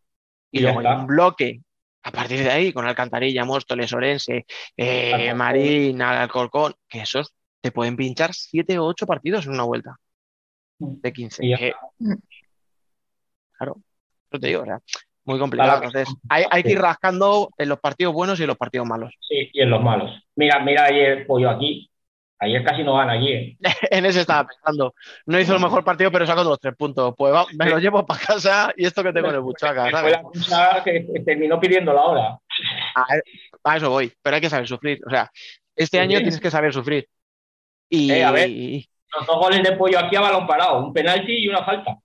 y luego hay un bloque. A partir de ahí, con Alcantarilla, Móstoles, Orense, eh. Marín, Alcorcón, que esos te pueden pinchar siete o ocho partidos en una vuelta de 15. Y ya que- está. claro, eso te digo, o sea, muy complicado. Claro. Entonces, hay, hay que ir rascando en los partidos buenos y en los partidos malos. Sí, y en los malos. Mira, mira ayer Pollo aquí. Ayer casi no gana ¿eh? en ese estaba pensando. No hizo el mejor partido, pero sacó los tres puntos. Pues va, me lo llevo para casa y esto que tengo en el buchaca, Fue ¿sabes? la cosa que que terminó pidiendo la hora. A, a eso voy, pero hay que saber sufrir. O sea, este Sí. año tienes que saber sufrir. Y, Eh, a ver. Los dos goles de Pollo aquí a balón parado. Un penalti y una falta.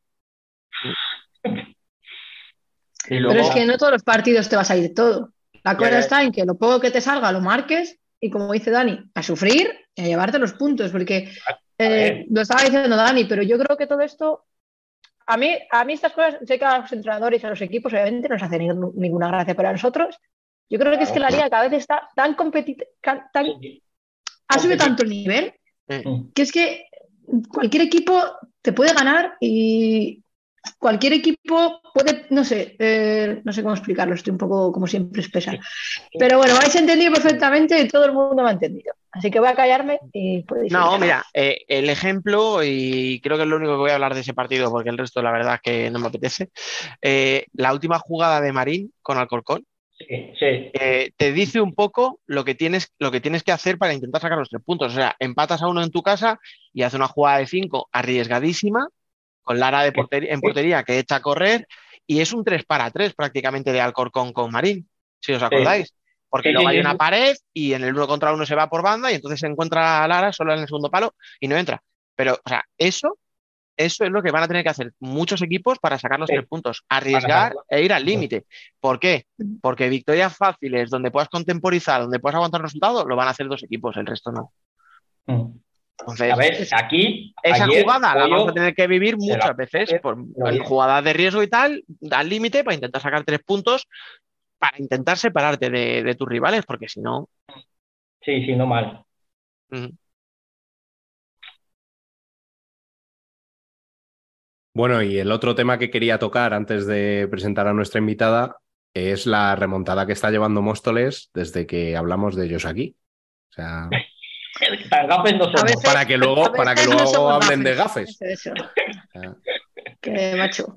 y luego, Pero es que no todos los partidos te va a salir todo. La cosa ya. está en que lo poco que te salga lo marques y como dice Dani, a sufrir y a llevarte los puntos, porque eh, lo estaba diciendo Dani, pero yo creo que todo esto, a mí, a mí estas cosas, sé que a los entrenadores y a los equipos obviamente no nos hace ni- ninguna gracia, pero a nosotros, yo creo que es que la liga cada vez está tan competitiva, tan, ha subido tanto el nivel Que es que cualquier equipo te puede ganar y cualquier equipo puede, no sé, eh, no sé cómo explicarlo, estoy un poco como siempre espesa. Pero bueno, me habéis entendido perfectamente y todo el mundo me ha entendido. Así que voy a callarme y podéis No, mira, eh, el ejemplo, y creo que es lo único que voy a hablar de ese partido, porque el resto la verdad es que no me apetece. eh, la última jugada de Marín con Alcorcón Sí, sí. eh, te dice un poco lo que, tienes, lo que tienes que hacer para intentar sacar los tres puntos. O sea, empatas a uno en tu casa y hace una jugada de cinco arriesgadísima, con Lara de portería, en portería que echa a correr, y es un 3 para 3 prácticamente de Alcorcón con Marín, si os acordáis. Porque luego hay una pared y en el uno contra uno se va por banda y entonces se encuentra a Lara solo en el segundo palo y no entra. Pero, o sea, eso, eso es lo que van a tener que hacer muchos equipos para sacar los Sí. tres puntos. Arriesgar e ir al límite. ¿Por qué? Porque victorias fáciles, donde puedas contemporizar, donde puedas aguantar resultados, lo van a hacer dos equipos, el resto no. Mm. Entonces, A ver, aquí. esa ayer, jugada la vamos a tener que vivir muchas veces por dice. jugadas de riesgo y tal, al límite para intentar sacar tres puntos, para intentar separarte de, de tus rivales, porque si no. Sí, sí, no mal. Bueno, y el otro tema que quería tocar antes de presentar a nuestra invitada es la remontada que está llevando Móstoles desde que hablamos de ellos aquí. O sea, no somos. veces- Para que luego, para que no luego hablen de gafes. Ah. Que macho.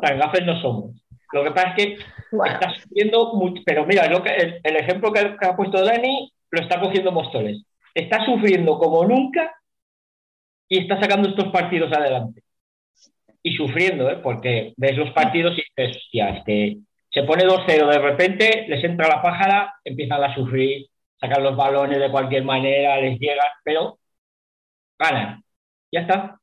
Tan gafes no somos. Lo que pasa es que Bueno, está sufriendo mucho. Pero mira, lo que, el, el ejemplo que ha puesto Dani lo está cogiendo Móstoles. Está sufriendo como nunca y está sacando estos partidos adelante. Y sufriendo, ¿eh? porque ves los partidos y dices, hostia, es que se pone 2-0, de repente les entra la pájara, empiezan a sufrir, sacan los balones de cualquier manera, les llegan, pero ganan. Ya está.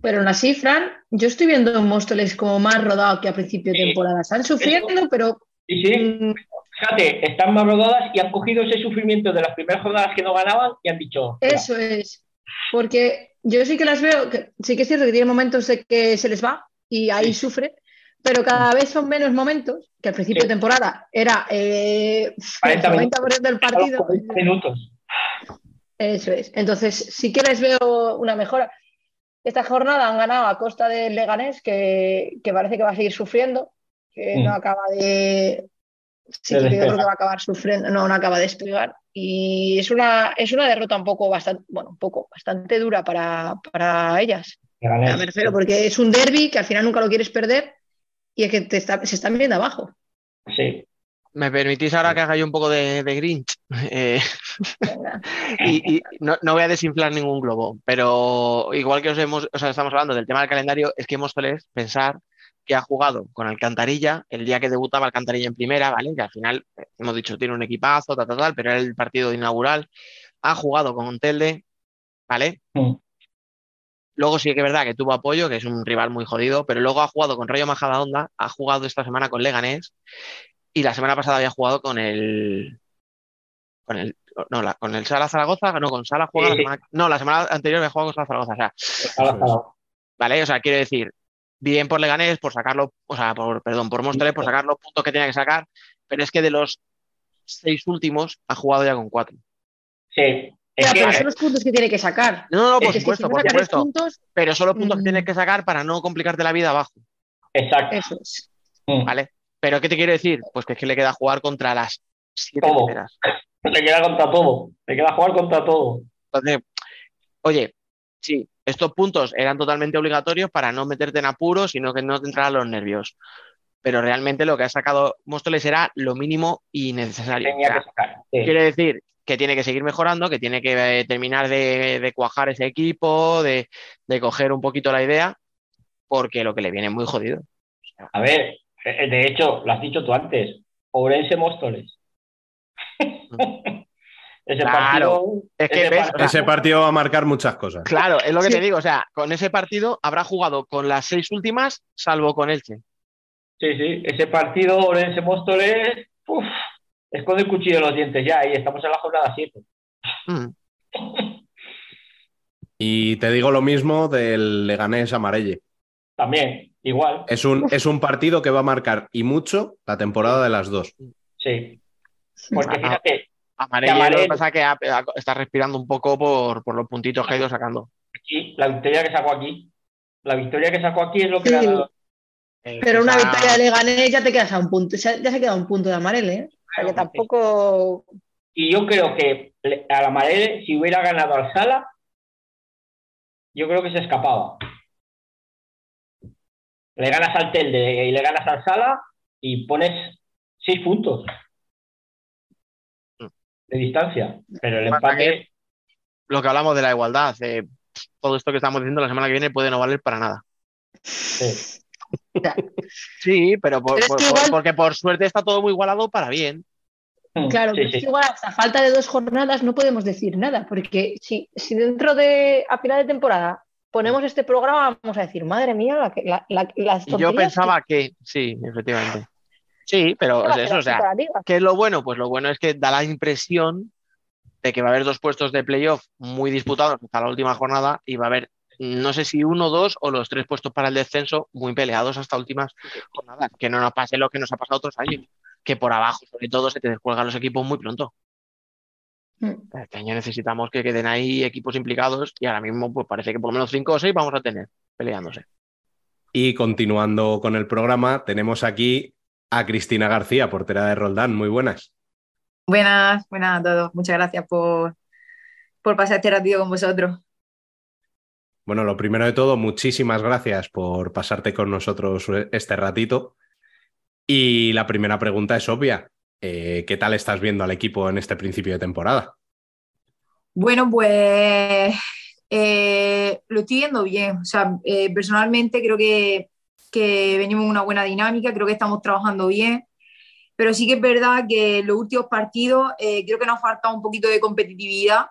pero aún así, Fran, yo estoy viendo a Móstoles como más rodado que a principio de Sí. temporada. Están sufriendo, pero sí, mm, fíjate, están más rodadas y han cogido ese sufrimiento de las primeras jornadas que no ganaban y han dicho, "Mira, Eso es, porque yo sí que las veo, que sí que es cierto que tiene momentos de que se les va y ahí Sí. sufre, pero cada vez son menos momentos, que al principio Sí. de temporada era eh, 40 el 90% del partido. 40 minutos. Eso es. Entonces sí que les veo una mejora. Esta jornada han ganado a costa del Leganés, que, que parece que va a seguir sufriendo, que Mm. no acaba de... Sí, yo creo que va a acabar sufriendo, no, no acaba de despegar. Y es una, es una derrota un poco bastante, bueno, un poco, bastante dura para, para ellas. Leganés. Me refiero, porque es un derby que al final nunca lo quieres perder y es que te está- se están viendo abajo. Sí. ¿Me permitís ahora que haga yo un poco de, de Grinch? Eh, y, y no, no voy a desinflar ningún globo, pero igual que os hemos, o sea, estamos hablando del tema del calendario, es que Móstoles pensar que ha jugado con Alcantarilla el día que debutaba Alcantarilla en primera, ¿vale? Que al final, eh, hemos dicho, tiene un equipazo, tal, tal, tal, pero era el partido inaugural. Ha jugado con Telde, ¿vale? Mm. Luego sí que es verdad que tuvo apoyo, que es un rival muy jodido, pero luego ha jugado con Rayo Majadahonda, ha jugado esta semana con Leganés y la semana pasada había jugado con el con el no, la- con el Sala Zaragoza, no, con Sala juega la Sí, semana, no, la semana anterior había jugado con Sala Zaragoza, o sea, lanzado. ¿vale? O sea, quiero decir, bien por Leganés, por sacarlo, o sea, por, perdón, por Móstoles, por sacar los puntos que tenía que sacar, pero es que de los seis últimos ha jugado ya con cuatro. Sí. Es Ya, que, pero son los puntos que tiene que sacar. No, no, no, Es por que si supuesto, por supuesto, puntos, pero son los puntos que Mm. tienes que sacar para no complicarte la vida abajo, exacto. eso es. Mm. ¿vale? Pero ¿qué te quiero decir? Pues que es que le queda jugar contra las siete Todo. primeras. Le queda contra todo. Le queda jugar contra todo. Entonces, oye, sí, estos puntos eran totalmente obligatorios para no meterte en apuros, sino que no te entraran los nervios. Pero realmente lo que ha sacado Móstoles era lo mínimo y necesario. O Tenía sea, que sacar. Sí. quiere decir que tiene que seguir mejorando, que tiene que eh, terminar de, de cuajar ese equipo, de, de coger un poquito la idea, porque lo que le viene es muy jodido. A ver, eh, de hecho, lo has dicho tú antes. Ourense Móstoles. Ese Claro. partido. Es que, ese ¿ves? partido- Ese partido va a marcar muchas cosas. Claro, es lo que Sí. te digo. O sea, con ese partido habrá jugado con las seis últimas, salvo con Elche. Sí, sí, ese partido Orense Móstoles, uf, es con el cuchillo en los dientes ya, y estamos en la jornada 7. Mm. Y te digo lo mismo del Leganés Amarelle. También, igual, Es un, es un partido que va a marcar y mucho la temporada de las dos. sí. Porque fíjate, Amarello. lo que pasa es que está respirando un poco por, por los puntitos que ha ido sacando. aquí, la victoria que sacó aquí, la victoria que sacó aquí es lo que Sí. le ha dado. Eh, Pero una esa- victoria de Leganés ya te quedas a un punto, ya, se queda un punto de Amarele, ¿eh? O sea que tampoco. Y yo creo que a la Marele, si hubiera ganado al Sala, yo creo que se escapaba. Le ganas al Telde y le ganas al Sala y pones seis puntos de distancia. Pero el empate, Lo que hablamos de la igualdad, eh, todo esto que estamos diciendo la semana que viene puede no valer para nada. sí. Sí, pero, por- Pero es por- que por- igual- porque por suerte está todo muy igualado para bien. Claro, Sí, pero sí. es que igual hasta falta de dos jornadas no podemos decir nada, porque si, si dentro de a final de temporada ponemos este programa, vamos a decir, madre mía, la, que- la, la- las yo pensaba que, sí, efectivamente. Sí, pero eso, o sea. ¿qué es lo bueno? Pues lo bueno es que da la impresión de que va a haber dos puestos de playoff muy disputados hasta la última jornada y va a haber, no sé si uno, dos o los tres puestos para el descenso muy peleados hasta últimas jornadas. Que no nos pase lo que nos ha pasado otros años, que por abajo, sobre todo, se te descuelgan los equipos muy pronto. Mm. Este año necesitamos que queden ahí equipos implicados y ahora mismo pues parece que por lo menos cinco o seis vamos a tener peleándose. Y continuando con el programa, tenemos aquí a Cristina García, portera de Roldán. Muy buenas. Buenas, buenas a todos. Muchas gracias por, por pasar este ratito con vosotros. Bueno, lo primero de todo, muchísimas gracias por pasarte con nosotros este ratito. Y la primera pregunta es obvia. Eh, ¿Qué tal estás viendo al equipo en este principio de temporada? Bueno, pues eh, lo estoy viendo bien. O sea, eh, personalmente creo que, que venimos en una buena dinámica, creo que estamos trabajando bien. Pero sí que es verdad que los últimos partidos creo que nos ha faltado un poquito de competitividad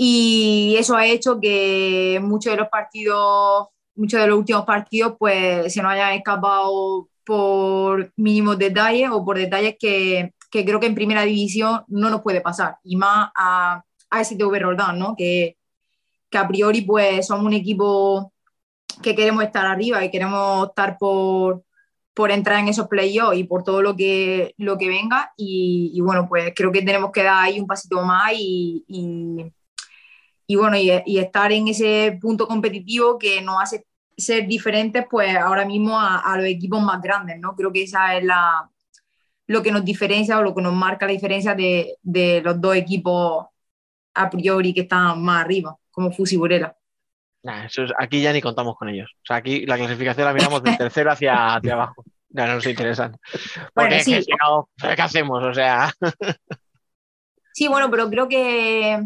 y eso ha hecho que muchos de los partidos, muchos de los últimos partidos, pues se nos hayan escapado por mínimos detalles o por detalles que, que creo que en primera división no nos puede pasar. Y más a, a STV Roldán, ¿no? Que, que a priori pues somos un equipo que queremos estar arriba y queremos estar por, por entrar en esos playoffs y por todo lo que, lo que venga. Y, bueno, pues creo que tenemos que dar ahí un pasito más y, y bueno, y, estar en ese punto competitivo que nos hace ser diferentes, pues ahora mismo a, los equipos más grandes, ¿no? Creo que esa es la, lo que nos diferencia o lo que nos marca la diferencia de, de los dos equipos a priori que están más arriba, como Fusi y Burela. Nah, eso es, aquí ya ni contamos con ellos. O sea, aquí la clasificación la miramos del tercero hacia, hacia abajo. Ya no nos interesan. Porque bueno, sí. si no, ¿qué hacemos? O sea. sí, bueno, pero creo que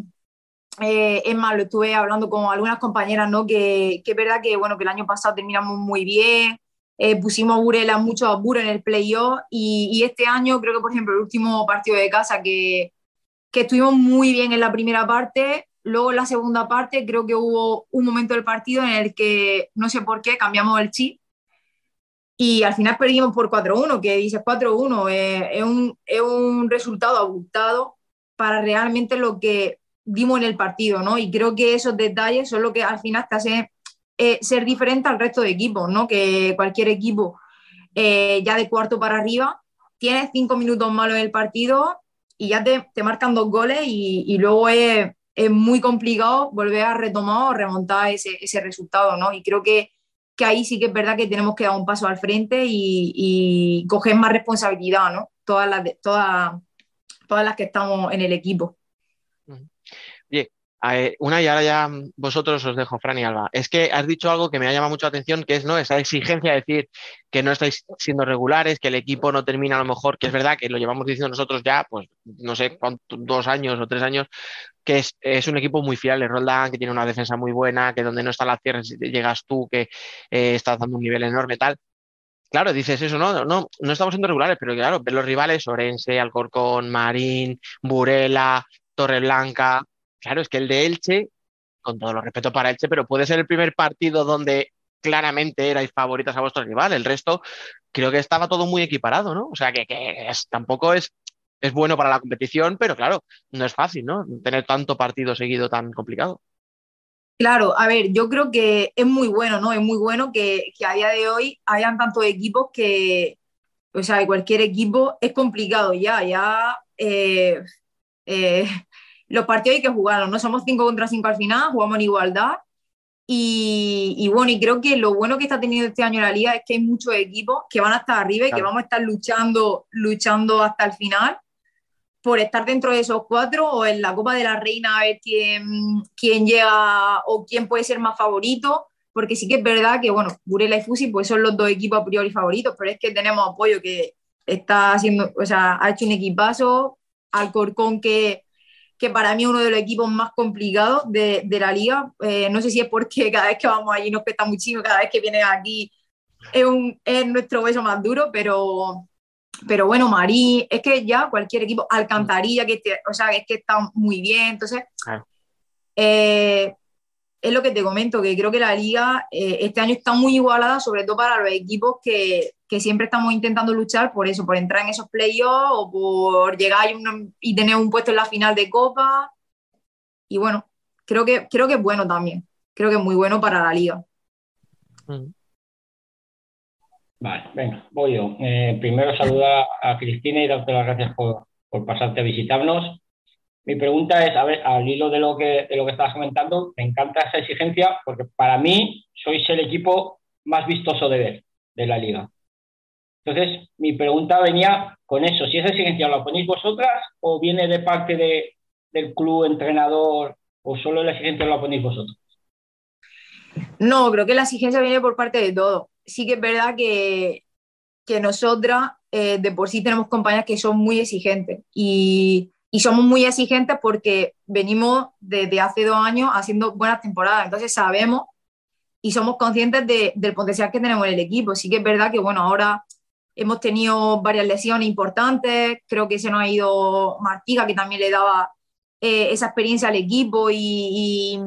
eh, es más, lo estuve hablando con algunas compañeras, ¿no? Que, que, es verdad que, bueno, que el año pasado terminamos muy bien, eh, pusimos a Burela mucho a Bure en el playoff y, y, este año creo que, por ejemplo, el último partido de casa que, que estuvimos muy bien en la primera parte, luego en la segunda parte creo que hubo un momento del partido en el que, no sé por qué, cambiamos el chip y al final perdimos por 4-1, que dices 4-1, eh, es, un, es un resultado abultado para realmente lo que dimos en el partido, ¿no? Y creo que esos detalles son lo que al final te hace eh, ser diferente al resto de equipos, ¿no? Que cualquier equipo eh, ya de cuarto para arriba tiene cinco minutos malos en el partido y ya te, te marcan dos goles y, y luego es, es, muy complicado volver a retomar o remontar ese, ese resultado, ¿no? Y creo que, que, ahí sí que es verdad que tenemos que dar un paso al frente y, y coger más responsabilidad, ¿no? Todas las, todas, todas las que estamos en el equipo. Una y ahora ya vosotros os dejo, Fran y Alba. Es que has dicho algo que me ha llamado mucho la atención, que es ¿no? esa exigencia de decir que no estáis siendo regulares, que el equipo no termina a lo mejor, que es verdad que lo llevamos diciendo nosotros ya, pues no sé cuántos, dos años o tres años, que es, es un equipo muy fiel, el Roldán, que tiene una defensa muy buena, que donde no está la cierre llegas tú, que eh, estás dando un nivel enorme, tal. Claro, dices eso, no, no, no estamos siendo regulares, pero claro, ver los rivales, Orense, Alcorcón, Marín, Burela, Torreblanca, claro, es que el de Elche, con todo lo respeto para Elche, pero puede ser el primer partido donde claramente erais favoritas a vuestro rival. El resto creo que estaba todo muy equiparado, ¿no? O sea, que, tampoco es, es bueno para la competición, pero claro, no es fácil, ¿no? Tener tanto partido seguido tan complicado. Claro, a ver, yo creo que es muy bueno, ¿no? Es muy bueno que, que a día de hoy hayan tantos equipos que, o sea, cualquier equipo es complicado ya, ya eh, eh, los partidos hay que jugarlos, no somos 5 contra 5 al final, jugamos en igualdad. Y, y, bueno, y creo que lo bueno que está teniendo este año la liga es que hay muchos equipos que van hasta arriba y claro. que vamos a estar luchando, luchando hasta el final por estar dentro de esos cuatro o en la Copa de la Reina a ver quién, quién llega o quién puede ser más favorito, porque sí que es verdad que, bueno, Burela y Fusi pues son los dos equipos a priori favoritos, pero es que tenemos apoyo que está haciendo, o sea, ha hecho un equipazo, Alcorcón que que para mí es uno de los equipos más complicados de, de la liga. Eh, no sé si es porque cada vez que vamos allí nos cuesta muchísimo, cada vez que viene aquí es, un, es nuestro beso más duro, pero, pero bueno, Marí, es que ya cualquier equipo, Alcantarilla, que te, o sea, es que está muy bien, entonces... Eh, es lo que te comento, que creo que la liga eh, este año está muy igualada, sobre todo para los equipos que, que, siempre estamos intentando luchar por eso, por entrar en esos playoffs o por llegar y, un, y, tener un puesto en la final de Copa. Y bueno, creo que, creo que es bueno también, creo que es muy bueno para la liga. Mm. Vale, venga, voy yo. Eh, primero saludar a Cristina y darte las gracias por, por pasarte a visitarnos. Mi pregunta es, a ver, al hilo de lo, que, de lo que estabas comentando, me encanta esa exigencia porque para mí sois el equipo más vistoso de ver de la liga. Entonces, mi pregunta venía con eso, si esa exigencia la ponéis vosotras o viene de parte de, del club, entrenador, o solo la exigencia la ponéis vosotros. No, creo que la exigencia viene por parte de todo. Sí que es verdad que, que nosotras eh, de por sí tenemos compañías que son muy exigentes y, y somos muy exigentes porque venimos desde hace dos años haciendo buenas temporadas, entonces sabemos y somos conscientes de- del potencial que tenemos en el equipo. Sí que es verdad que, bueno, ahora hemos tenido varias lesiones importantes, creo que se nos ha ido Martiga, que también le daba eh, esa experiencia al equipo y,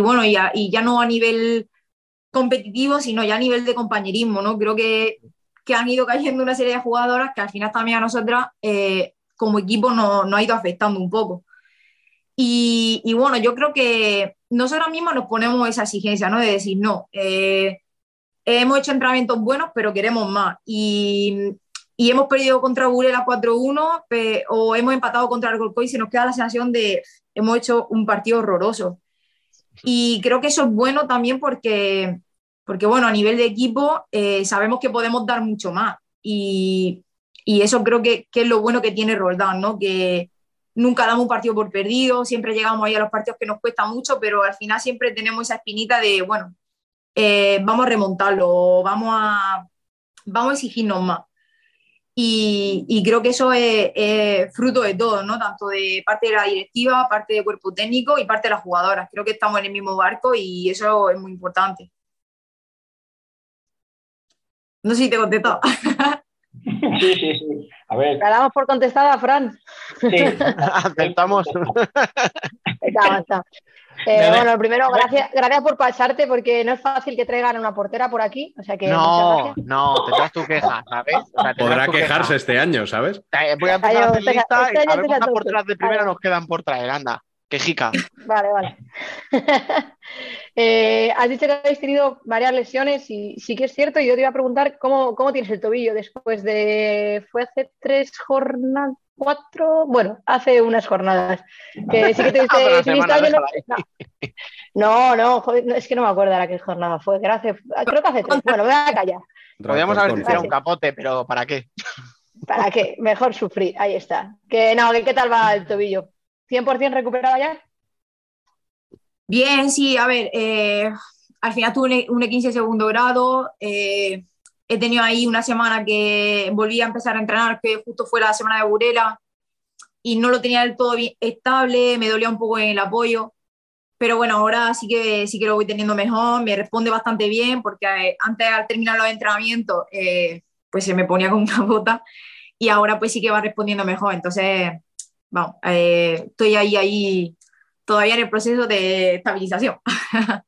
bueno, y ya no a nivel competitivo, sino ya a nivel de compañerismo, ¿no? Creo que, que han ido cayendo una serie de jugadoras que al final también a nosotras eh, como equipo nos, nos ha ido afectando un poco. Y, y bueno, yo creo que nosotros mismos nos ponemos esa exigencia, ¿no? De decir, no, eh, hemos hecho entrenamientos buenos, pero queremos más. Y, y hemos perdido contra Burela 4-1 pe- o hemos empatado contra Golcoy y se nos queda la sensación de hemos hecho un partido horroroso. Y creo que eso es bueno también porque, porque bueno, a nivel de equipo eh, sabemos que podemos dar mucho más. Y, y eso creo que, que es lo bueno que tiene Roldán, ¿no? Que nunca damos un partido por perdido, siempre llegamos ahí a los partidos que nos cuesta mucho, pero al final siempre tenemos esa espinita de, bueno, eh, vamos a remontarlo, vamos a, vamos a exigirnos más. Y, creo que eso es, es fruto de todo, ¿no? Tanto de parte de la directiva, parte del cuerpo técnico y parte de las jugadoras. Creo que estamos en el mismo barco y eso es muy importante. No sé si te he contestado. Sí, sí, sí. A ver, La damos por contestada, Fran. sí. Aceptamos. Está, está. Eh, bueno, primero, gracias, gracias por pasarte, porque no es fácil que traigan una portera por aquí. O sea que No, no, tendrás tu queja, ¿sabes? O sea, tendrás Podrá quejarse queja. este año, ¿sabes? Eh, Voy a empezar a hacer lista este y año a ver cuántas porteras de primera nos quedan por traer, anda. Quejica. Vale, vale. Eh, has dicho que habéis tenido varias lesiones y sí que es cierto. Y yo te iba a preguntar cómo, cómo tienes el tobillo después de. ¿Fue hace tres jornadas? ¿Cuatro? Bueno, hace unas jornadas. Que sí que te semana. No, no, joder, no, es que no me acuerdo ahora qué jornada fue. que era hace- creo que hace tres. Bueno, me voy a callar. Podríamos haber tirado un capote, pero ¿para qué? ¿Para qué? Mejor sufrir. Ahí está. Que no, que ¿qué tal va el tobillo? ¿100% recuperado ya? Bien, sí, a ver, eh, al final tuve un, un 15 de segundo grado, eh, he tenido ahí una semana que volví a empezar a entrenar, que justo fue la semana de Burela, y no lo tenía del todo bien estable, me dolía un poco el apoyo, pero bueno, ahora sí que, sí que lo voy teniendo mejor, me responde bastante bien, porque eh, antes al terminar los entrenamientos, eh, pues se me ponía con una bota, y ahora pues sí que va respondiendo mejor, entonces, vamos, eh, estoy ahí, ahí todavía en el proceso de estabilización.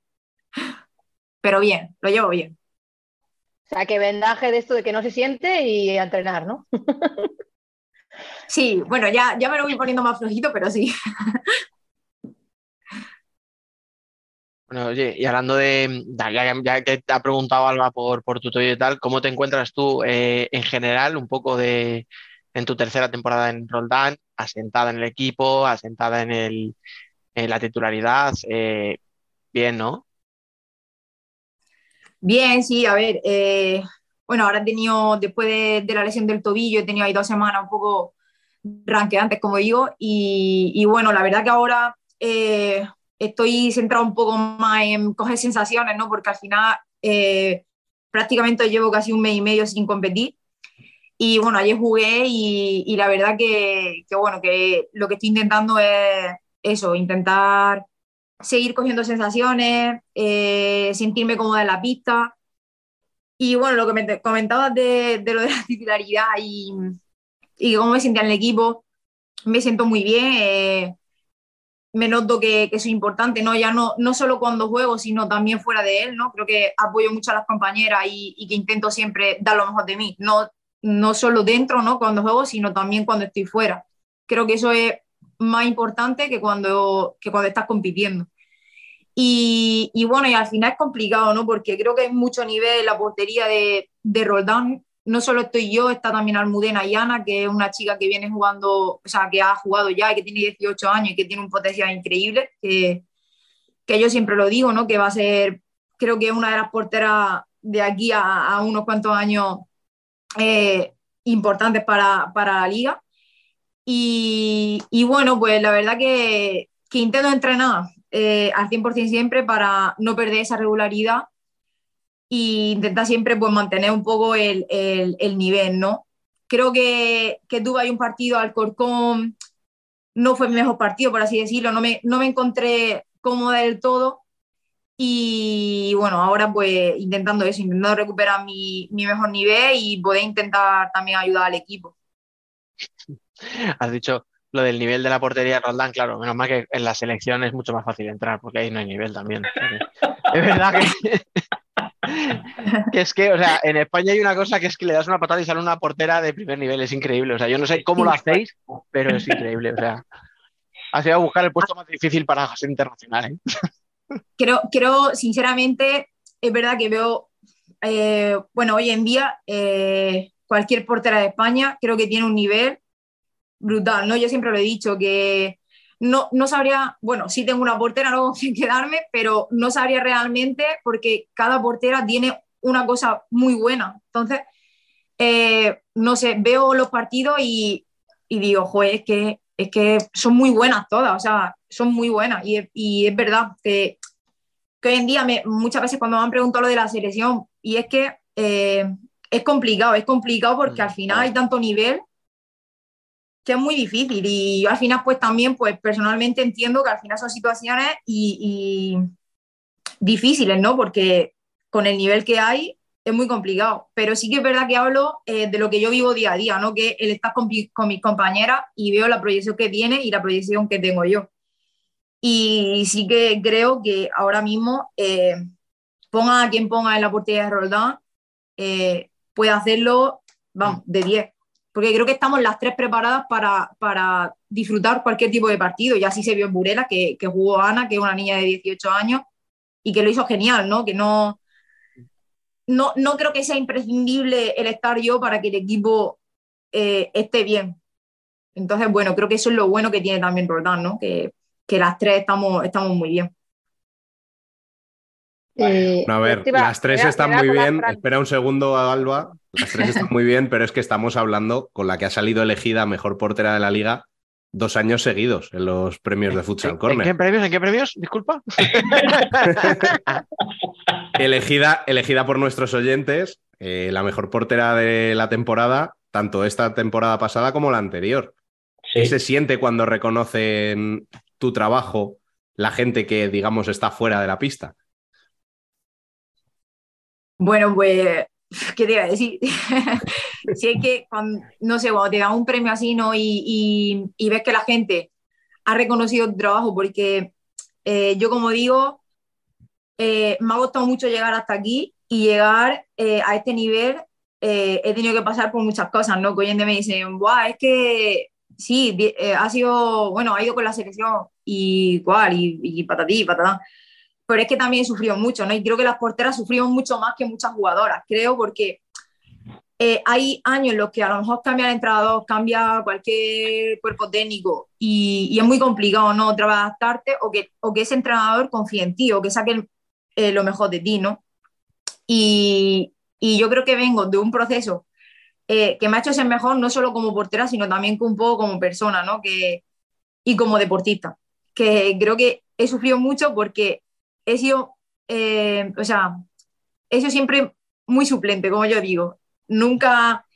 Pero bien, lo llevo bien. O sea, que vendaje de esto de que no se siente y a entrenar, ¿no? Sí, bueno, ya, ya me lo voy poniendo más flojito, pero sí. Bueno, oye, y hablando de, ya, que te ha preguntado Alba por, por tu tobillo y tal, ¿cómo te encuentras tú eh, en general, un poco de en tu tercera temporada en Roldán, asentada en el equipo, asentada en la titularidad? eh, bien, ¿no? Bien, sí, a ver, eh, bueno, ahora he tenido, después de, de la lesión del tobillo, he tenido ahí dos semanas un poco ranqueantes, como digo, y, bueno, la verdad que ahora eh, estoy centrado un poco más en coger sensaciones, ¿no? Porque al final prácticamente llevo casi un mes y medio sin competir. Y bueno, ayer jugué y, y la verdad que, que, bueno, que lo que estoy intentando es eso, intentar seguir cogiendo sensaciones, eh, sentirme cómoda en la pista. Y bueno, lo que me comentabas de, de lo de la titularidad y, y cómo me sentía en el equipo, me siento muy bien. eh, me noto que, que soy importante, ¿no? Ya no, no solo cuando juego, sino también fuera de él, ¿no? Creo que apoyo mucho a las compañeras y, y que intento siempre dar lo mejor de mí, no, no solo dentro, ¿no? Cuando juego, sino también cuando estoy fuera. Creo que eso es más importante que cuando, que cuando estás compitiendo. Y, y bueno, y al final es complicado, ¿no? Porque creo que hay mucho nivel en la portería de, de Roldán. No solo estoy yo, está también Almudena y Ana, que es una chica que viene jugando, o sea, que ha jugado ya y que tiene 18 años y que tiene un potencial increíble, que, que yo siempre lo digo, ¿no? Que va a ser, creo que una de las porteras de aquí a, a unos cuantos años eh, importantes para, para la liga. Y, y, bueno, pues la verdad que, que intento entrenar eh, al 100% siempre para no perder esa regularidad e intentar siempre pues, mantener un poco el, el, el nivel, ¿no? Creo que, que tuve ahí un partido al Corcón, no fue mi mejor partido, por así decirlo, no me, no me encontré cómoda del todo, y bueno, ahora pues intentando eso, intentando recuperar mi, mi, mejor nivel y poder intentar también ayudar al equipo. Has dicho lo del nivel de la portería Roldán, claro, menos mal que en la selección es mucho más fácil entrar, porque ahí no hay nivel también. es verdad que, que, es que, o sea, en España hay una cosa que es que le das una patada y sale una portera de primer nivel, es increíble. O sea, yo no sé cómo lo hacéis, pero es increíble. O sea, has ido a buscar el puesto más difícil para ser internacional. ¿eh? Creo, creo, sinceramente, es verdad que veo, eh, bueno, hoy en día eh, cualquier portera de España creo que tiene un nivel brutal, ¿no? Yo siempre lo he dicho que no, no sabría, bueno, sí tengo una portera, no que quedarme, pero no sabría realmente porque cada portera tiene una cosa muy buena. Entonces, eh, no sé, veo los partidos y, y digo, joder, es que, es que son muy buenas todas, o sea, son muy buenas. Y, y es verdad que, que, hoy en día me, muchas veces cuando me han preguntado lo de la selección, y es que eh, es complicado, es complicado porque al final hay tanto nivel que es muy difícil y yo al final pues también pues personalmente entiendo que al final son situaciones y, y difíciles, ¿no? Porque con el nivel que hay es muy complicado, pero sí que es verdad que hablo eh, de lo que yo vivo día a día, ¿no? Que el estar con, con, mis compañeras y veo la proyección que tiene y la proyección que tengo yo. Y sí que creo que ahora mismo, eh, ponga a quien ponga en la portería de Roldán, eh, puede hacerlo, de 10 porque creo que estamos las tres preparadas para, para disfrutar cualquier tipo de partido. Y así se vio en Burela, que, que, jugó Ana, que es una niña de 18 años, y que lo hizo genial, ¿no? Que no, no, no creo que sea imprescindible el estar yo para que el equipo eh, esté bien. Entonces, bueno, creo que eso es lo bueno que tiene también Roldán, ¿no? Que, que las tres estamos, estamos muy bien. Eh, no, a ver, las tres están muy bien. Espera un segundo, Alba. Las tres están muy bien, pero es que estamos hablando con la que ha salido elegida mejor portera de la liga dos años seguidos en los premios de Futsal Corner. ¿En qué premios? ¿En qué premios? Disculpa. elegida, elegida por nuestros oyentes, eh, la mejor portera de la temporada, tanto esta temporada pasada como la anterior. Sí. ¿Qué se siente cuando reconocen tu trabajo la gente que, digamos, está fuera de la pista? Bueno, pues, ¿qué te iba a decir? si es que, cuando, no sé, cuando te dan un premio así, ¿no? Y, ves que la gente ha reconocido tu trabajo, porque eh, yo, como digo, eh, me ha costado mucho llegar hasta aquí y llegar eh, a este nivel. He tenido que pasar por muchas cosas, ¿no? Que hoy me dicen, Buah, es que sí, ha sido, bueno, ha ido con la selección y cuál, y, y patatí, patatá pero es que también sufrió mucho, ¿no? Y creo que las porteras sufrieron mucho más que muchas jugadoras, creo, porque eh, hay años en los que a lo mejor cambia el entrenador, cambia cualquier cuerpo técnico y, es muy complicado, ¿no? Otra vez o que, o que ese entrenador confíe en ti o que saque eh, lo mejor de ti, ¿no? Y, y, yo creo que vengo de un proceso eh, que me ha hecho ser mejor no solo como portera, sino también un poco como persona, ¿no? Que, y como deportista, que creo que he sufrido mucho porque he sido, eh, o sea, he sido siempre muy suplente, como yo digo. Nunca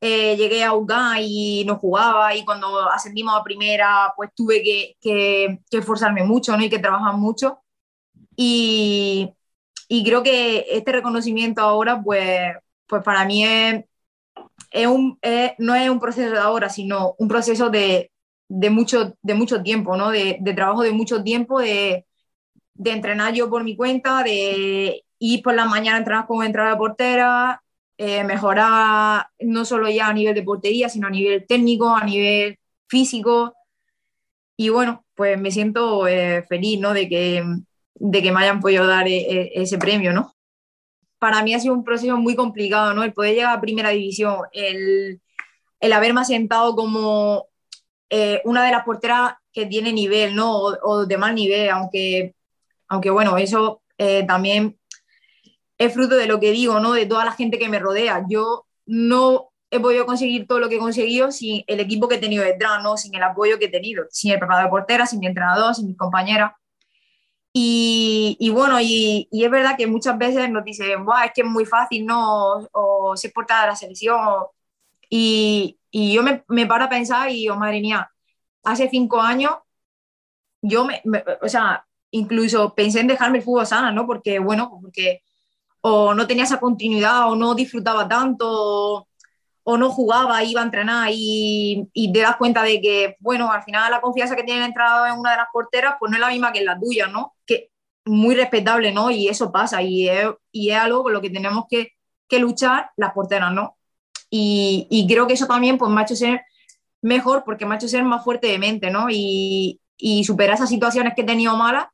eh, llegué a UGA y no jugaba y cuando ascendimos a primera, pues tuve que, que, que esforzarme mucho ¿no? y que trabajar mucho. Y, y, creo que este reconocimiento ahora, pues, pues para mí es, es un, no es un proceso de ahora, sino un proceso de, de, mucho, de mucho tiempo, ¿no? de, de trabajo de mucho tiempo, de, de entrenar yo por mi cuenta, de ir por la mañana a entrenar como entrada portera, eh, mejorar no solo ya a nivel de portería, sino a nivel técnico, a nivel físico. Y bueno, pues me siento eh, feliz ¿no? de, que, de que me hayan podido dar e, e, ese premio. ¿no? Para mí ha sido un proceso muy complicado, ¿no? el poder llegar a primera división, el, el haberme asentado como eh, una de las porteras que tiene nivel ¿no? o, de mal nivel, aunque aunque bueno, eso eh, también es fruto de lo que digo, ¿no? De toda la gente que me rodea. Yo no he podido conseguir todo lo que he conseguido sin el equipo que he tenido detrás, ¿no? sin el apoyo que he tenido, sin el preparador de portera, sin mi entrenador, sin mis compañeras. Y, y bueno, y, y, es verdad que muchas veces nos dicen, Buah, es que es muy fácil, ¿no? O, o ser portada de la selección. Y, y yo me, me, paro a pensar y digo, madre mía, hace cinco años, yo me, me, o sea, incluso pensé en dejarme el fútbol sana, ¿no? Porque, bueno, porque o no tenía esa continuidad o no disfrutaba tanto o no jugaba, iba a entrenar y, y, te das cuenta de que, bueno, al final la confianza que tiene el entrenador en una de las porteras, pues no es la misma que en la tuya, ¿no? Que muy respetable, ¿no? Y eso pasa y es, y es algo con lo que tenemos que, luchar las porteras, ¿no? Y, y, creo que eso también, pues me ha hecho ser mejor porque me ha hecho ser más fuerte de mente, ¿no? Y, y superar esas situaciones que he tenido malas,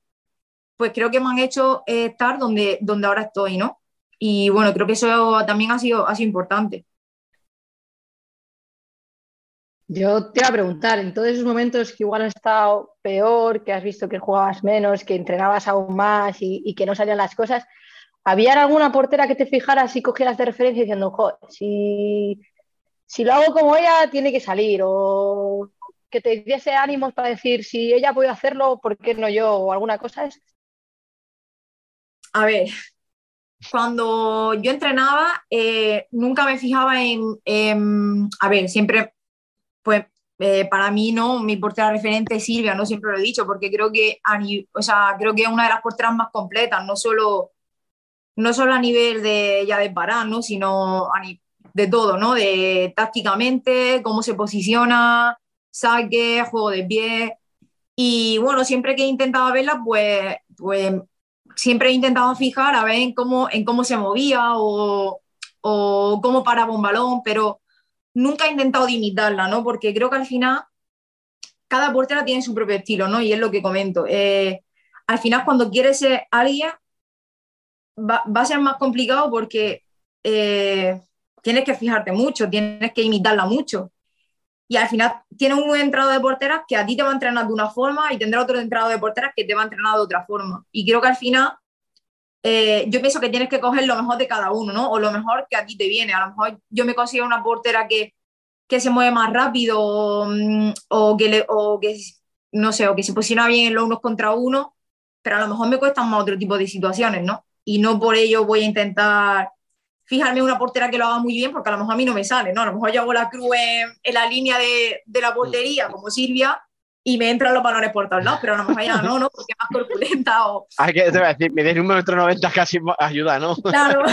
pues creo que me han hecho eh, estar donde, donde ahora estoy, ¿no? Y bueno, creo que eso también ha sido, ha sido importante. Yo te iba a preguntar, en todos esos momentos que igual has estado peor, que has visto que jugabas menos, que entrenabas aún más y, que no salían las cosas, ¿había alguna portera que te fijaras y cogieras de referencia diciendo, joder, si, si lo hago como ella, tiene que salir? O que te diese ánimos para decir, si ella puede hacerlo, ¿por qué no yo? O alguna cosa es. A ver, cuando yo entrenaba, eh, nunca me fijaba en, a ver, siempre pues eh, para mí no, mi portera referente es Silvia, no siempre lo he dicho, porque creo que, a, o sea, creo que es una de las porteras más completas, no solo, no solo a nivel de ya de parar, ¿no? sino a de todo, ¿no? De tácticamente, cómo se posiciona, saque, juego de pie. Y bueno, siempre que he intentado verla, pues, pues siempre he intentado fijar a ver en cómo, en cómo se movía o, o cómo paraba un balón, pero nunca he intentado imitarla, ¿no? Porque creo que al final cada portera tiene su propio estilo, ¿no? Y es lo que comento. Eh, al final, cuando quieres ser alguien, va, a ser más complicado porque eh, tienes que fijarte mucho, tienes que imitarla mucho. Y al final tienes un entrado de porteras que a ti te va a entrenar de una forma y tendrá otro entrado de porteras que te va a entrenar de otra forma. Y creo que al final eh, yo pienso que tienes que coger lo mejor de cada uno, ¿no? O lo mejor que a ti te viene. A lo mejor yo me consigo una portera que, que se mueve más rápido o, mm, o, que le, o que, no sé, o que se posiciona bien en los unos contra uno, pero a lo mejor me cuestan más otro tipo de situaciones, ¿no? Y no por ello voy a intentar fijarme en una portera que lo haga muy bien, porque a lo mejor a mí no me sale, ¿no? A lo mejor yo hago la cruz en, en la línea de, de la portería, como Silvia, y me entran los balones por todos lados, pero a lo mejor ya no, ¿no? Porque es más corpulenta o... Hay que, te voy a decir, me des un metro noventa casi ayuda, ¿no? Claro.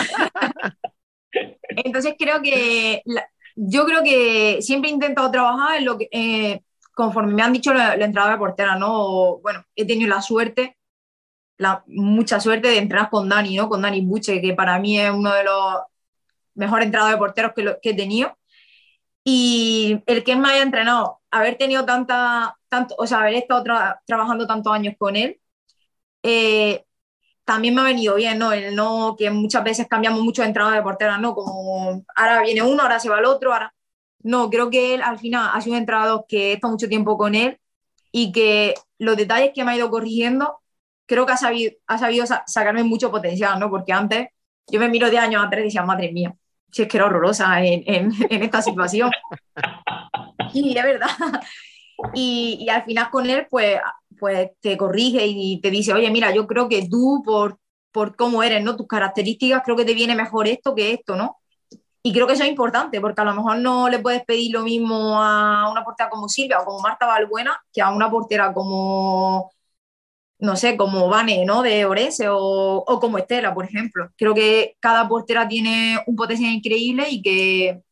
Entonces creo que, la, yo creo que siempre he intentado trabajar en lo que, eh, conforme me han dicho la, la entrada de portera, ¿no? O, bueno, he tenido la suerte, la mucha suerte de entrenar con Dani, ¿no? Con Dani Buche, que para mí es uno de los mejores entrados de porteros que, lo, que he tenido. Y el que me haya entrenado, haber tenido tanta, tanto, o sea, haber estado tra trabajando tantos años con él, eh, también me ha venido bien, ¿no? El no, que muchas veces cambiamos mucho de entrada de portera, ¿no? Como ahora viene uno, ahora se va el otro, ahora... No, creo que él al final ha sido un entrenador que he estado mucho tiempo con él y que los detalles que me ha ido corrigiendo, creo que ha sabido, ha sabido sa sacarme mucho potencial, ¿no? Porque antes yo me miro de años atrás y decía, madre mía, si es que era horrorosa en, en, en esta situación. y es verdad. Y, y, al final con él, pues, pues te corrige y te dice, oye, mira, yo creo que tú, por, por cómo eres, ¿no? Tus características, creo que te viene mejor esto que esto, ¿no? Y creo que eso es importante, porque a lo mejor no le puedes pedir lo mismo a una portera como Silvia o como Marta Valbuena que a una portera como, no sé, como Vane, ¿no? De Orense o, o como Estela, por ejemplo. Creo que cada portera tiene un potencial increíble y que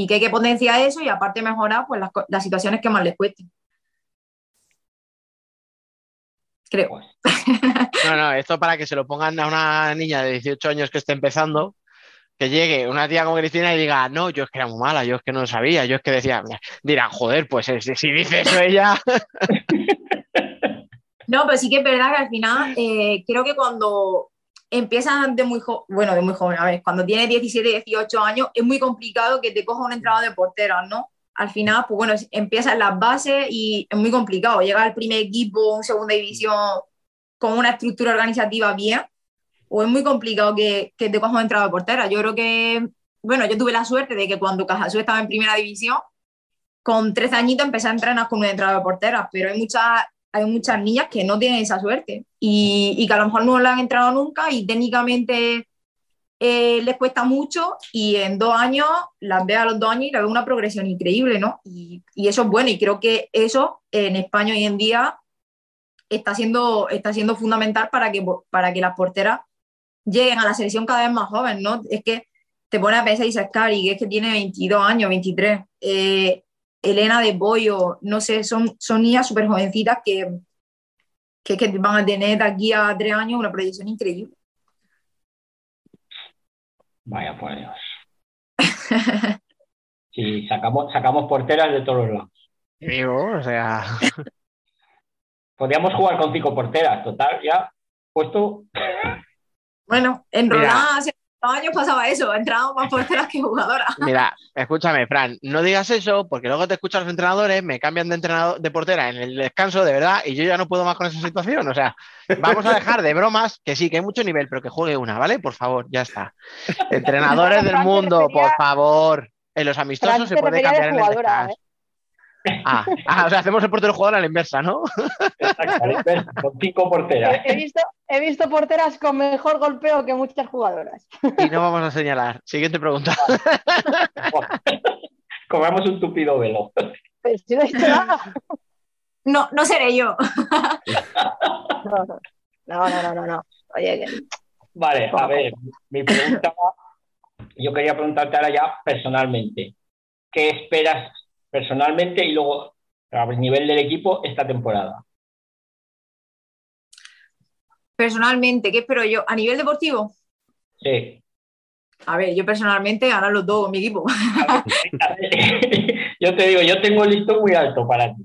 y que hay que potenciar eso y aparte mejorar pues, las, las situaciones que más les cuesten. Creo. No, no, esto para que se lo pongan a una niña de 18 años que esté empezando, que llegue una tía como Cristina y diga, no, yo es que era muy mala, yo es que no lo sabía, yo es que decía, dirán, joder, pues si, si dice eso ella. No, pero sí que es verdad que al final eh, creo que cuando empiezan de muy joven, bueno, de muy joven, a ver, cuando tienes 17, 18 años, es muy complicado que te coja una entrada de portera, ¿no? Al final, pues bueno, empiezas en las bases y es muy complicado llegar al primer equipo, un segunda división, con una estructura organizativa bien, o es muy complicado que, que te coja una entrada de portera. Yo creo que bueno, yo tuve la suerte de que cuando Cajasú estaba en primera división, con 13 añitos empecé a entrenar con un entrenador de porteras, pero hay muchas, hay muchas niñas que no tienen esa suerte y, y que a lo mejor no la han entrenado nunca y técnicamente eh, les cuesta mucho y en dos años las veo a los dos años y la veo una progresión increíble, ¿no? Y, y eso es bueno y creo que eso en España hoy en día está siendo, está siendo fundamental para que, para que las porteras lleguen a la selección cada vez más jóvenes, ¿no? Es que te pone a pensar Isa Scari, que es que tiene 22 años, 23, eh, Elena de Bollo, no sé, son, son niñas súper jovencitas que, que, que van a tener de aquí a tres años una proyección increíble. Vaya por Dios. Sí, sacamos, sacamos porteras de todos los lados. Digo, o sea. Podríamos jugar con cinco porteras, total, ya puesto. Bueno, en Mira. Dos años pasaba eso, entraban más porteras que jugadoras. Mira, escúchame, Fran, no digas eso porque luego te escuchan los entrenadores, me cambian de entrenador de portera en el descanso, de verdad, y yo ya no puedo más con esa situación. O sea, vamos a dejar de bromas, que sí, que hay mucho nivel, pero que juegue una, ¿vale? Por favor, ya está. Entrenadores del mundo, refería- por favor. En los amistosos Fran se se puede cambiar en el descanso. Ah, ah, o sea, hacemos el portero jugador a la inversa, ¿no? Exactamente, con cinco porteras. He visto, he visto porteras con mejor golpeo que muchas jugadoras. Y no vamos a señalar. Siguiente pregunta. Comemos un tupido velo. Pero si no nada. No, no seré yo. No, no, no, no, no, no, no. Oye, que- Vale, a ver, mi pregunta, yo quería preguntarte ahora ya personalmente, ¿qué esperas personalmente y luego a nivel del equipo esta temporada? Personalmente, ¿qué espero yo? A nivel deportivo, Sí. a ver, yo personalmente ganar los dos mi equipo. Yo te digo, yo tengo el listón muy alto para ti.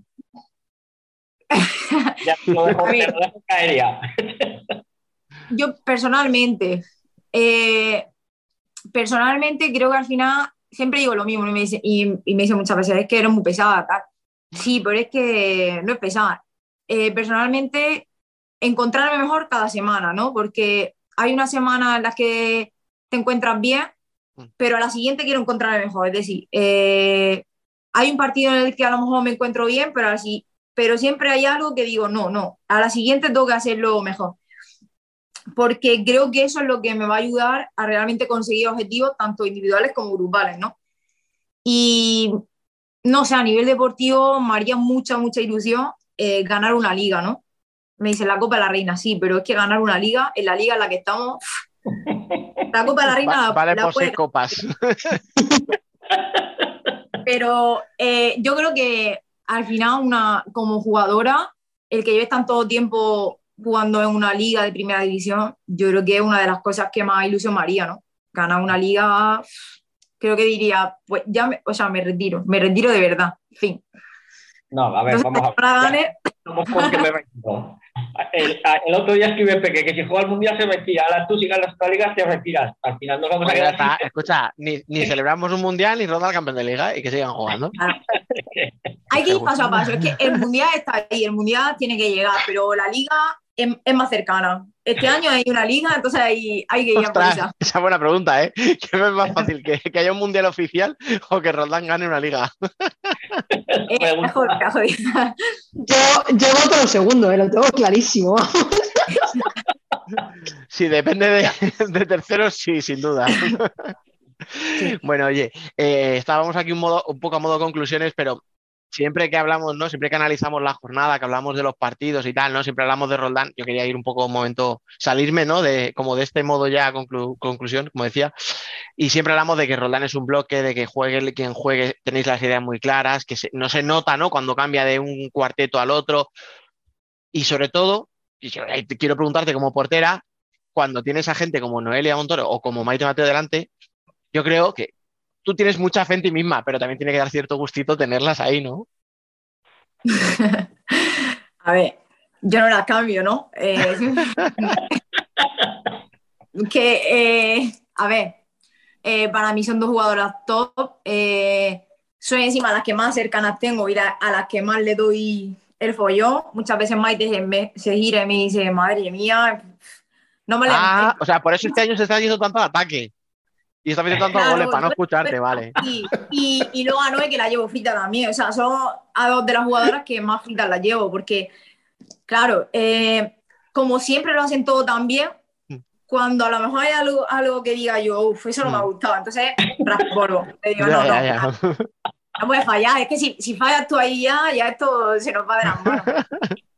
Ya lo dejo, te lo dejo caer ya. Yo personalmente, eh, personalmente creo que al final siempre digo lo mismo y me dice, y, y me dice muchas veces, es que eres muy pesada, tal. Sí, pero es que no es pesada. Eh, personalmente, encontrarme mejor cada semana, ¿no? Porque hay una semana en las que te encuentras bien, pero a la siguiente quiero encontrarme mejor. Es decir, eh, hay un partido en el que a lo mejor me encuentro bien, pero, así, pero siempre hay algo que digo, no, no, a la siguiente tengo que hacerlo mejor porque creo que eso es lo que me va a ayudar a realmente conseguir objetivos tanto individuales como grupales, ¿no? Y no sé, a nivel deportivo me haría mucha, mucha ilusión eh, ganar una liga, ¿no? Me dicen la Copa de la Reina, sí, pero es que ganar una liga, en la liga en la que estamos, la Copa de la Reina vale la por seis copas. pero eh, yo creo que al final, una, como jugadora, el que lleves tanto tiempo jugando en una liga de primera división, yo creo que es una de las cosas que más ilusión me haría, ¿no? Ganar una liga, creo que diría, pues ya, me, o sea, me retiro, me retiro de verdad, fin. No, a ver, Entonces, vamos a ver. Vamos. El, el otro día escribe Peque que si juega al mundial se retira. Ahora tú si ganas la liga te retiras. Al final nos vamos a Pues quedar está. sin- Escucha, ni, ni celebramos un mundial ni ronda al campeón de liga y que sigan jugando. hay que ir paso a paso, es que el mundial está ahí, el mundial tiene que llegar, pero la liga es, es más cercana. Este año hay una liga, entonces hay, hay que ir a por esa. esa es buena pregunta, ¿eh? ¿Qué es más fácil? ¿Que, que haya un mundial oficial o que Roldán gane una liga? Eh, mejor, mejor. Yo, yo voto lo segundo, eh, lo tengo clarísimo. Sí, depende de, de terceros, sí, sin duda. Bueno, oye, eh, estábamos aquí un, modo, un poco a modo conclusiones, pero siempre que hablamos, ¿no? Siempre que analizamos la jornada, que hablamos de los partidos y tal, ¿no? Siempre hablamos de Roldán. Yo quería ir un poco un momento, salirme, ¿no? De, como de este modo ya conclu- conclusión, como decía. Y siempre hablamos de que Roldán es un bloque, de que juegue quien juegue, tenéis las ideas muy claras, que no se nota, ¿no? Cuando cambia de un cuarteto al otro. Y sobre todo, y eh, quiero preguntarte como portera, cuando tienes a gente como Noelia Montoro o como Maite Mateo delante, yo creo que tú tienes mucha fe en ti misma, pero también tiene que dar cierto gustito tenerlas ahí, ¿no? A ver, yo no las cambio, ¿no? Eh, que, eh, a ver, eh, para mí son dos jugadoras top. son encima las que más cercanas tengo y la- a las que más le doy el follón. Muchas veces Maite se, me- se gira y me dice, madre mía, no me la Ah, o sea, por eso este año se está yendo tanto al ataque. Y está metiendo tantos Claro, goles para no escucharte, vale. Y, y, y luego a Noé que la llevo frita también. O sea, son a dos de las jugadoras que más fritas las llevo. Porque, claro, eh, como siempre lo hacen todo tan bien, cuando a lo mejor hay algo, algo que diga yo, uff, eso no me ha gustado. Entonces, raspolvo. Le digo, no, Mm. Ya, no, ya, ya. no puedes fallar. Es que si, si fallas tú ahí ya, ya esto se nos va de las manos.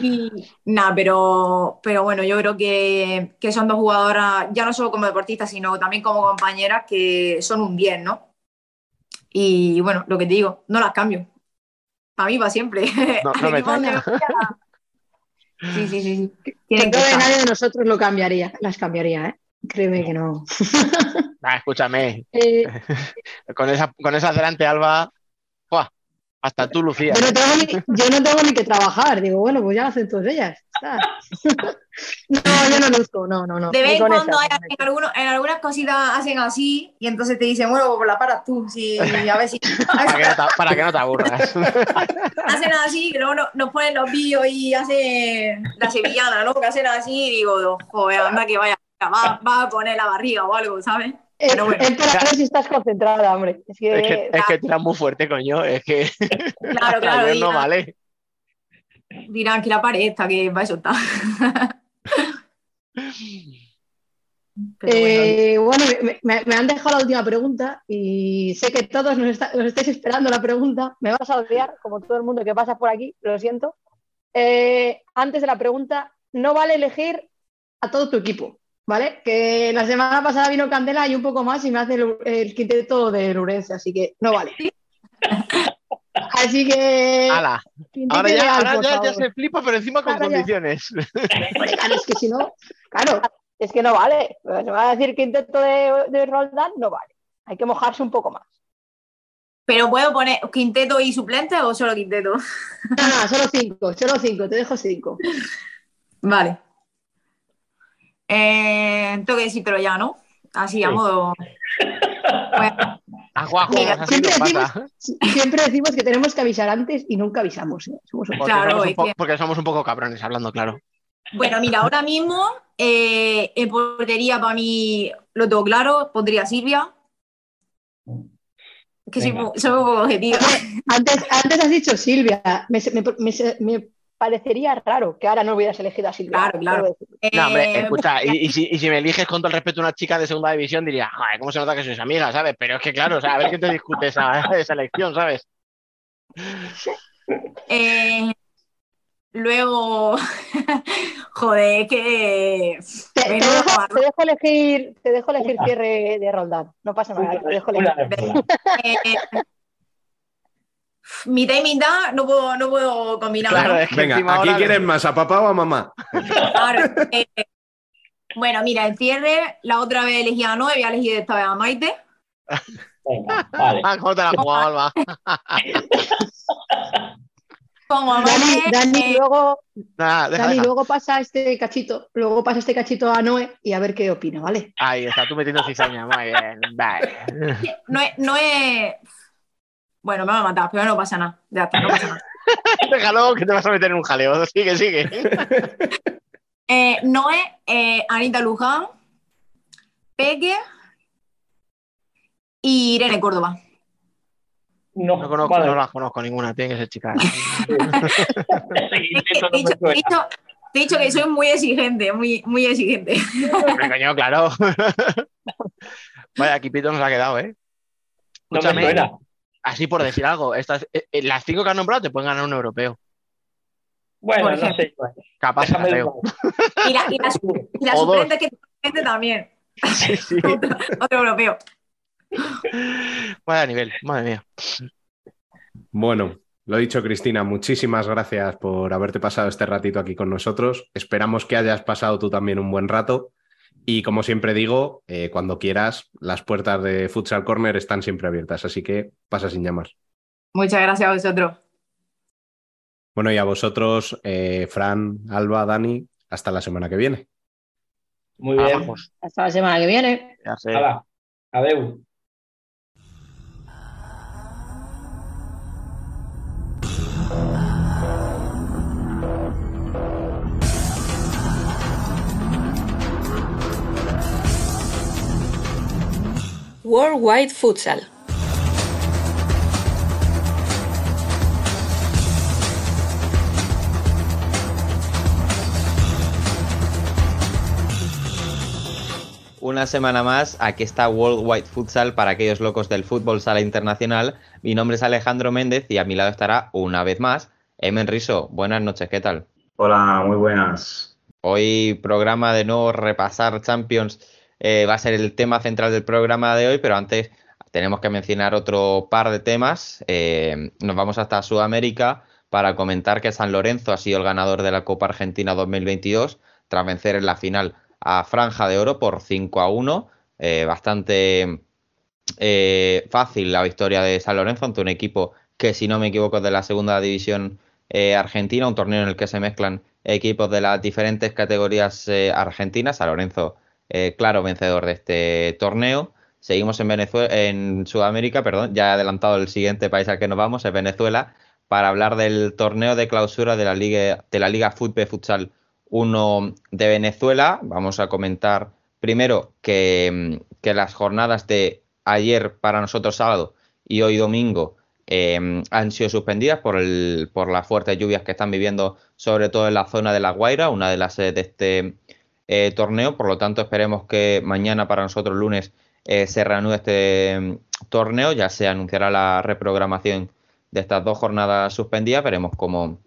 Y nada, pero, pero bueno, yo creo que, que son dos jugadoras, ya no solo como deportistas, sino también como compañeras, que son un 10, ¿no? Y bueno, lo que te digo, no las cambio. Para mí, para siempre. No, no me Sí, sí, sí. Tienen creo que nadie de nosotros lo cambiaría, las cambiaría, ¿eh? Créeme que no. Escúchame, Eh, con esa, con esa delante, Alba. Hasta tú, Lucía. yo, no tengo ni, yo no tengo ni que trabajar. Digo, bueno, pues ya lo hacen todas ellas. Ah. no, yo no luzco, no, no, no. De vez en cuando hay- en, algunos- en algunas cositas hacen así y entonces te dicen, bueno, pues la paras tú, sí, a ver si Para que no te, para que no te aburras. hacen así, que luego no- nos ponen los vídeos y hacen la sevillana, ¿no? Que hacen así y digo, joder, anda que vaya, va, va a poner la barriga o algo, ¿sabes? Es, Pero bueno. es para ver si estás concentrada, hombre. Es que, Es que, es que tiras muy fuerte, coño. Es que Claro, claro, no vale. dirán que la pared está, que va a bueno, Eh, bueno, me, me- me han dejado la última pregunta y sé que todos nos, está- nos estáis esperando la pregunta. Me vas a odiar, como todo el mundo que pasa por aquí, lo siento. Eh, antes de la pregunta, no vale elegir a todo tu equipo, ¿vale? Que la semana pasada vino Candela y un poco más y me hace el, el quinteto de Lurense, así que no vale. Así que. ¡Hala! quinteto Ahora ya, ahora se flipa, pero encima con Ahora condiciones. Claro, es que si no, claro, es que no vale. Se va a decir quinteto de, de Roldán, no vale. Hay que mojarse un poco más. pero ¿puedo poner quinteto y suplente o solo quinteto? Ah, solo cinco, solo cinco, te dejo cinco. Vale. Eh, tengo que decírtelo ya, ¿no? Así, a Sí. modo. Bueno, A Juanjo, Mira, así nos siempre decimos que tenemos que avisar antes y nunca avisamos. ¿eh? Somos un- Porque, Claro, somos un es po- que- porque somos un poco cabrones, hablando claro. Bueno, mira, ahora mismo eh, en portería para mí lo tengo claro, pondría Silvia. Es que soy, Venga. soy un poco objetiva. Antes, antes has dicho Silvia. Me, me- me- me parecería raro que ahora no hubieras elegido a Silvia. Claro, claro. No, hombre, Eh, escucha, y, y si, y si me eliges con todo el respeto a una chica de segunda división, diría, joder, ¿cómo se nota que sois amigas, sabes? Pero es que, claro, o sea, a ver quién te discute esa, esa elección, ¿sabes? eh, luego, joder, que. Te, te dejo, cuadro. te dejo elegir, te dejo elegir cierre de Roldán. No pasa nada, te dejo Una elegir. Eh, mitad y mitad no puedo, no puedo combinar. Claro, ¿no? es que Venga, ¿aquí ahora- quieres más? ¿A papá o a mamá? Claro, eh, bueno, mira, el cierre, la otra vez elegí a Noé, voy a elegir esta vez a Maite. Venga, vale. Ah, ¿cómo te la Alba? Como Dani, Dani, eh, luego, Nada, deja, Dani, deja. luego pasa este cachito, luego pasa este cachito a Noé y a ver qué opina, ¿vale? Ahí está, tú metiendo cizaña, muy bien. Vale. no es, no es. Bueno, me va a matar, pero no pasa nada. Ya está, no pasa nada. Déjalo que te vas a meter en un jaleo. Sigue, sigue. Eh, Noé, eh, Anita Luján, Peque y Irene Córdoba. No, No conozco, vale. no las conozco ninguna, tiene que ser chica. Ese quinteto Te he dicho, me que soy muy exigente, muy, muy exigente. Hombre, coño, claro. Vaya, equipito nos ha quedado, ¿eh? No me suena. Así por decir algo, estas, eh, eh, las cinco que has nombrado te pueden ganar un europeo. Bueno, Por no sé. bueno, Capaz, Déjame creo. Y la, y la, y la O dos. suplente que suplente también. Sí, sí. Otro, otro europeo. Vaya nivel, madre mía. Bueno, lo dicho, Cristina, muchísimas gracias por haberte pasado este ratito aquí con nosotros. Esperamos que hayas pasado tú también un buen rato. Y como siempre digo, eh, cuando quieras, las puertas de Futsal Corner están siempre abiertas, así que pasa sin llamar. Muchas gracias a vosotros. Bueno, y a vosotros, eh, Fran, Alba, Dani, hasta la semana que viene. Muy bien. Vamos, Hasta la semana que viene. ya sé. Worldwide Futsal. Una semana más, aquí está Worldwide Futsal para aquellos locos del fútbol sala internacional. Mi nombre es Alejandro Méndez y a mi lado estará una vez más Emen Riso. Buenas noches, ¿qué tal? Hola, muy buenas. Hoy programa de nuevo repasar Champions eh, va a ser el tema central del programa de hoy, pero antes tenemos que mencionar otro par de temas. Eh, nos vamos hasta Sudamérica para comentar que San Lorenzo ha sido el ganador de la Copa Argentina 2022 tras vencer en la final a Franja de Oro por 5 a 1. Eh, bastante fácil la victoria de San Lorenzo ante un equipo que, si no me equivoco, es de la segunda división argentina, un torneo en el que se mezclan equipos de las diferentes categorías argentinas. San Lorenzo, claro, vencedor de este torneo. Seguimos en Venezuela, en Sudamérica, perdón, ya he adelantado el siguiente país al que nos vamos, es Venezuela, para hablar del torneo de clausura de la Liga, de la Liga Fútbol Futsal 1 de Venezuela. Vamos a comentar primero que, las jornadas de ayer para nosotros sábado y hoy domingo eh, han sido suspendidas por, el, por las fuertes lluvias que están viviendo, sobre todo en la zona de La Guaira, una de las sedes de este eh, torneo. Por lo tanto, esperemos que mañana para nosotros lunes eh, se reanude este mm, torneo. Ya se anunciará la reprogramación de estas dos jornadas suspendidas. Veremos cómo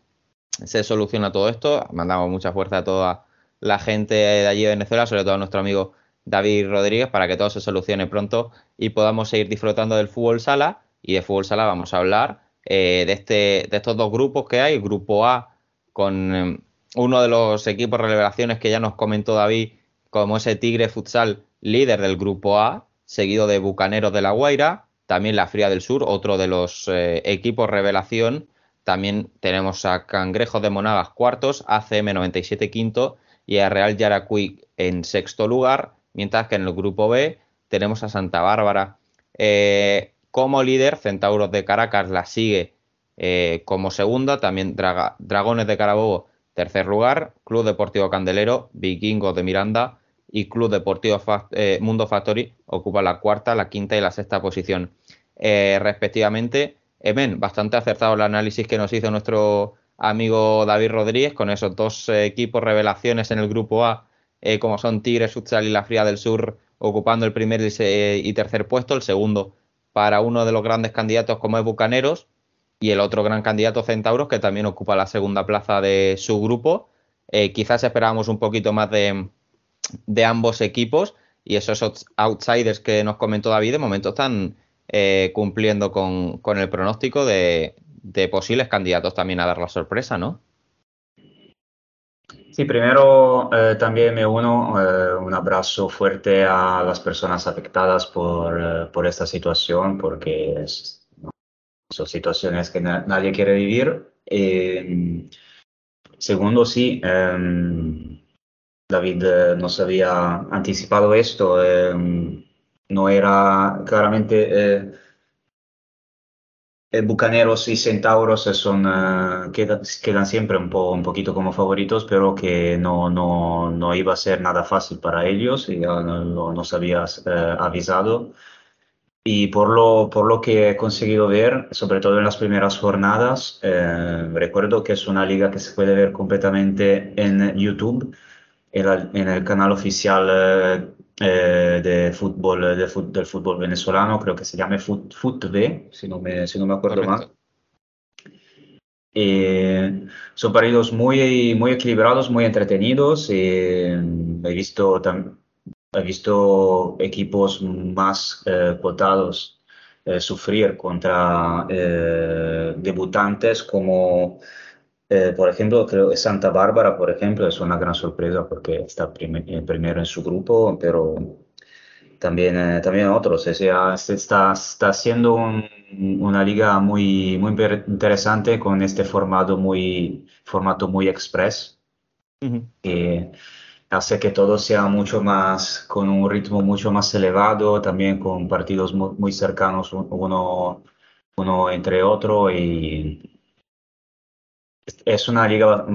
se soluciona todo esto. Mandamos mucha fuerza a toda la gente de allí de Venezuela, sobre todo a nuestro amigo David Rodríguez, para que todo se solucione pronto y podamos seguir disfrutando del fútbol sala. Y de fútbol sala vamos a hablar eh, de, este, de estos dos grupos que hay. Grupo A con eh, uno de los equipos revelaciones que ya nos comentó David, como ese Tigre Futsal líder del grupo A, seguido de Bucaneros de la Guaira, también la Fría del Sur, otro de los eh, equipos revelación. También tenemos a Cangrejos de Monagas cuartos, ACM 97 quinto y a Real Yaracuy en sexto lugar, mientras que en el grupo B tenemos a Santa Bárbara. Eh, como líder, Centauros de Caracas la sigue eh, como segunda, también Dragones de Carabobo tercer lugar, Club Deportivo Candelero, Vikingos de Miranda y Club Deportivo eh, Mundo Factory ocupa la cuarta, la quinta y la sexta posición respectivamente. Emen, bastante acertado el análisis que nos hizo nuestro amigo David Rodríguez con esos dos eh, equipos revelaciones en el grupo A, eh, como son Tigres, Futsal y la Fría del Sur, ocupando el primer y, tercer puesto, el segundo para uno de los grandes candidatos como es Bucaneros y el otro gran candidato Centauros que también ocupa la segunda plaza de su grupo. Eh, quizás esperábamos un poquito más de, ambos equipos y esos outsiders que nos comentó David de momento están eh, cumpliendo con, el pronóstico de, posibles candidatos también a dar la sorpresa, ¿no? Sí, primero eh, también me uno eh, un abrazo fuerte a las personas afectadas por, esta situación, porque es. Son situaciones que na nadie quiere vivir. segundo, sí, em, David nos había anticipado esto em, no era claramente eh, eh, Bucaneros y Centauros son, uh, quedan, quedan, siempre un, po, un poquito como favoritos, pero que no, no, no iba a ser nada fácil para ellos, y ya nos habías uh, avisado. Y por lo, por lo que he conseguido ver, sobre todo en las primeras jornadas, eh, recuerdo que es una liga que se puede ver completamente en YouTube, en, la, en el canal oficial eh, de fútbol, de, del fútbol venezolano, creo que se llama Foot, FUTV, si no me, si no me acuerdo mal. Eh, son partidos muy, muy equilibrados, muy entretenidos. Eh, he, visto he visto equipos más eh, cotados eh, sufrir contra eh, debutantes como eh, por ejemplo, creo que Santa Bárbara, por ejemplo, es una gran sorpresa porque está prim primero en su grupo, pero también, también otros. Sea, está, está siendo un, una liga muy, muy interesante con este formato muy, formato muy express, uh -huh. que hace que todo sea mucho más, con un ritmo mucho más elevado, también con partidos muy, muy cercanos uno, uno entre otro y Es una liga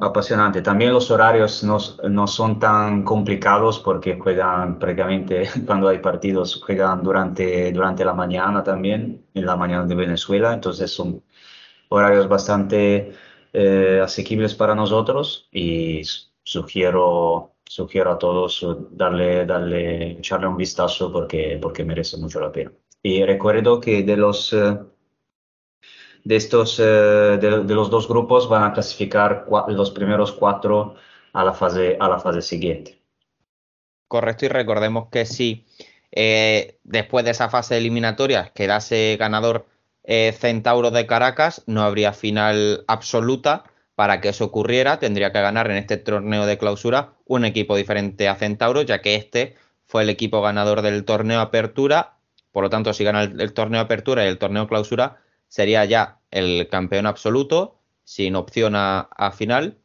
apasionante. También los horarios no, no son tan complicados porque juegan prácticamente cuando hay partidos, juegan durante, durante la mañana también, en la mañana de Venezuela. Entonces son horarios bastante eh, asequibles para nosotros y sugiero, sugiero a todos darle, darle, echarle un vistazo porque, porque merece mucho la pena. Y recuerdo que de los... eh, de estos, eh, de, los dos grupos van a clasificar los primeros cuatro a la fase, a la fase siguiente. Correcto, y recordemos que si eh, después de esa fase eliminatoria quedase ganador eh, Centauro de Caracas, no habría final absoluta. Para que eso ocurriera, tendría que ganar en este torneo de clausura un equipo diferente a Centauro, ya que este fue el equipo ganador del torneo Apertura. Por lo tanto, si gana el, torneo Apertura y el torneo Clausura, sería ya el campeón absoluto, sin opción a, final.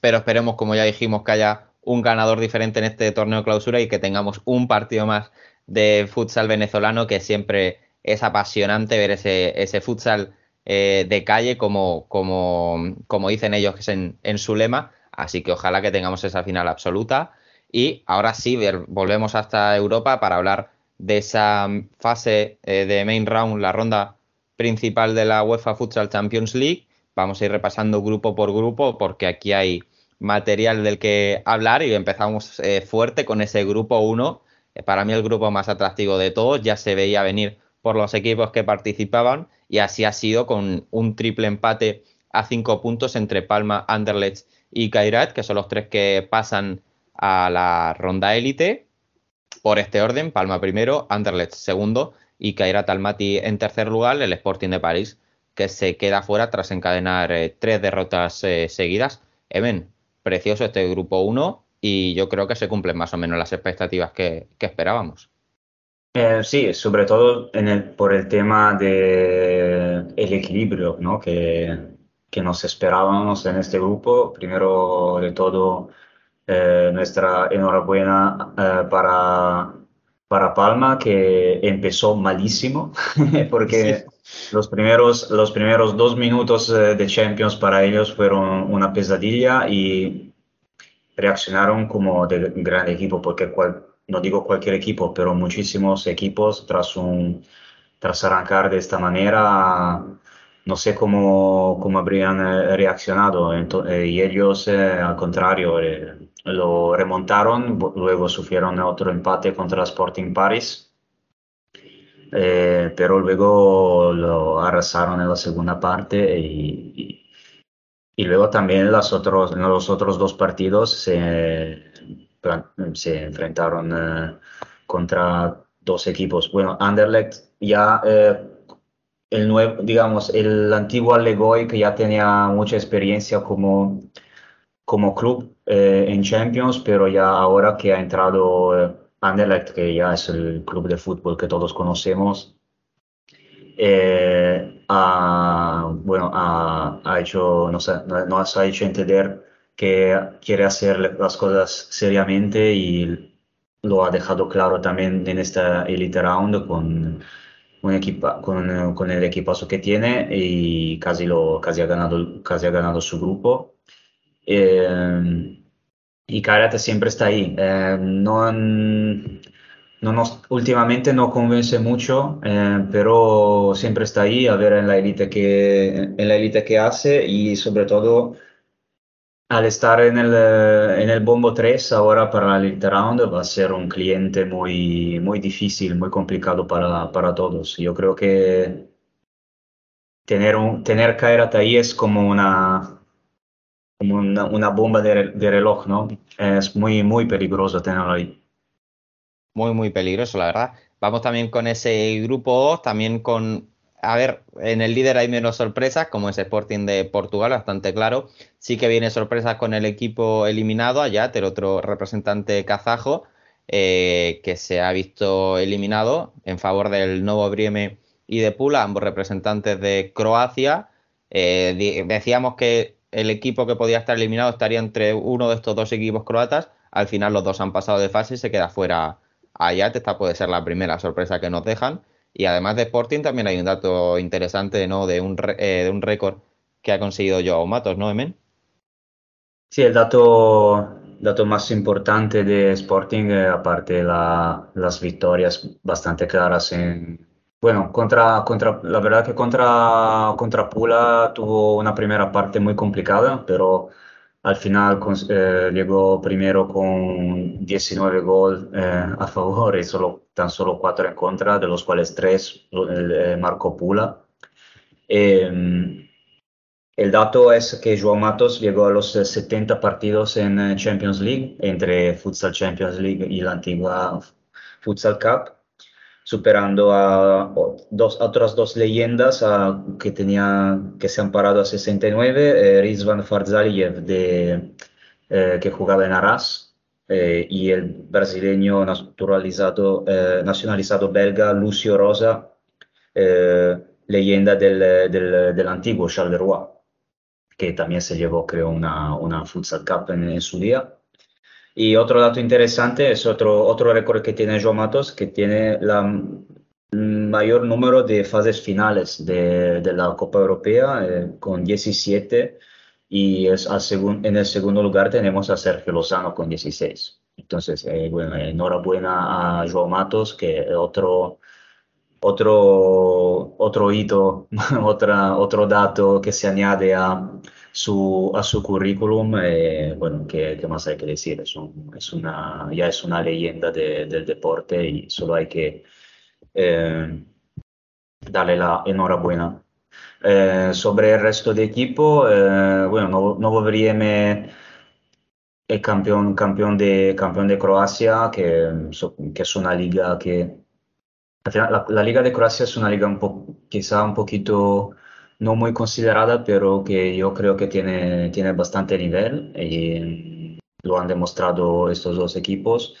Pero esperemos, como ya dijimos, que haya un ganador diferente en este torneo clausura y que tengamos un partido más de futsal venezolano, que siempre es apasionante ver ese futsal eh, de calle, como, como, como dicen ellos en, en su lema. Así que ojalá que tengamos esa final absoluta. Y ahora sí, volvemos hasta Europa para hablar de esa fase eh, de main round, la ronda principal de la UEFA Futsal Champions League. Vamos a ir repasando grupo por grupo porque aquí hay material del que hablar y empezamos eh, fuerte con ese grupo 1. Eh, para mí el grupo más atractivo de todos, ya se veía venir por los equipos que participaban y así ha sido con un triple empate a cinco puntos entre Palma, Anderlecht y Kairat, que son los tres que pasan a la ronda élite por este orden, Palma primero, Anderlecht segundo y Kairat Almaty en tercer lugar, el Sporting de París, que se queda fuera tras encadenar eh, tres derrotas eh, seguidas. Emen, precioso este grupo 1 y yo creo que se cumplen más o menos las expectativas que esperábamos. Eh, sí, sobre todo en el- por el tema de el equilibrio, ¿no? que, que nos esperábamos en este grupo. Primero de todo, eh, nuestra enhorabuena eh, para, para Palma, que empezó malísimo, porque los primeros, los primeros dos minutos eh, de Champions para ellos fueron una pesadilla y reaccionaron como de gran equipo, porque cual- no digo cualquier equipo, pero muchísimos equipos tras, un, tras arrancar de esta manera, no sé cómo, cómo habrían eh, reaccionado. Eh, y ellos, eh, al contrario, lo remontaron, luego sufrieron otro empate contra Sporting Paris. Pero luego lo arrasaron en la segunda parte y, y- luego también las otros, en los otros dos partidos se, se enfrentaron eh, contra dos equipos. Bueno, Anderlecht ya eh, el nuevo, digamos, el antiguo Allegoi que ya tenía mucha experiencia como, como club eh, en Champions, pero ya ahora que ha entrado Anderlecht, que ya es el club de fútbol que todos conocemos, ha, bueno, ha, ha hecho, no sé, no- nos ha hecho entender que quiere hacer las cosas seriamente y lo ha dejado claro también en esta Elite Round con, un equipa, con, con el equipazo que tiene y casi, lo, casi, ha ganado, casi ha ganado su grupo. Eh, y Karate siempre está ahí. Eh, no, no nos, últimamente no convence mucho, eh, pero siempre está ahí a ver en la élite que, en la élite que hace y sobre todo al estar en el, eh, en el bombo 3 ahora para la Elite Round va a ser un cliente muy, muy difícil, muy complicado para, para todos. Yo creo que tener, un, tener Kairat ahí es como una, como una, una bomba de, de reloj, ¿no? Es muy, muy peligroso tenerlo ahí. Muy, muy peligroso, la verdad. Vamos también con ese grupo 2, también con, a ver, en el líder hay menos sorpresas, como es Sporting de Portugal, bastante claro. Sí que viene sorpresas con el equipo eliminado, Ayater, otro representante kazajo, eh, que se ha visto eliminado en favor del Novo Brieme y de Pula, ambos representantes de Croacia. Eh, decíamos que el equipo que podía estar eliminado estaría entre uno de estos dos equipos croatas. Al final los dos han pasado de fase y se queda fuera Ayat. Esta puede ser la primera sorpresa que nos dejan. Y además de Sporting también hay un dato interesante, ¿no? De un, eh, de un récord que ha conseguido Joao Matos, ¿no, Emen? Sí, el dato, dato más importante de Sporting, eh, aparte la, las victorias bastante claras en, bueno, contra, contra, la verdad que contra, contra Pula tuvo una primera parte muy complicada, pero al final eh, llegó primero con 19 gol eh, a favor y solo, tan solo 4 en contra, de los cuales 3 marcó Pula. Eh, el dato es que Joao Matos llegó a los eh, 70 partidos en eh, Champions League, entre Futsal Champions League y la antigua Futsal Cup, superando a dos, otras dos leyendas que, tenía, que se han parado a 69, eh, Rizvan Farzaliev, de, eh, que jugaba en Arras, eh, y el brasileño eh, nacionalizado belga Lucio Rosa, leyenda del, del, del antiguo Charleroi que también se llevó, creo, una, una Futsal Cup en, en su día. Y otro dato interesante es otro, otro récord que tiene Joao Matos, que tiene la mayor número de fases finales de, de la Copa Europea, eh, con 17, y es segun- en el segundo lugar tenemos a Sergio Lozano con 16. Entonces, eh, bueno, enhorabuena a Joao Matos, que otro, otro, otro hito, otra, otro dato que se añade a su, a su currículum. eh, bueno, ¿qué, qué más hay que decir? Es, un- es una, ya es una leyenda de- del deporte y solo hay que eh, darle la enhorabuena. Eh, sobre el resto de equipo, bueno, Novo, Novo Vrijeme es campeón, campeón de, campeón de Croacia, que, que es una liga que la Liga de Croacia es una liga un po- quizá un poquito no muy considerada, pero que yo creo que tiene, tiene bastante nivel y lo han demostrado estos dos equipos.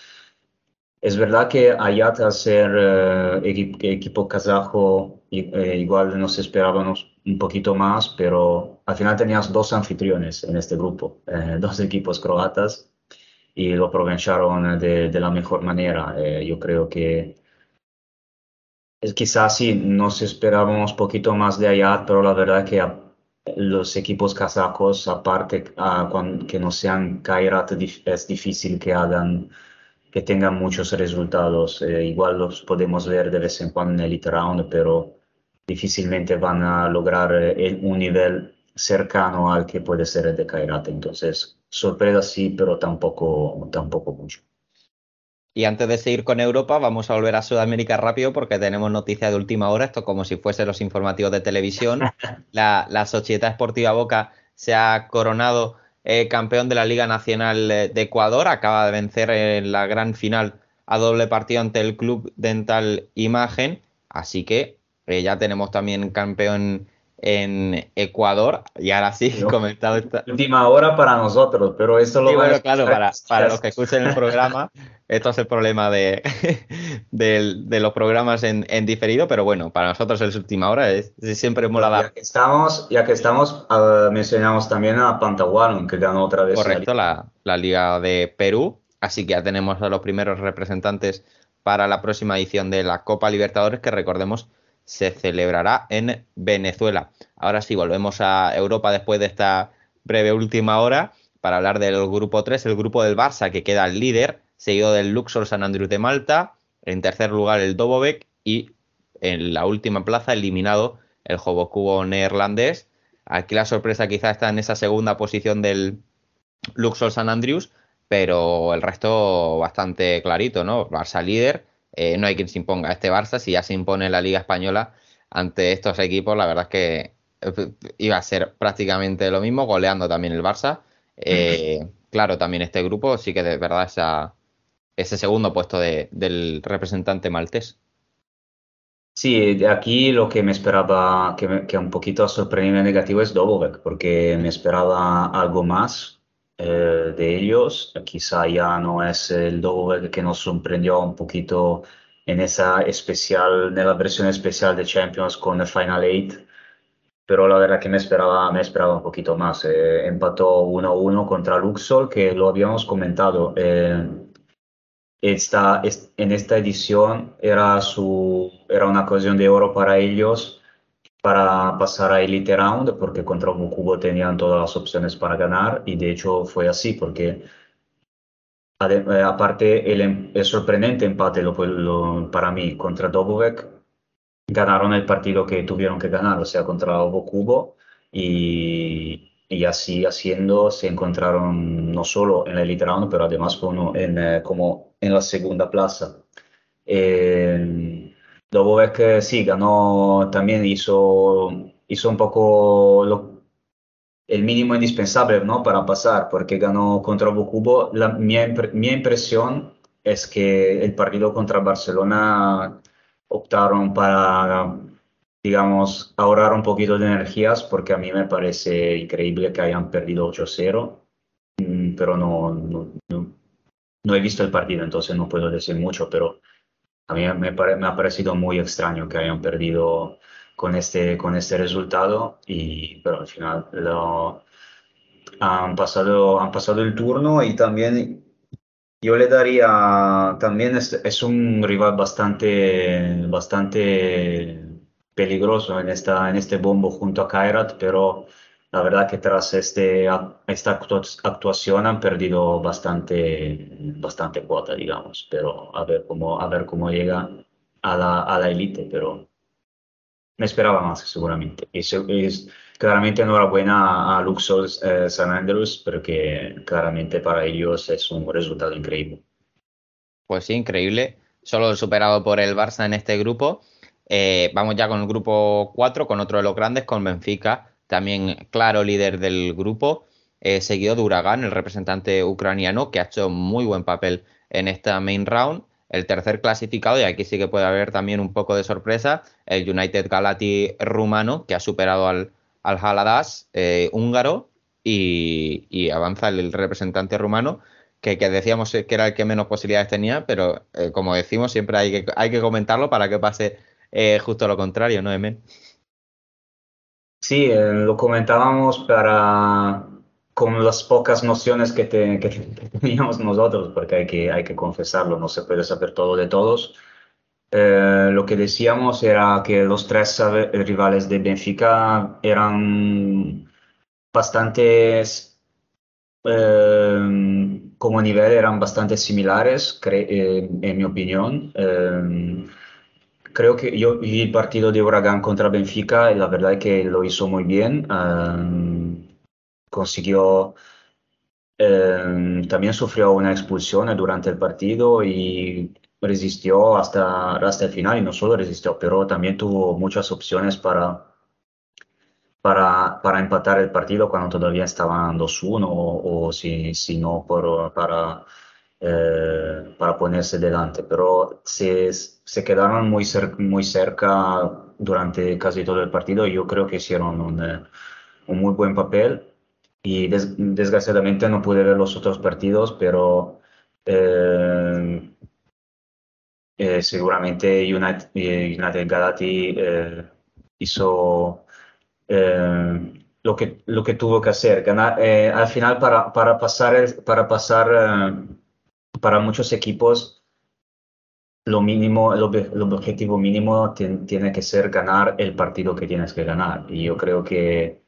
Es verdad que Ayat, al ser eh, equi- equipo kazajo, eh, igual nos esperábamos un poquito más, pero al final tenías dos anfitriones en este grupo, eh, dos equipos croatas, y lo aprovecharon de, de la mejor manera. Yo creo que quizás sí, nos esperábamos poquito más de allá, pero la verdad que los equipos kazajos, aparte ah, que no sean Kairat, es difícil que hagan, que tengan muchos resultados. Eh, igual los podemos ver de vez en cuando en Elite Round, pero difícilmente van a lograr eh, el- un nivel cercano al que puede ser el de Kairat. Entonces, sorpresa sí, pero tampoco, tampoco mucho. Y antes de seguir con Europa, vamos a volver a Sudamérica rápido porque tenemos noticias de última hora, esto como si fuese los informativos de televisión. La, la Sociedad Esportiva Boca se ha coronado eh, campeón de la Liga Nacional de Ecuador, acaba de vencer en la gran final a doble partido ante el Club Dental Imagen, así que eh, ya tenemos también campeón en Ecuador. Y ahora sí, comentado esta, Última hora para nosotros, pero eso lo Sí, bueno, claro, para, para los que escuchen el programa, esto es el problema de, del- de los programas en, en diferido, pero bueno, para nosotros es última hora, es, es siempre mola dar. Ya que estamos, ya que estamos ah, mencionamos también a Pantahualon, que ganó otra vez. la Correcto, la, la Liga de Perú, así que ya tenemos a los primeros representantes para la próxima edición de la Copa Libertadores, que recordemos se celebrará en Venezuela. Ahora sí, volvemos a Europa después de esta breve última hora para hablar del grupo 3, el grupo del Barça, que queda el líder, seguido del Luxor San Andreu de Malta, en tercer lugar el Dobovec y en la última plaza eliminado el Jobocubo neerlandés. Aquí la sorpresa quizá está en esa segunda posición del Luxor San Andrews, pero el resto bastante clarito, ¿no? Barça líder, eh, no hay quien se imponga. Este Barça, si ya se impone en la Liga Española ante estos equipos, la verdad es que eh, iba a ser prácticamente lo mismo, goleando también el Barça. Eh, claro, también este grupo sí que de verdad esa, ese segundo puesto de- del representante maltés. Sí, de aquí lo que me esperaba, que, me- que un poquito a sorprenderme negativo es Dobovec, porque me esperaba algo más eh, de ellos. Quizá ya no es el Dobovec que nos sorprendió un poquito en esa especial, en la versión especial de Champions con el Final Eight, pero la verdad que me esperaba, me esperaba un poquito más. Eh, empató 1-1 contra Luxor, que lo habíamos comentado. eh, esta, es- en esta edición era, su, era una ocasión de oro para ellos para pasar a Elite Round, porque contra Bukubo tenían todas las opciones para ganar, y de hecho fue así, porque eh, aparte el, em- el sorprendente empate lo, lo- para mí contra Dobovec, ganaron el partido que tuvieron que ganar, o sea, contra Bukubo, y, y así haciendo se encontraron no solo en la Elite Round, pero además como en, eh, como en la segunda plaza. Eh, Dobovec eh, sí ganó, también hizo, hizo un poco lo- el mínimo indispensable, ¿no? para pasar, porque ganó contra Bocubo. La, mi, mi impresión es que el partido contra Barcelona optaron para, digamos, ahorrar un poquito de energías, porque a mí me parece increíble que hayan perdido 8-0, mm, pero no, no, no, no he visto el partido, entonces no puedo decir mucho, pero a mí me, pare- me ha parecido muy extraño que hayan perdido con este, con este resultado, y, pero al final lo, han pasado, han pasado el turno y también yo le daría, también es, es un rival bastante, bastante peligroso en, esta, en este bombo junto a Kairat, pero la verdad que tras este, esta actu- actuación han perdido bastante, bastante cuota, digamos, pero a ver cómo, a ver cómo llega a la, a la pero me esperaba más seguramente. Y es- claramente enhorabuena a Luxor eh, San Andrews, porque claramente para ellos es un resultado increíble. Pues sí, increíble. Solo superado por el Barça en este grupo. Eh, vamos ya con el grupo 4, con otro de los grandes, con Benfica, también claro líder del grupo, seguido de Uragán, el representante ucraniano, que ha hecho muy buen papel en esta main round. El tercer clasificado, y aquí sí que puede haber también un poco de sorpresa, el United Galati rumano, que ha superado al, al Haladas eh, húngaro y, y avanza el representante rumano que, que decíamos que era el que menos posibilidades tenía, pero eh, como decimos, siempre hay que, hay que comentarlo para que pase eh, justo lo contrario, ¿no, Emen? Sí, eh, lo comentábamos para con las pocas nociones que, te- que teníamos nosotros, porque hay que, hay que confesarlo, no se puede saber todo de todos. Eh, lo que decíamos era que los tres rivales de Benfica eran bastantes, eh, como nivel, eran bastante similares, eh, en mi opinión. Creo que yo vi el partido de Huracán contra Benfica y la verdad es que lo hizo muy bien. Em, consiguió, em, también sufrió una expulsión durante el partido y resistió hasta, hasta el final y no solo resistió, pero también tuvo muchas opciones para, para, para empatar el partido cuando todavía estaban 2-1 o, o si, si no por, para, eh, para ponerse delante, pero se, se quedaron muy, muy cerca durante casi todo el partido yo creo que hicieron un, eh, un muy buen papel y des- desgraciadamente no pude ver los otros partidos, pero eh, eh, seguramente United, United Galati eh, hizo lo que, lo que tuvo que hacer. Ganar, al final, para, para pasar, para pasar para muchos equipos, lo mínimo, el, obje- el objetivo mínimo tien- tiene que ser ganar el partido que tienes que ganar. Y yo creo que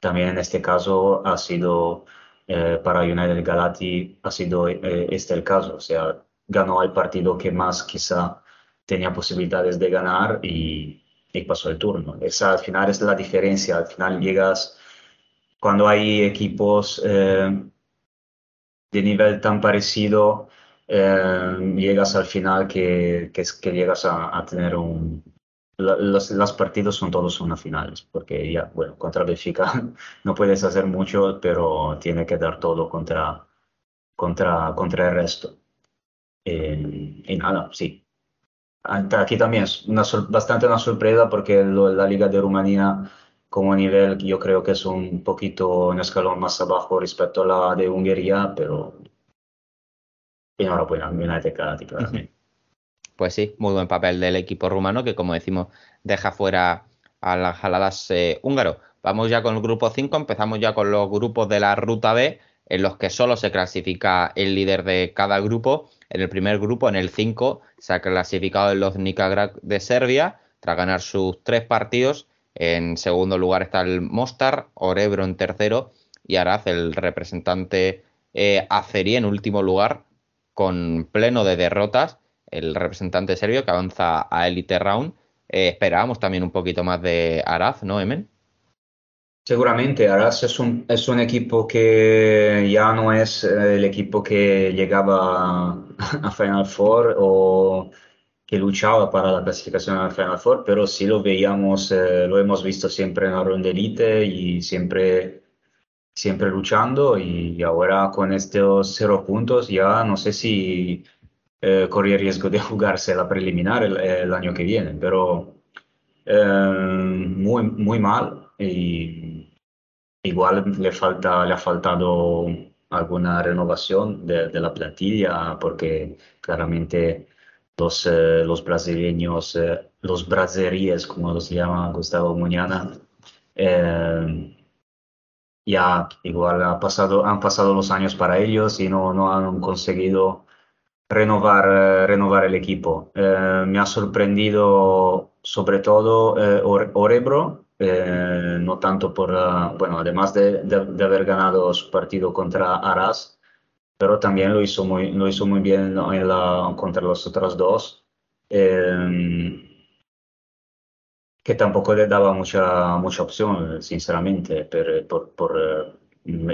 también en este caso ha sido, eh, para United Galati, ha sido eh, este el caso. O sea, ganó el partido que más quizá tenía posibilidades de ganar y, y pasó el turno. Esa al final es la diferencia. Al final llegas, cuando hay equipos eh, de nivel tan parecido, eh, llegas al final que, que, que llegas a, a tener un... los, los partidos son todos una finales, porque ya, bueno, contra Benfica no puedes hacer mucho, pero tiene que dar todo contra, contra, contra el resto. Eh, y nada, sí. Aquí también es una bastante una sorpresa porque lo- la Liga de Rumanía como nivel yo creo que es un poquito un escalón más abajo respecto a la de Hungría, pero enhorabuena, United Galati, claramente. Pues sí, muy buen papel del equipo rumano que, como decimos, deja fuera a las jaladas eh, húngaro. Vamos ya con el grupo 5, empezamos ya con los grupos de la ruta B, en los que solo se clasifica el líder de cada grupo. En el primer grupo, en el 5, se ha clasificado el Loznica Grad de Serbia, tras ganar sus tres partidos En segundo lugar está el Mostar, Orebro en tercero y Araz, el representante eh, Azerí en último lugar, con pleno de derrotas. El representante serbio que avanza a Elite Round. Eh, esperábamos también un poquito más de Araz, ¿no, Emen? Seguramente, Aras es un, es un equipo que ya no es eh, el equipo que llegaba a Final Four o que luchaba para la clasificación al Final Four, pero sí lo veíamos, eh, lo hemos visto siempre en la ronda elite y siempre, siempre luchando y ahora con estos cero puntos ya no sé si eh, corría riesgo de jugarse la preliminar el, año que viene, pero eh, muy, muy mal y igual le falta, le ha faltado alguna renovación de, de la plantilla porque claramente los, eh, los brasileños, eh, los braseríes, como los llama Gustavo Muñana, ya igual ha pasado, han pasado los años para ellos y no, no han conseguido renovar, eh, renovar el equipo. Eh, me ha sorprendido sobre todo eh, Ore- Orebro, eh, no tanto por, la- bueno, además de, de- de haber ganado su partido contra Aras, pero también lo hizo muy, lo hizo muy bien en la- contra los otros dos, eh, que tampoco le daba mucha, mucha opción, sinceramente, per- por, por, eh,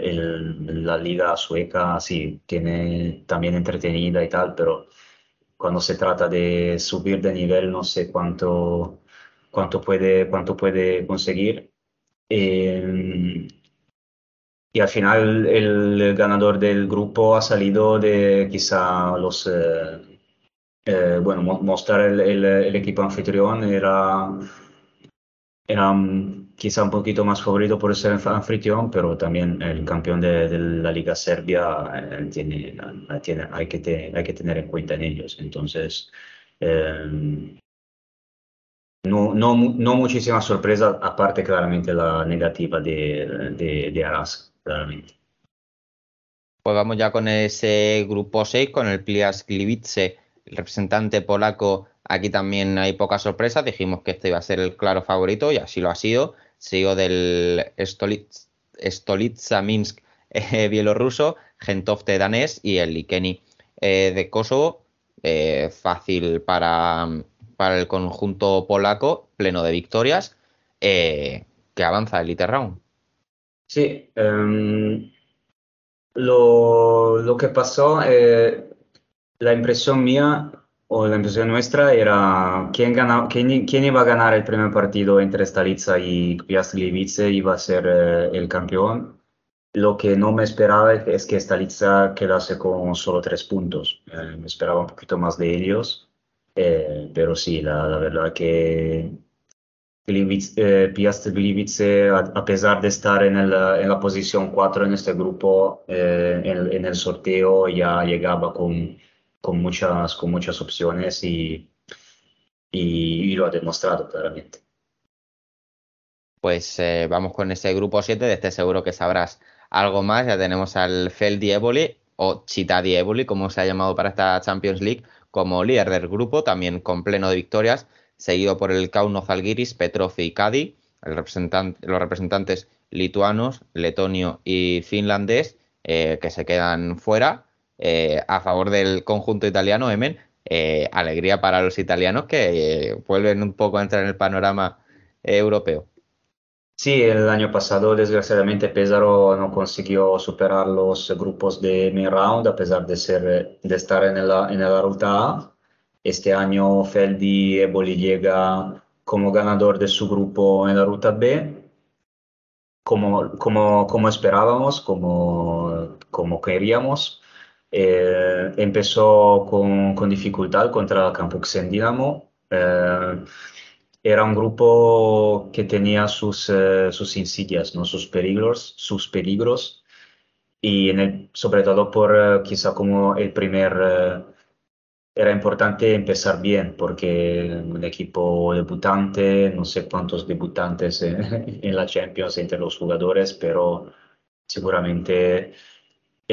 el- la liga sueca, sí, tiene también entretenida y tal, pero cuando se trata de subir de nivel, no sé cuánto, cuánto puede, cuánto puede conseguir. Eh, y al final el ganador del grupo ha salido de quizá los... eh, eh, bueno, mo- mostrar el, el- el equipo anfitrión era, era quizá un poquito más favorito por ser anf- anfitrión, pero también el campeón de, de la Liga Serbia eh, tiene, tiene- hay que, te- hay que tener en cuenta en ellos. Entonces, eh, no, no, no muchísima sorpresa, aparte claramente la negativa de, de, de claramente. Pues vamos ya con ese grupo 6, con el Plias Gliwice, representante polaco. Aquí también hay poca sorpresa. Dijimos que este iba a ser el claro favorito y así lo ha sido. Sigo del Stolitz- Stolitza Minsk eh, bielorruso, Gentofte danés y el Likeni eh, de Kosovo. Eh, fácil para, para el conjunto polaco, pleno de victorias, eh, que avanza el Elite Round. Sí, ehm, lo, lo que pasó, la impresión mía o la impresión nuestra era quién, quién, quién iba a ganar el primer partido entre Stalitza y Piast Gliwice iba a ser eh, el campeón. Lo que no me esperaba es que Stalitza quedase con solo tres puntos. Eh, me esperaba un poquito más de ellos, eh, pero sí, la, la verdad que Gliwice, eh, Piast Gliwice, a, a pesar de estar en, el- en la posición 4 en este grupo, eh, en, en el sorteo ya llegaba con, con muchas, con muchas opciones y, y, lo ha demostrado claramente. Pues eh, vamos con ese grupo 7, de este seguro que sabrás algo más. Ya tenemos al Feldi Eboli o Chitadi Eboli, como se ha llamado para esta Champions League, como líder del grupo, también con pleno de victorias, seguido por el Kauno Zalgiris, Petrov y Kadi, el los representantes lituanos, letonio y finlandés, eh, que se quedan fuera. Eh, a favor del conjunto italiano, Emen, eh, alegría para los italianos que eh, vuelven un poco a entrar en el panorama eh, europeo. Sí, el año pasado desgraciadamente Pesaro no consiguió superar los grupos de main round a pesar de ser, de estar en la, en la ruta A. Este año Feldi Eboli llega como ganador de su grupo en la ruta B, como, como, como esperábamos, como, como queríamos. Eh, empezó con, con dificultad contra Campux Dinamo. Eh, era un grupo que tenía sus, eh, sus insidias, ¿no? sus peligros, sus peligros, y sobre todo por eh, quizá como el primer, era importante empezar bien, porque un equipo debutante, no sé cuántos debutantes en la Champions entre los jugadores, pero seguramente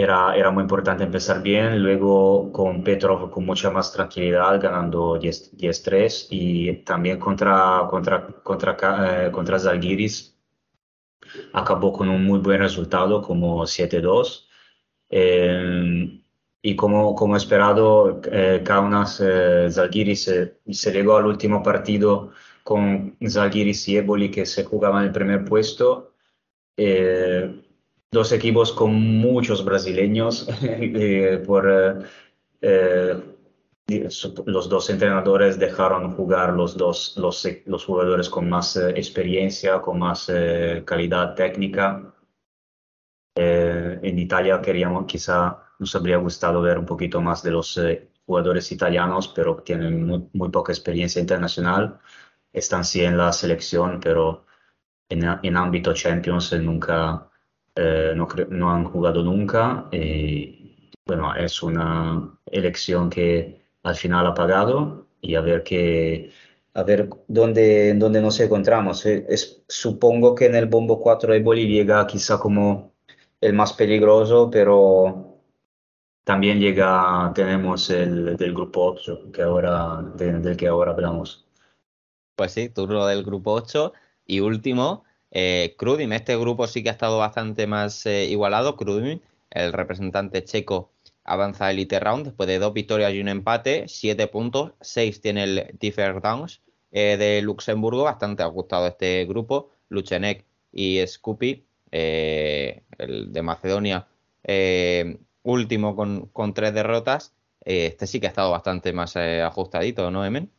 era, era muy importante empezar bien. Luego con Petrov con mucha más tranquilidad, ganando 10 10-3 y también contra, contra, contra, eh, contra Zalgiris acabó con un muy buen resultado, como 7-2. Eh, y como, como esperado, eh, Kaunas, eh, Zalgiris eh, se llegó al último partido con Zalgiris y Eboli que se jugaban el primer puesto. Eh, dos equipos con muchos brasileños eh, por eh, eh, los dos entrenadores dejaron jugar los dos los, los jugadores con más eh, experiencia, con más eh, calidad técnica. En Italia queríamos, quizá nos habría gustado ver un poquito más de los jugadores italianos, pero tienen muy, muy poca experiencia internacional. Están sí en la selección, pero en, en ámbito Champions nunca, eh, no, han jugado nunca. Y, bueno, es una elección que al final ha pagado y a ver qué, a ver dónde, dónde nos encontramos. Eh, es- supongo que en el bombo 4 de Bolivia llega quizá como el más peligroso, pero también llega, tenemos el del grupo 8, que ahora, de- del que ahora hablamos. Pues sí, turno del grupo 8 y último, eh, Krudim. Este grupo sí que ha estado bastante más eh, igualado. Krudim, el representante checo, avanza a Elite Round después de dos victorias y un empate, siete puntos, seis tiene el Differ Downs eh, de Luxemburgo, bastante ajustado este grupo, Luchenek y Scoopy, eh, el de Macedonia, último con, con tres derrotas. Este sí que ha estado bastante más ajustadito, ¿no, Emen?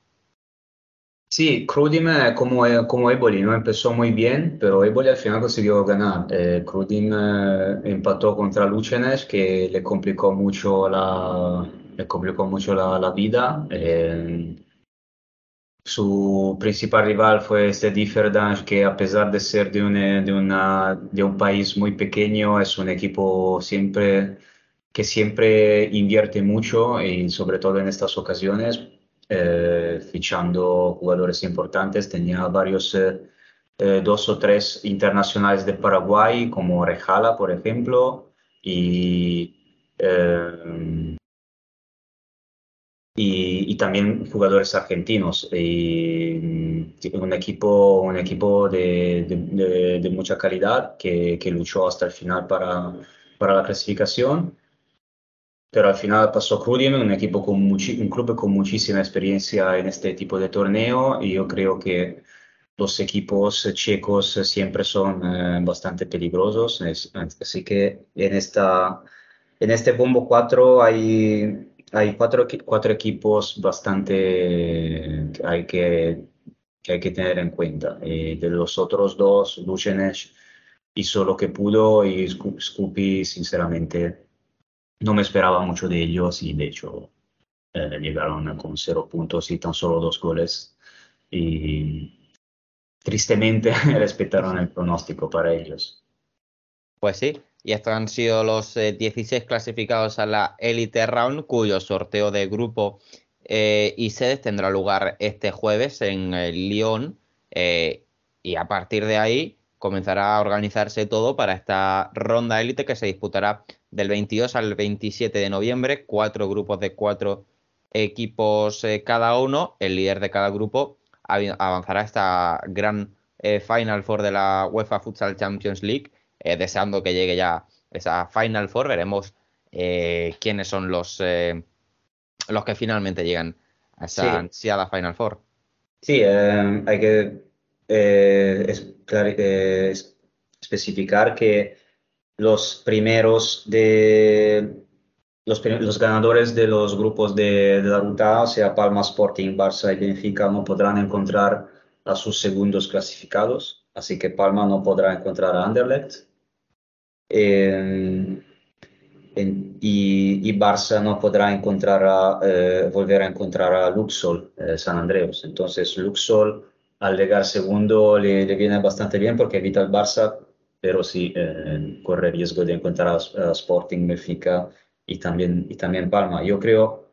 Sí, Crudim eh, como, como Eboli no empezó muy bien, pero Eboli al final consiguió ganar. Eh, eh, empató contra Lucenes, que le complicó mucho la, le complicó mucho la, vida. Eh, su principal rival fue este Differdange, que a pesar de ser de, un, eh, de, una, de un país muy pequeño, es un equipo siempre, que siempre invierte mucho y sobre todo en estas ocasiones, eh, fichando jugadores importantes. Tenía varios, eh, eh, dos o tres internacionales de Paraguay, como Rejala, por ejemplo, y... eh, y, y también jugadores argentinos. Mm, un equipo, un equipo de, de- de- de mucha calidad que, que luchó hasta el final para, para la clasificación. Pero al final pasó Crudim, un equipo con un club con muchísima experiencia en este tipo de torneo y yo creo que los equipos checos siempre son eh, bastante peligrosos. Es- así que en esta, en este bombo 4 hay, hay cuatro, cuatro equipos bastante que hay que, que hay que tener en cuenta. Y de los otros dos, Lucenec hizo lo que pudo y Scoopy, sinceramente, no me esperaba mucho de ellos y de hecho eh, llegaron con cero puntos y tan solo dos goles. Y tristemente respetaron el pronóstico para ellos. Pues sí, y estos han sido los eh, 16 clasificados a la Elite Round, cuyo sorteo de grupo eh, y sedes tendrá lugar este jueves en eh, Lyon. eh, y a partir de ahí comenzará a organizarse todo para esta ronda élite que se disputará del 22 al 27 de noviembre. Cuatro grupos de cuatro equipos eh, cada uno. El líder de cada grupo avanzará a esta gran eh, Final Four de la UEFA Futsal Champions League eh, deseando que llegue ya esa Final Four. Veremos quiénes son los, los que finalmente llegan a esa Sí. ansiada Final Four. Sí, eh, hay que eh, es- eh, es- especificar que los primeros de los, ganadores de los grupos de, de la ruta, sea, Palma, Sporting, Barça y Benfica, no podrán encontrar a sus segundos clasificados, así que Palma no podrá encontrar a Anderlecht. Eh, y, y Barça no podrá encontrar a, eh, volver a encontrar a Luxol, San Andreas. Entonces, Luxol, al llegar segundo, le, le viene bastante bien porque evita al Barça, pero sí eh, corre riesgo de encontrar a, a Sporting, Benfica y también, y también Palma. Yo creo,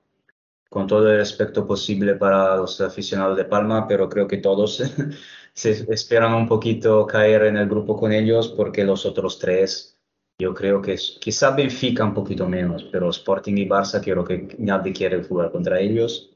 con todo el respeto posible para los aficionados de Palma, pero creo que todos se esperan un poquito caer en el grupo con ellos porque los otros tres Yo creo que quizá Benfica un poquito menos, pero Sporting y Barça creo que nadie quiere jugar contra ellos.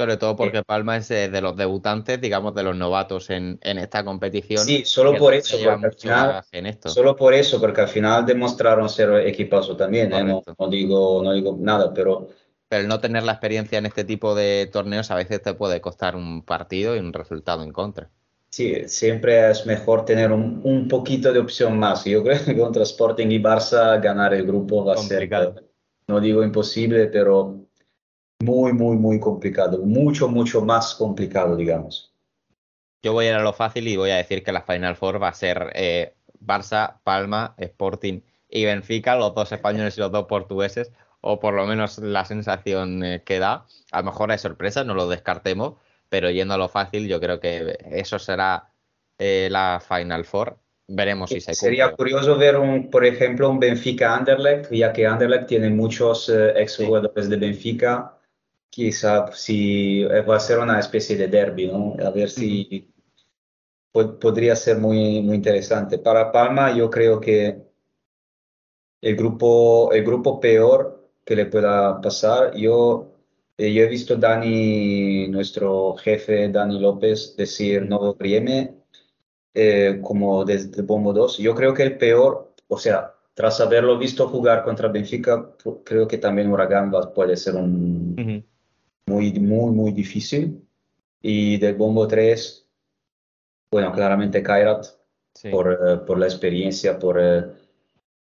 Sobre todo porque Palma es eh, de los debutantes, digamos, de los novatos en, en esta competición. Sí, solo por eso, porque al final- bagaje en esto. Solo por eso, porque al final demostraron ser equipazo también, ¿eh? No, no digo, no digo nada, pero Pero el no tener la experiencia en este tipo de torneos a veces te puede costar un partido y un resultado en contra. sí, siempre es mejor tener un, un poquito de opción más. Yo creo que contra Sporting y Barça ganar el grupo va a ser, no digo imposible, pero muy, muy, muy complicado. Mucho, mucho más complicado, digamos. Yo voy a ir a lo fácil y voy a decir que la Final Four va a ser eh, Barça, Palma, Sporting y Benfica, los dos españoles y los dos portugueses, o por lo menos la sensación eh, que da. A lo mejor hay sorpresas, no lo descartemos, pero yendo a lo fácil, yo creo que eso será eh, la Final Four. Veremos si se Sería cumple. curioso ver, un, por ejemplo, un Benfica-Anderlecht, ya que Anderlecht tiene muchos exjugadores de Benfica. Quizá si va a ser una especie de derby, ¿no? A ver si po- podría ser muy, muy interesante. Para Palma, yo creo que el grupo, el grupo peor que le pueda pasar, yo, eh, yo he visto Dani, nuestro jefe Dani López, decir no Brieme eh, como desde Bombo 2. Yo creo que el peor, o sea, tras haberlo visto jugar contra Benfica, creo que también Huracán puede ser un muy, muy, muy difícil. Y del Bombo 3, bueno, claramente Kairat, por, eh, por la experiencia, por, eh,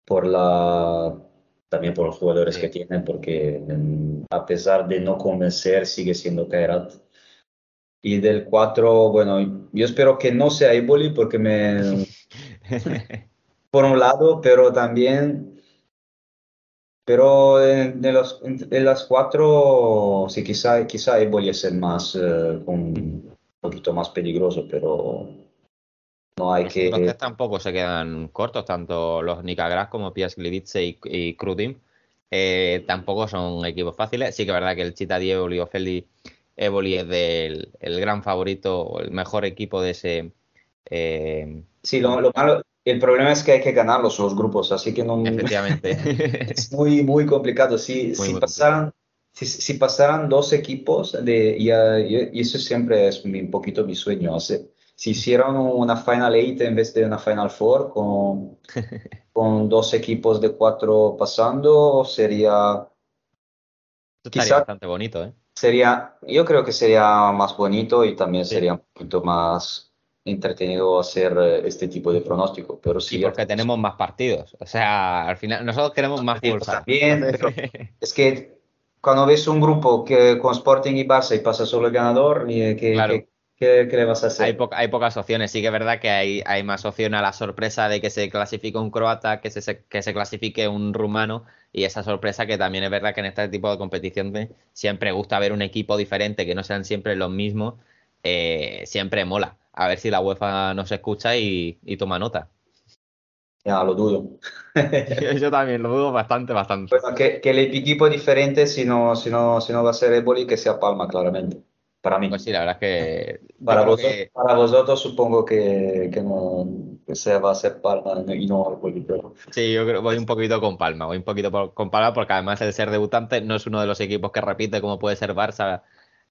por la, también por los jugadores que tienen, porque mm, a pesar de no convencer, sigue siendo Kairat. Y del 4, bueno, yo espero que no sea Eboli porque me... por un lado, pero también... Pero en- de, los, de las cuatro, sí, quizá, quizá Eboli es el más, eh, un poquito más peligroso, pero no hay que... Tres tampoco se quedan cortos, tanto los Nicagras como Piasglivice y, y Krudim. Eh, tampoco son equipos fáciles. Sí que es verdad que el Chita di Eboli o Feli Eboli es del, el gran favorito, el mejor equipo de ese. eh, Sí, lo, lo malo, el problema es que hay que ganarlos los grupos, así que no... Efectivamente. es muy, muy complicado. Si, si muy pasaran, si, si pasaran dos equipos, de, y, y eso siempre es mi- un poquito mi sueño. si hicieran una Final Eight en vez de una Final Four con, con dos equipos de cuatro pasando, sería... estaría Quizá bastante bonito, ¿eh? Sería, yo creo que sería más bonito y también sería un poquito más entretenido hacer eh, este tipo de pronóstico, pero sí, Y porque tenemos más partidos. O sea, al final, nosotros queremos más. Bien, pero es que cuando ves un grupo que con Sporting y Barça y pasa solo el ganador, ¿qué, qué- qué- qué- qué le vas a hacer? Hay, hay pocas opciones. Sí que es verdad que hay, hay más opción a la sorpresa de que se clasifique un croata, que se, se- que se clasifique un rumano y esa sorpresa que también es verdad que en este tipo de competiciones siempre gusta ver un equipo diferente, que no sean siempre los mismos, eh, siempre mola. A ver si la UEFA nos escucha y, y toma nota. Ya, lo dudo. Yo también lo dudo bastante, bastante. Bueno, que, que el equipo diferente, si no, si no, si no va a ser Eboli, que sea Palma, claramente. Para mí. Pues sí, la verdad es que. Para, vosotros, que- para vosotros supongo que, que no que se va a ser Palma y no Eboli, pero... Sí, yo creo voy un poquito con Palma, voy un poquito por- con Palma porque además el ser debutante no es uno de los equipos que repite como puede ser Barça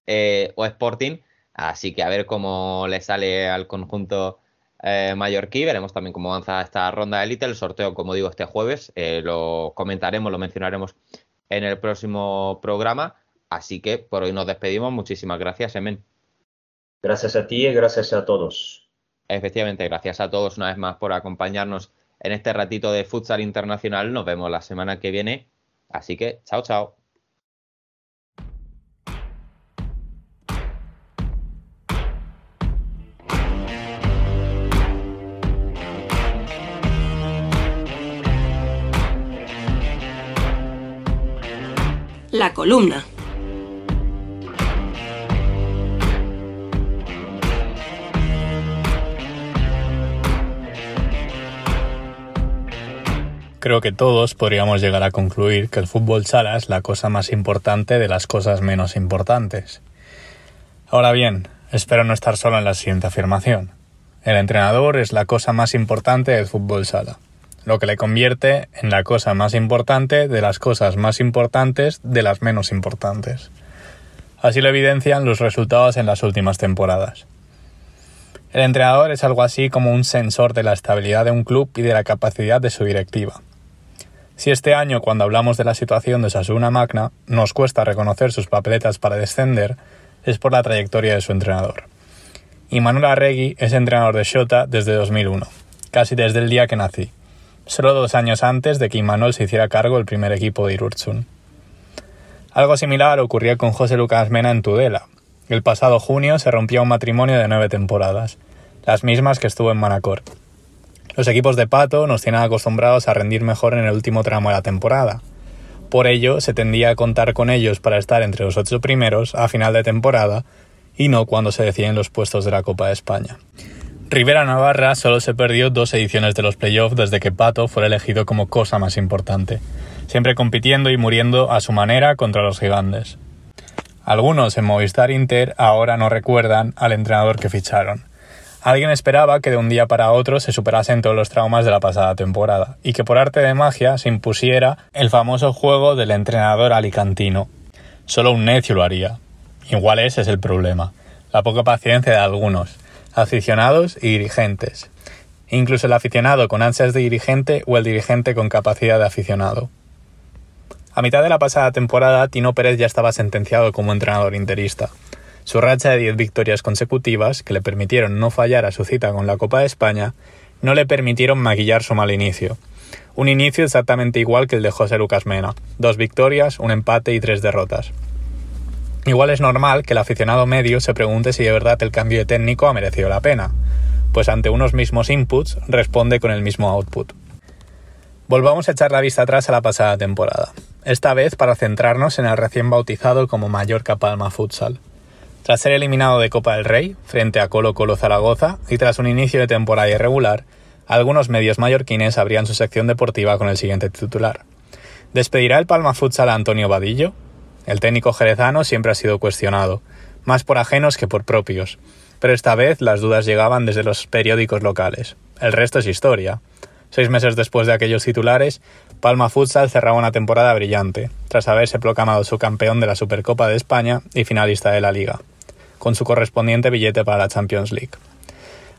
eh, o Sporting, así que a ver cómo le sale al conjunto eh, mallorquí, veremos también cómo avanza esta ronda de élite, el sorteo como digo este jueves, eh, lo comentaremos, lo mencionaremos en el próximo programa, así que por hoy nos despedimos, muchísimas gracias Emen. Gracias a ti y gracias a todos. Efectivamente, gracias a todos una vez más por acompañarnos en este ratito de futsal internacional. Nos vemos la semana que viene. Así que, chao, chao. La columna. Creo que todos podríamos llegar a concluir que el fútbol sala es la cosa más importante de las cosas menos importantes. Ahora bien, espero no estar solo en la siguiente afirmación. El entrenador es la cosa más importante del fútbol sala. Lo que le convierte en la cosa más importante de las cosas más importantes de las menos importantes. Así lo evidencian los resultados en las últimas temporadas. El entrenador es algo así como un sensor de la estabilidad de un club y de la capacidad de su directiva. Si este año, cuando hablamos de la situación de Sasuna Magna, nos cuesta reconocer sus papeletas para descender, es por la trayectoria de su entrenador. Y Manuel Arregui es entrenador de Shota desde 2001, casi desde el día que nací, solo dos años antes de que Imanol se hiciera cargo del primer equipo de Irurtsun. Algo similar ocurría con José Lucas Mena en Tudela. El pasado junio se rompía un matrimonio de nueve temporadas, las mismas que estuvo en Manacor. Los equipos de Pato nos tienen acostumbrados a rendir mejor en el último tramo de la temporada. Por ello, se tendía a contar con ellos para estar entre los ocho primeros a final de temporada y no cuando se deciden los puestos de la Copa de España. Rivera Navarra solo se perdió dos ediciones de los playoffs desde que Pato fue elegido como cosa más importante, siempre compitiendo y muriendo a su manera contra los gigantes. Algunos en Movistar Inter ahora no recuerdan al entrenador que ficharon. Alguien esperaba que de un día para otro se superasen todos los traumas de la pasada temporada y que por arte de magia se impusiera el famoso juego del entrenador alicantino. Solo un necio lo haría. Igual ese es el problema, la poca paciencia de algunos, aficionados y dirigentes. Incluso el aficionado con ansias de dirigente o el dirigente con capacidad de aficionado. A mitad de la pasada temporada, Tino Pérez ya estaba sentenciado como entrenador interista. Su racha de 10 victorias consecutivas, que le permitieron no fallar a su cita con la Copa de España, no le permitieron maquillar su mal inicio. Un inicio exactamente igual que el de José Lucas Mena. Dos victorias, un empate y tres derrotas. Igual es normal que el aficionado medio se pregunte si de verdad el cambio de técnico ha merecido la pena, pues ante unos mismos inputs responde con el mismo output. Volvamos a echar la vista atrás a la pasada temporada, esta vez para centrarnos en el recién bautizado como Mallorca Palma Futsal. Tras ser eliminado de Copa del Rey, frente a Colo Colo Zaragoza, y tras un inicio de temporada irregular, algunos medios mallorquines abrían su sección deportiva con el siguiente titular. ¿Despedirá el Palma Futsal a Antonio Vadillo? El técnico jerezano siempre ha sido cuestionado, más por ajenos que por propios, pero esta vez las dudas llegaban desde los periódicos locales. El resto es historia. Seis meses después de aquellos titulares, Palma Futsal cerraba una temporada brillante, tras haberse proclamado su campeón de la Supercopa de España y finalista de la Liga, con su correspondiente billete para la Champions League.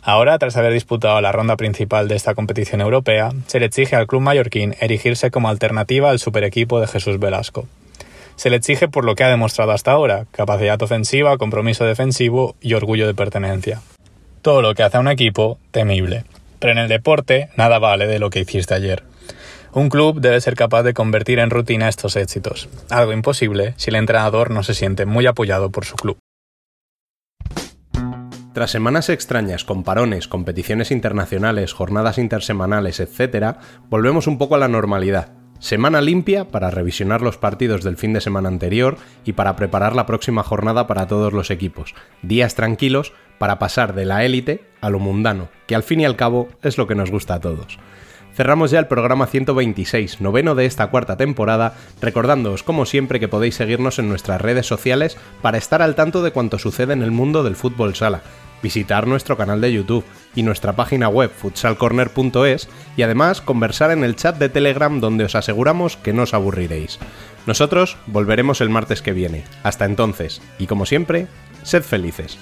Ahora, tras haber disputado la ronda principal de esta competición europea, se le exige al club mallorquín erigirse como alternativa al super equipo de Jesús Velasco se le exige por lo que ha demostrado hasta ahora, capacidad ofensiva, compromiso defensivo y orgullo de pertenencia. Todo lo que hace a un equipo, temible. Pero en el deporte, nada vale de lo que hiciste ayer. Un club debe ser capaz de convertir en rutina estos éxitos, algo imposible si el entrenador no se siente muy apoyado por su club. Tras semanas extrañas con parones, competiciones internacionales, jornadas intersemanales, etc., volvemos un poco a la normalidad, Semana limpia para revisionar los partidos del fin de semana anterior y para preparar la próxima jornada para todos los equipos. Días tranquilos para pasar de la élite a lo mundano, que al fin y al cabo es lo que nos gusta a todos. Cerramos ya el programa 126, noveno de esta cuarta temporada, recordándoos como siempre que podéis seguirnos en nuestras redes sociales para estar al tanto de cuanto sucede en el mundo del fútbol sala, visitar nuestro canal de YouTube y nuestra página web futsalcorner.es y además conversar en el chat de Telegram donde os aseguramos que no os aburriréis. Nosotros volveremos el martes que viene. Hasta entonces, y como siempre, sed felices.